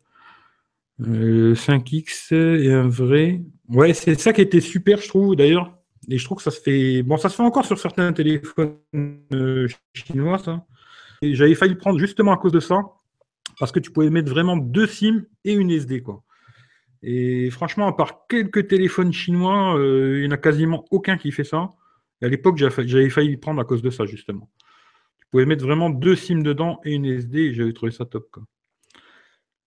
[SPEAKER 1] 5X euh, et un vrai. Ouais, c'est ça qui était super, je trouve, d'ailleurs. Et je trouve que ça se fait. Bon, ça se fait encore sur certains téléphones euh, chinois, ça. J'avais failli prendre justement à cause de ça parce que tu pouvais mettre vraiment deux SIM et une SD. Quoi. Et franchement, à part quelques téléphones chinois, euh, il n'y en a quasiment aucun qui fait ça. Et à l'époque, j'avais failli prendre à cause de ça, justement. Tu pouvais mettre vraiment deux SIM dedans et une SD, et j'avais trouvé ça top.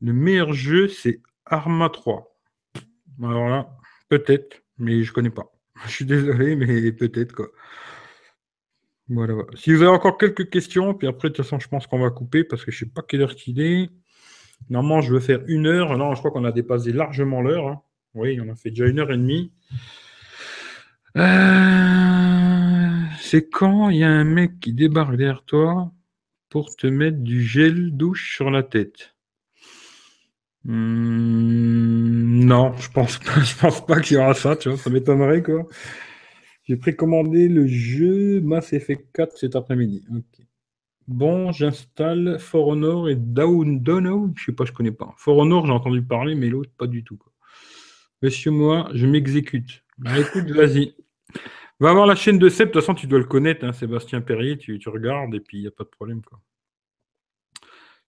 [SPEAKER 1] Le meilleur jeu, c'est Arma 3. Alors là, peut-être, mais je ne connais pas. Je suis désolé, mais peut-être. quoi. Voilà, Si vous avez encore quelques questions, puis après, de toute façon, je pense qu'on va couper parce que je ne sais pas quelle heure qu'il est. Normalement, je veux faire une heure. Non, je crois qu'on a dépassé largement l'heure. Hein. Oui, on a fait déjà une heure et demie. Euh, c'est quand il y a un mec qui débarque derrière toi pour te mettre du gel douche sur la tête? Hmm, non, je pense pas. Pense pas qu'il y aura ça. Tu vois, ça m'étonnerait quoi. J'ai précommandé le jeu Mass Effect 4 cet après-midi. Bon, j'installe For Honor et Down Dono. Je sais pas, je connais pas. For Honor, j'ai entendu parler, mais l'autre, pas du tout. Monsieur, moi, je m'exécute. Bah, écoute, vas-y. Va voir la chaîne de Seb. De toute façon, tu dois le connaître, hein, Sébastien Perrier. Tu, regardes et puis il n'y a pas de problème.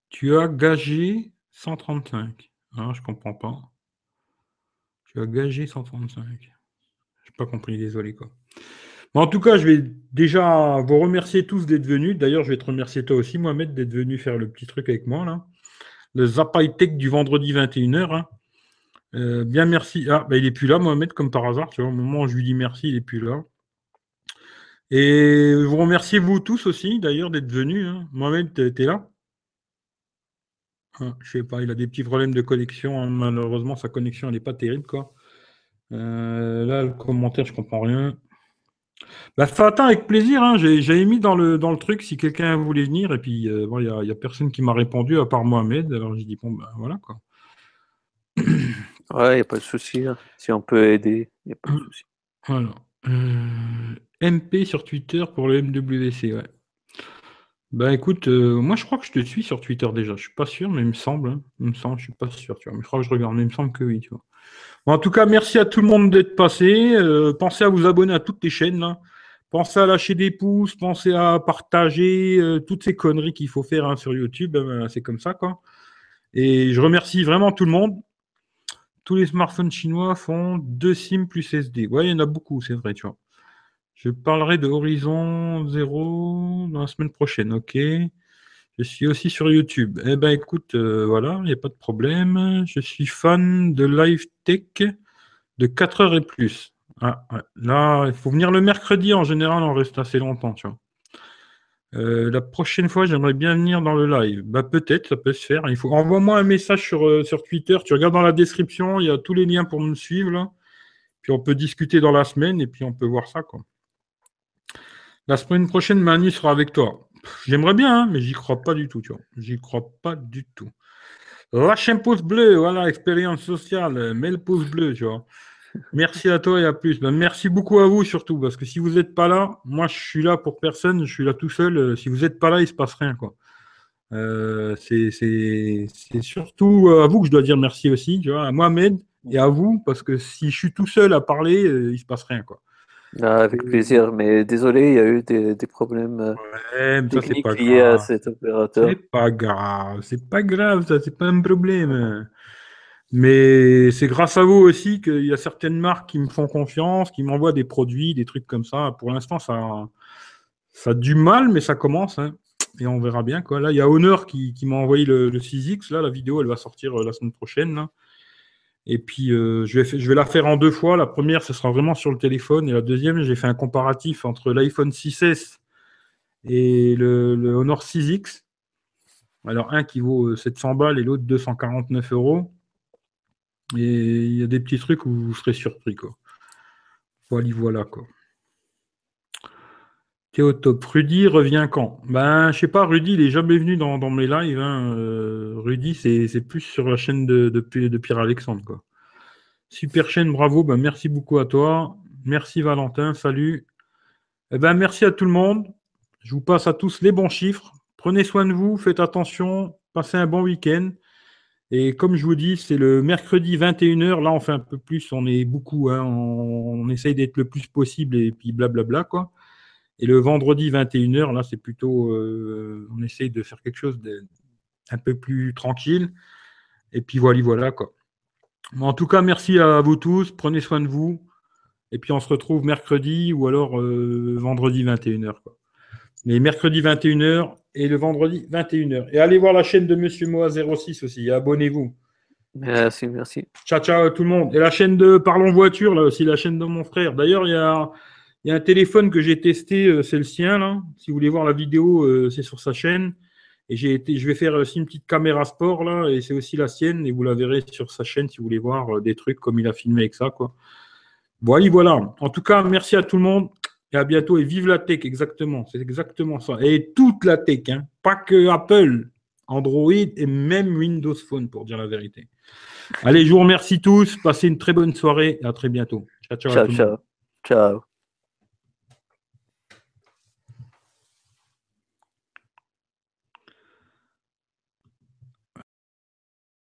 [SPEAKER 1] Tu as gagé 135. Ah, je comprends pas. Tu as gagé 135 pas compris, désolé. Quoi. En tout cas, je vais déjà vous remercier tous d'être venus. D'ailleurs, je vais te remercier toi aussi, Mohamed, d'être venu faire le petit truc avec moi. Le Zapai Tech du vendredi 21h. Hein. Euh, bien merci. Ah, bah, il n'est plus là, Mohamed, comme par hasard. Au moment où je lui dis merci, il n'est plus là. Et vous remerciez vous tous aussi, d'ailleurs, d'être venus. Hein. Mohamed, tu es là? Ah, Je sais pas, il a des petits problèmes de connexion. Hein. Malheureusement, sa connexion, n'est pas terrible. quoi. Euh, là, le commentaire, je comprends rien. Bah, Fatin, avec plaisir. Hein. J'avais mis dans le, dans le truc si quelqu'un voulait venir. Et puis, il n'y a, y a, personne qui m'a répondu à part Mohamed. Alors, j'ai dit, bon, ben voilà quoi.
[SPEAKER 2] Ouais, il n'y a pas de souci. Hein. Si on peut aider, il n'y a pas de mmh. souci.
[SPEAKER 1] Voilà. Euh, MP sur Twitter pour le MWC, ouais. Bah écoute, euh, moi je crois que je te suis sur Twitter déjà. Je suis pas sûr, mais il me semble. Hein. Il me semble, je suis pas sûr, tu vois. Mais je crois que je regarde, mais il me semble que oui, tu vois. En tout cas, merci à tout le monde d'être passé. Euh, pensez à vous abonner à toutes les chaînes. Là. Pensez à lâcher des pouces, pensez à partager toutes ces conneries qu'il faut faire hein, sur YouTube. Ben, c'est comme ça, quoi. Et je remercie vraiment tout le monde tous les smartphones chinois font 2 SIM plus SD. Ouais, il y en a beaucoup, c'est vrai, tu vois. Je parlerai de Horizon 0 dans la semaine prochaine, ok. Je suis aussi sur YouTube. Eh ben écoute, euh, voilà, il n'y a pas de problème. Je suis fan de Live Tech de 4 heures et plus. Ah, Là, il faut venir le mercredi. En général, on reste assez longtemps, tu vois. Euh, la prochaine fois, j'aimerais bien venir dans le live. Bah, peut-être, ça peut se faire. Il faut envoie-moi un message sur, euh, Twitter. Tu regardes dans la description, il y a tous les liens pour me suivre. Puis on peut discuter dans la semaine et puis on peut voir ça. La semaine prochaine, Mani sera avec toi. J'aimerais bien, hein, mais j'y crois pas du tout, tu vois. J'y crois pas du tout. Lâche un pouce bleu, voilà, expérience sociale. Mets le pouce bleu, tu vois. Merci à toi et à plus. Ben, merci beaucoup à vous surtout, parce que si vous n'êtes pas là, moi je suis là pour personne, je suis là tout seul. Euh, si vous n'êtes pas là, il ne se passe rien. Quoi. Euh, c'est surtout à vous que je dois dire merci aussi, tu vois, à Mohamed et à vous, parce que si je suis tout seul à parler, euh, il ne se passe rien. Quoi.
[SPEAKER 2] Ah, avec plaisir, mais désolé, il y a eu des, des problèmes ouais, techniques liés à cet opérateur.
[SPEAKER 1] C'est pas grave, c'est pas grave, ça, c'est pas un problème. Mais c'est grâce à vous aussi qu'il y a certaines marques qui me font confiance, qui m'envoient des produits, des trucs comme ça. Pour l'instant, ça, ça a du mal, mais ça commence. Hein. Et on verra bien. Quoi. Là, il y a Honor qui, m'a envoyé le, 6X. Là, la vidéo, elle va sortir euh, la semaine prochaine. Et puis, euh, je, vais, la faire en deux fois. La première, ce sera vraiment sur le téléphone. Et la deuxième, j'ai fait un comparatif entre l'iPhone 6S et le, Honor 6X. Alors, un qui vaut 700 euh, balles et l'autre 249 euros. Et il y a des petits trucs où vous serez surpris. Voilà, voilà, quoi. Théotop, Rudy revient quand? Ben, je sais pas, Rudy, il est jamais venu dans, mes lives. Hein. Euh, Rudy, c'est plus sur la chaîne de, de, Pierre Alexandre, quoi. Super chaîne, bravo, ben, merci beaucoup à toi. Merci Valentin, salut. Eh ben, merci à tout le monde. Je vous passe à tous les bons chiffres. Prenez soin de vous, faites attention, passez un bon week-end. Et comme je vous dis, c'est le mercredi 21h. Là, on fait un peu plus, on est beaucoup, hein, on, essaye d'être le plus possible et puis blablabla. quoi. Et le vendredi 21h, là, c'est plutôt, euh, on essaye de faire quelque chose d'un un peu plus tranquille. Et puis voilà, voilà. quoi. En tout cas, merci à vous tous. Prenez soin de vous. Et puis on se retrouve mercredi ou alors euh, vendredi 21h. Quoi. Mais mercredi 21h, et le vendredi 21h. Et allez voir la chaîne de Monsieur Moa 06 aussi, abonnez-vous.
[SPEAKER 2] Merci, merci.
[SPEAKER 1] Ciao, ciao tout le monde. Et la chaîne de Parlons Voiture, là aussi, la chaîne de mon frère. D'ailleurs, il y a, y a, un téléphone que j'ai testé, euh, c'est le sien, là. Si vous voulez voir la vidéo, euh, c'est sur sa chaîne. Et j'ai été, je vais faire aussi une petite caméra sport, là, et c'est aussi la sienne, et vous la verrez sur sa chaîne si vous voulez voir euh, des trucs comme il a filmé avec ça, quoi. Voilà, voilà. En tout cas, merci à tout le monde. Et à bientôt. Et vive la tech, exactement. C'est exactement ça. Et toute la tech, hein. pas que Apple, Android et même Windows Phone, pour dire la vérité. Allez, je vous remercie tous. Passez une très bonne soirée et à très bientôt.
[SPEAKER 2] Ciao, ciao. ciao. ciao.